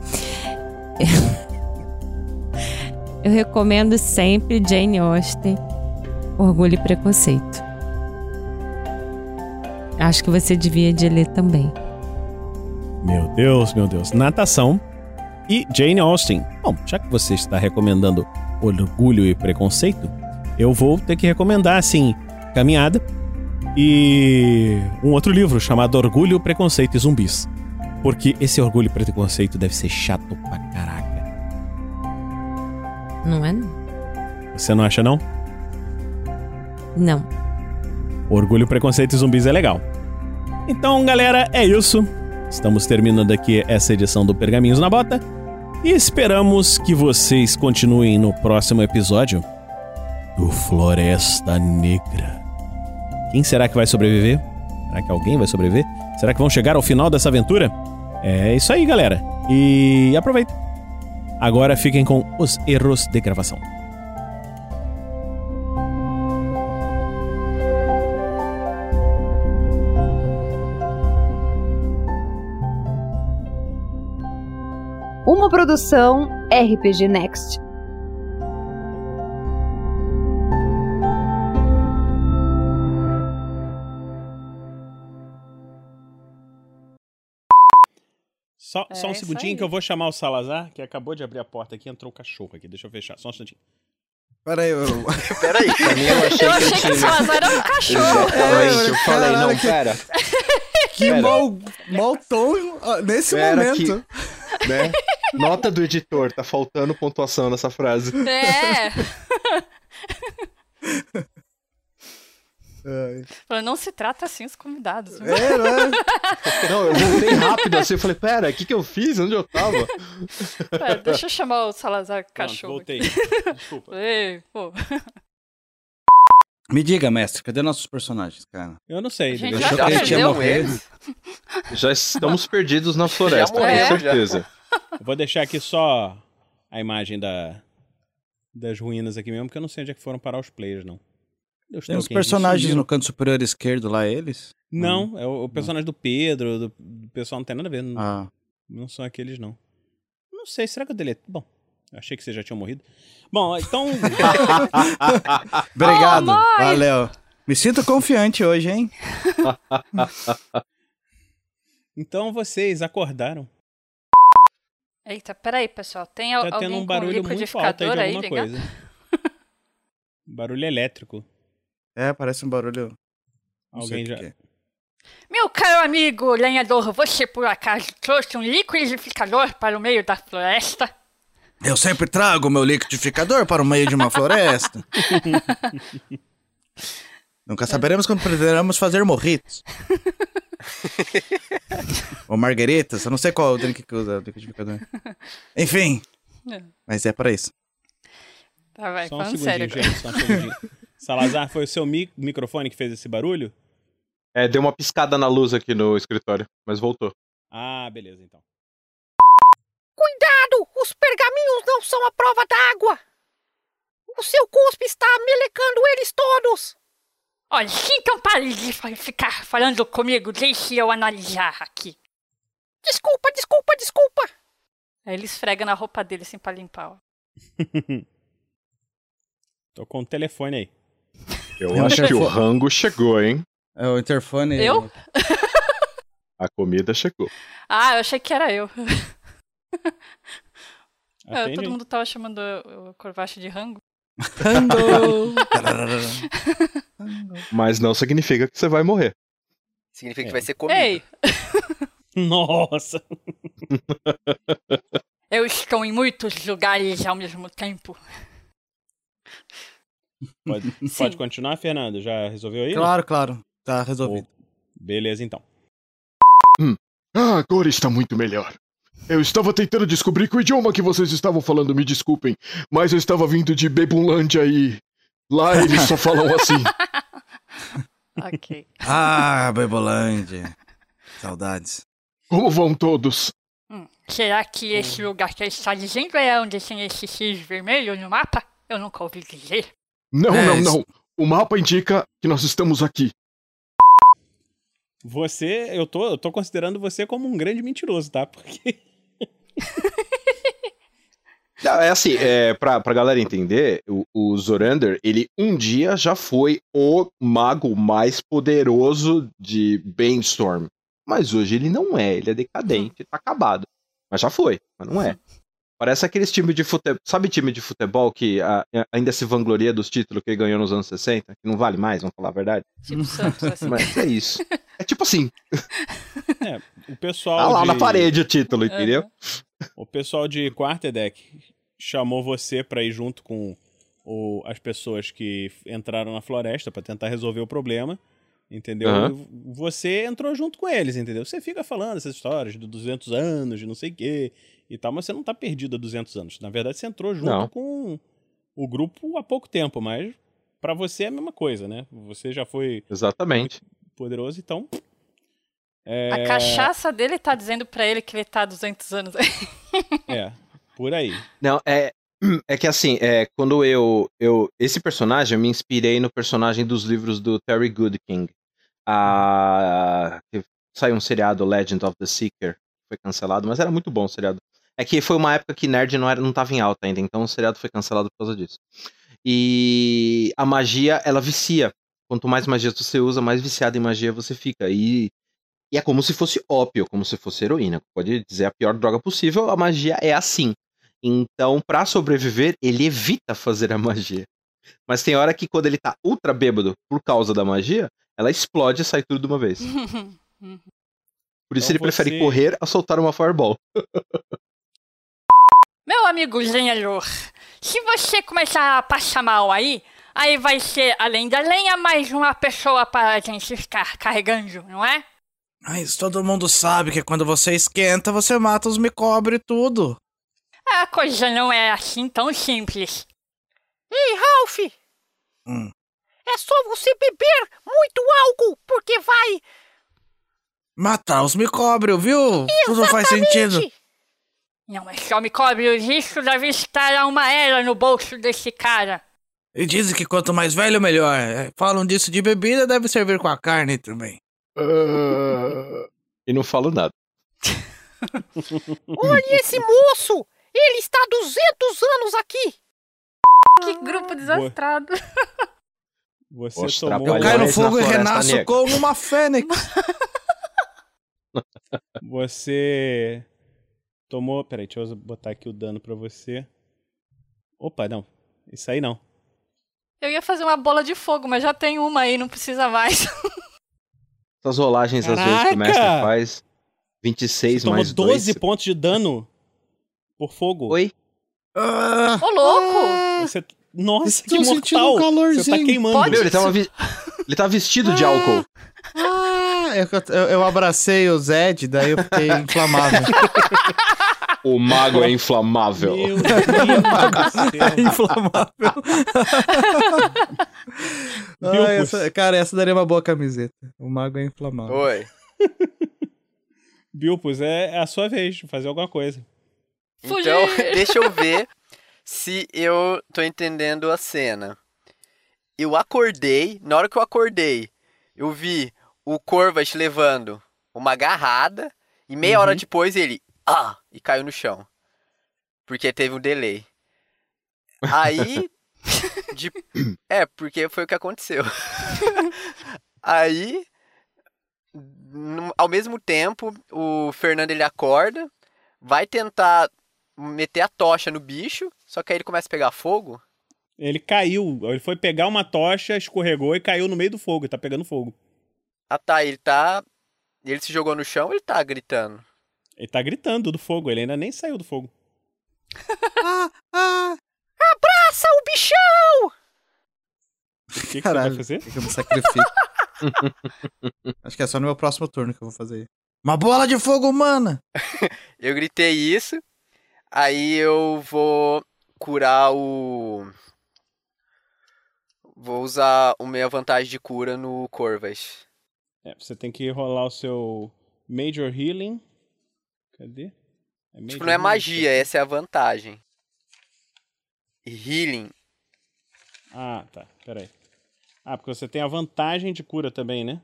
Eu recomendo sempre Jane Austen, Orgulho e Preconceito. Acho que você devia de ler também. Meu Deus, meu Deus. Natação e Jane Austen. Bom, já que você está recomendando Orgulho e Preconceito, eu vou ter que recomendar, assim, Caminhada E um outro livro chamado Orgulho, Preconceito e Zumbis. Porque esse orgulho e preconceito deve ser chato pra caraca. Não é? Você não acha não? Não. Orgulho, Preconceito e Zumbis é legal. Então, galera, é isso. Estamos terminando aqui essa edição do Pergaminhos na Bota. E esperamos que vocês continuem no próximo episódio do Floresta Negra. Quem será que vai sobreviver? Será que alguém vai sobreviver? Será que vão chegar ao final dessa aventura? É isso aí, galera. E aproveita. Agora fiquem com os erros de gravação. Uma produção RPG Next. Só, É só um segundinho aí. que eu vou chamar o Salazar, que acabou de abrir a porta aqui, entrou o cachorro aqui. Deixa eu fechar, só um instantinho. Pera aí, eu... Pera aí. Pra mim, eu achei Eu que eu achei que tinha... o Salazar era um cachorro. Exatamente, eu falei, não, que- pera. Que Pera. mau, mau tom nesse Pera momento. que- né? Nota do editor, tá faltando pontuação nessa frase. É. Falou, Não se trata assim os convidados. viu? É, né? Não, eu voltei rápido assim, eu falei, pera, o que que eu fiz? Onde eu tava? Pera, deixa eu chamar o Salazar cachorro. voltei. aqui. Desculpa. Ei, pô. Me diga, mestre, cadê nossos personagens, cara? Eu não sei. A gente Eu já morrido. eles. Já estamos perdidos na floresta, com já. certeza. Eu vou deixar aqui só a imagem da, das ruínas aqui mesmo, porque eu não sei onde é que foram parar os players, não. Tem os personagens no canto superior esquerdo lá, eles? Não, é o, o personagem do Pedro, do, do pessoal não tem nada a ver. Não, Ah. não são aqueles, não. Não sei, será que eu deletei? Bom, eu achei que vocês já tinham morrido. Bom, então. Obrigado, Oh, valeu. Me sinto confiante hoje, hein? então vocês acordaram. Eita, peraí, pessoal. Tem Tá alguém tendo um com barulho muito alto aí de alguma ligado? coisa. barulho elétrico. É, parece um barulho. não Alguém já. é. Meu caro amigo lenhador, você por acaso trouxe um liquidificador para o meio da floresta? Eu sempre trago meu liquidificador para o meio de uma floresta. Nunca saberemos quando poderemos fazer morritos. Ou margueritas, eu não sei qual o drink que usa o liquidificador. Enfim, mas é para isso. Tá, vai, Só um falando sério. gente, só um segundinho. Salazar, foi o seu mi- microfone que fez esse barulho? É, deu uma piscada na luz aqui no escritório, mas voltou. Ah, beleza, então. Cuidado! Os pergaminhos não são a prova d'água! O seu cuspe está melecando eles todos! Olha, então pare de ficar falando comigo, deixe eu analisar aqui. Desculpa, desculpa, desculpa! Aí ele esfrega na roupa dele assim pra limpar, ó. Tô com o telefone aí. Eu acho que o rango chegou, hein? É o interfone. Eu? A comida chegou. Ah, eu achei que era eu. É, todo mundo tava chamando o o Corvache de rango. Rango! Mas não significa que você vai morrer. Significa É. que vai ser comido. Ei, Nossa! Eu estou em muitos lugares ao mesmo tempo. Pode, pode continuar, Fernando? Já resolveu aí? Claro, claro. Tá resolvido. Beleza, então. Ah, agora está muito melhor. Eu estava tentando descobrir que o idioma que vocês estavam falando, me desculpem, mas eu estava vindo de Bebunlândia e lá eles só falam assim. ok. Ah, Bebolândia. Saudades. Como vão todos? Hum, será que esse lugar que ele está dizendo é onde tem esse X vermelho no mapa? Eu nunca ouvi dizer. Não, É, não, não. O mapa indica que nós estamos aqui. Você, eu tô, eu tô considerando você como um grande mentiroso, tá? Porque. Não, é assim, é, pra, pra galera entender, o, o Zorander, ele um dia já foi o mago mais poderoso de Bainstorm. Mas hoje ele não é, ele é decadente, tá acabado. Mas já foi, mas não é. Parece aqueles times de futebol. Sabe time de futebol que ah, ainda se vangloria dos títulos que ele ganhou nos anos 60? Que não vale mais, vamos falar a verdade? Tipo Santos, assim. Mas é isso. É tipo assim. É, o pessoal. Tá lá de- na parede o título, É. entendeu? O pessoal de Quarterdeck chamou você pra ir junto com o- as pessoas que entraram na floresta pra tentar resolver o problema, entendeu? E Você entrou junto com eles, entendeu? Você fica falando essas histórias de 200 anos, de não sei o quê e tal, mas você não tá perdido há 200 anos. Na verdade, você entrou junto Não. com o grupo há pouco tempo, mas pra você é a mesma coisa, né? Você já foi Exatamente. poderoso, então... É... A cachaça dele tá dizendo pra ele que ele tá há 200 anos. É, por aí. Não, é. É que assim, é, quando eu, eu. Esse personagem, eu me inspirei no personagem dos livros do Terry Goodking. Ah, que saiu um seriado Legend of the Seeker. Foi cancelado, mas era muito bom o seriado. É que foi uma época que nerd não, era, não tava em alta ainda, então o seriado foi cancelado por causa disso. E a magia, ela vicia. Quanto mais magias você usa, mais viciado em magia você fica. E, e é como se fosse ópio, como se fosse heroína. Pode dizer a pior droga possível, a magia é assim. Então, pra sobreviver, ele evita fazer a magia. Mas tem hora que quando ele tá ultra bêbado por causa da magia, ela explode e sai tudo de uma vez. Por isso Então ele prefere você- correr a soltar uma fireball. Meu amigo lenhador, se você começar a passar mal aí, aí vai ser, além da lenha, mais uma pessoa para a gente ficar carregando, não é? Mas todo mundo sabe que quando você esquenta, você mata os micobres e tudo. A coisa não é assim tão simples. Ei, Ralph! Hum. É só você beber muito álcool, porque vai. Matar os micóbrios, viu? Tudo faz sentido. Não é só micróbios, isso deve estar a uma era no bolso desse cara. E dizem que quanto mais velho, melhor. É, Falam disso de bebida, deve servir com a carne também. E não falo nada. Olha esse moço! Ele está há 200 anos aqui! Que grupo desastrado. Você Os tomou... Eu caio no fogo e renasço negra. como uma fênix. Você tomou. Peraí, deixa eu botar aqui o dano pra você. Opa, não. Isso aí não. Eu ia fazer uma bola de fogo, mas já tem uma aí, não precisa mais. Essas rolagens às vezes que o Caraca! mestre faz. 26 Você tomou mais 12 2. pontos de dano por fogo. Oi? Ô, louco! Você... Nossa, Estou que mortal! um calorzinho. Você tá queimando. Meu, ele tava, vi- ele tava vestido de álcool. Ah, eu, eu- eu abracei o Zed, daí eu fiquei inflamável. O mago é inflamável. Meu Deus céu. inflamável. Ah, essa- cara, essa daria uma boa camiseta. O mago é inflamável. Oi. Bilpus, é é a sua vez de fazer alguma coisa. Então, deixa eu ver se eu tô entendendo a cena. Eu acordei, na hora que eu acordei, eu vi o Corvas levando uma agarrada e meia hora depois ele, ah, e caiu no chão. Porque teve um delay. Aí, de- é, porque foi o que aconteceu. Aí, ao mesmo tempo, o Fernando ele acorda, vai tentar meter a tocha no bicho, só que aí ele começa a pegar fogo. Ele caiu. Ele foi pegar uma tocha, escorregou e caiu no meio do fogo. e Tá pegando fogo. Ah tá, ele tá. Ele se jogou no chão ele tá gritando? Ele tá gritando do fogo. Ele ainda nem saiu do fogo. Ah, ah. Abraça o bichão! O que, que você Caralho, vai fazer? que eu me sacrifico? Acho que é só no meu próximo turno que eu vou fazer. Uma bola de fogo humana! Eu gritei isso. Aí eu vou curar o. Vou usar a minha vantagem de cura no Corvas. É, você tem que rolar o seu Major Healing. Cadê? É Tipo, não é Healing? magia, essa é a vantagem. Healing. Ah, tá. Peraí. Ah, porque você tem a vantagem de cura também, né?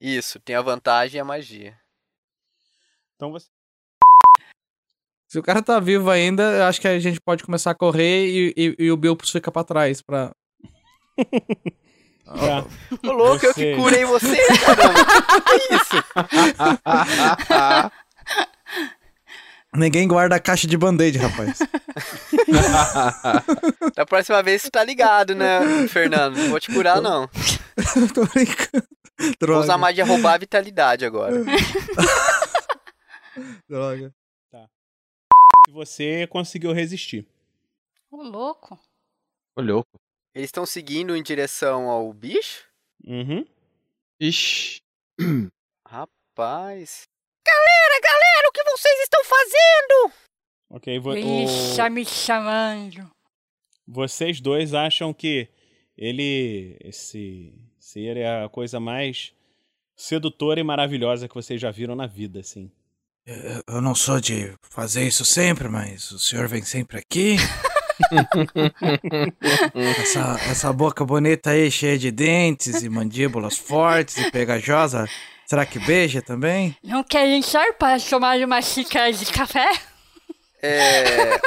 Isso, tem a vantagem e a magia. Então você. Se o cara tá vivo ainda, eu acho que a gente pode começar a correr e, e- e o Bilpus fica pra trás. Pra... Tá. Ô louco, eu que curei você, caramba. Que isso? Ninguém guarda a caixa de band-aid, rapaz. Da próxima vez você tá ligado, né, Fernando? Não vou te curar, não. Tô brincando. Vou Droga. usar magia roubar a vitalidade agora. Droga. Se você conseguiu resistir. Ô, louco. Ô, louco. Eles estão seguindo em direção ao bicho? Uhum. Ixi. Rapaz. Galera, galera, o que vocês estão fazendo? Ok, vo Ixi, o- me chamando. vocês dois acham que ele, esse ser é a coisa mais sedutora e maravilhosa que vocês já viram na vida, assim. Eu- Eu não sou de fazer isso sempre, mas o senhor vem sempre aqui. essa, essa boca bonita aí, cheia de dentes e mandíbulas fortes e pegajosa. Será que beija também? Não querem só para tomar uma xícara de café? É.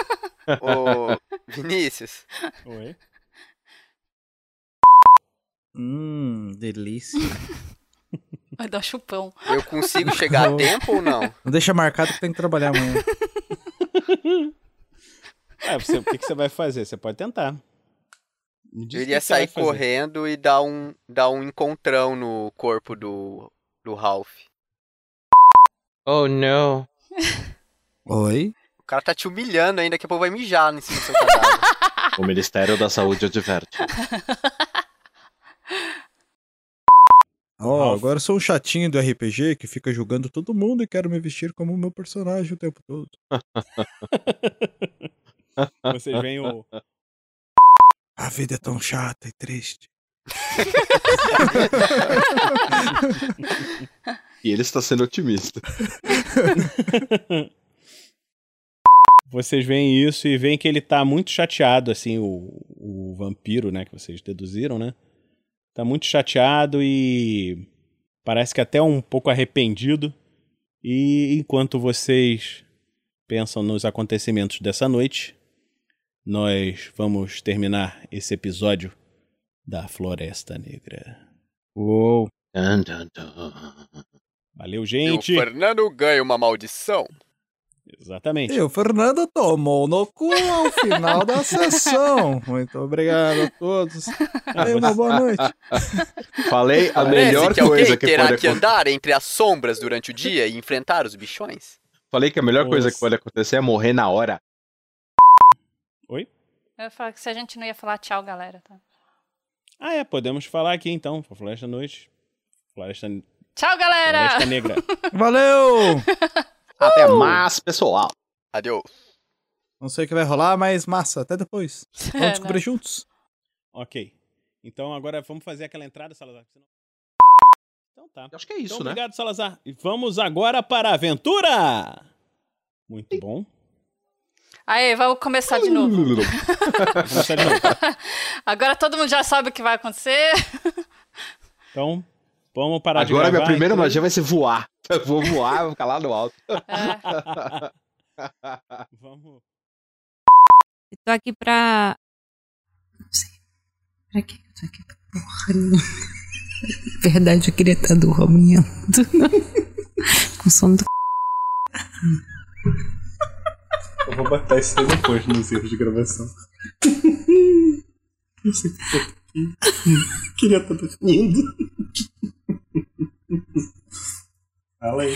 Ô. Vinícius. Oi. Hum, delícia. Vai dar chupão. Eu consigo chegar a tempo ou não? Não deixa marcado que tem que trabalhar amanhã. É, você, o que, que você vai fazer? Você pode tentar. Eu o iria sair correndo e dar um, dar um encontrão no corpo do, do Ralph. Oh, não. Oi? O cara tá te humilhando ainda, daqui a pouco vai mijar em cima do seu cadáver. O Ministério da Saúde adverte. Ó, agora eu sou um chatinho do RPG que fica julgando todo mundo e quero me vestir como o meu personagem o tempo todo. Vocês veem o. A vida é tão chata e triste. E ele está sendo otimista. Vocês veem isso e veem que ele tá muito chateado, assim, o, o vampiro, né, que vocês deduziram, né? Tá muito chateado e parece que até um pouco arrependido. E enquanto vocês pensam nos acontecimentos dessa noite, nós vamos terminar esse episódio da Floresta Negra. Uou. Valeu, E gente! o Fernando ganha uma maldição. Exatamente. E o Fernando tomou no cu ao final da sessão. Muito obrigado a todos. Tenham uma boa noite. Falei a Parece melhor que alguém coisa que terá pode que andar entre as sombras durante o dia e enfrentar os bichões. Falei que a melhor coisa Nossa. que pode acontecer é morrer na hora. Eu ia falar que se a gente não ia falar tchau, galera, tá? Ah, é, podemos falar aqui então. Floresta Noite. Floresta, Tchau, galera! Floresta Negra. Valeu! Até Uh! mais, pessoal. Adeus. Não sei o que vai rolar, mas massa. Até depois. É, Vamos descobrir né? juntos. Ok. Então agora vamos fazer aquela entrada, Salazar. senão- Então tá. Acho que é isso, então, né? Obrigado, Salazar. E vamos agora para a aventura! Muito bom. Aí, vamos começar de novo. Vamos começar de novo. Agora todo mundo já sabe o que vai acontecer. Então, vamos parar de Agora gravar. minha primeira então. magia vai ser voar. Eu vou voar, vou ficar lá no alto. Vamos. Eu tô aqui pra. Não sei. Pra que eu tô aqui? Porra nenhuma. Verdade, eu queria estar dormindo. Com sono do. Eu vou botar isso aí depois nos erros de gravação. Eu sei que por aqui. queria estar definindo. Fala aí.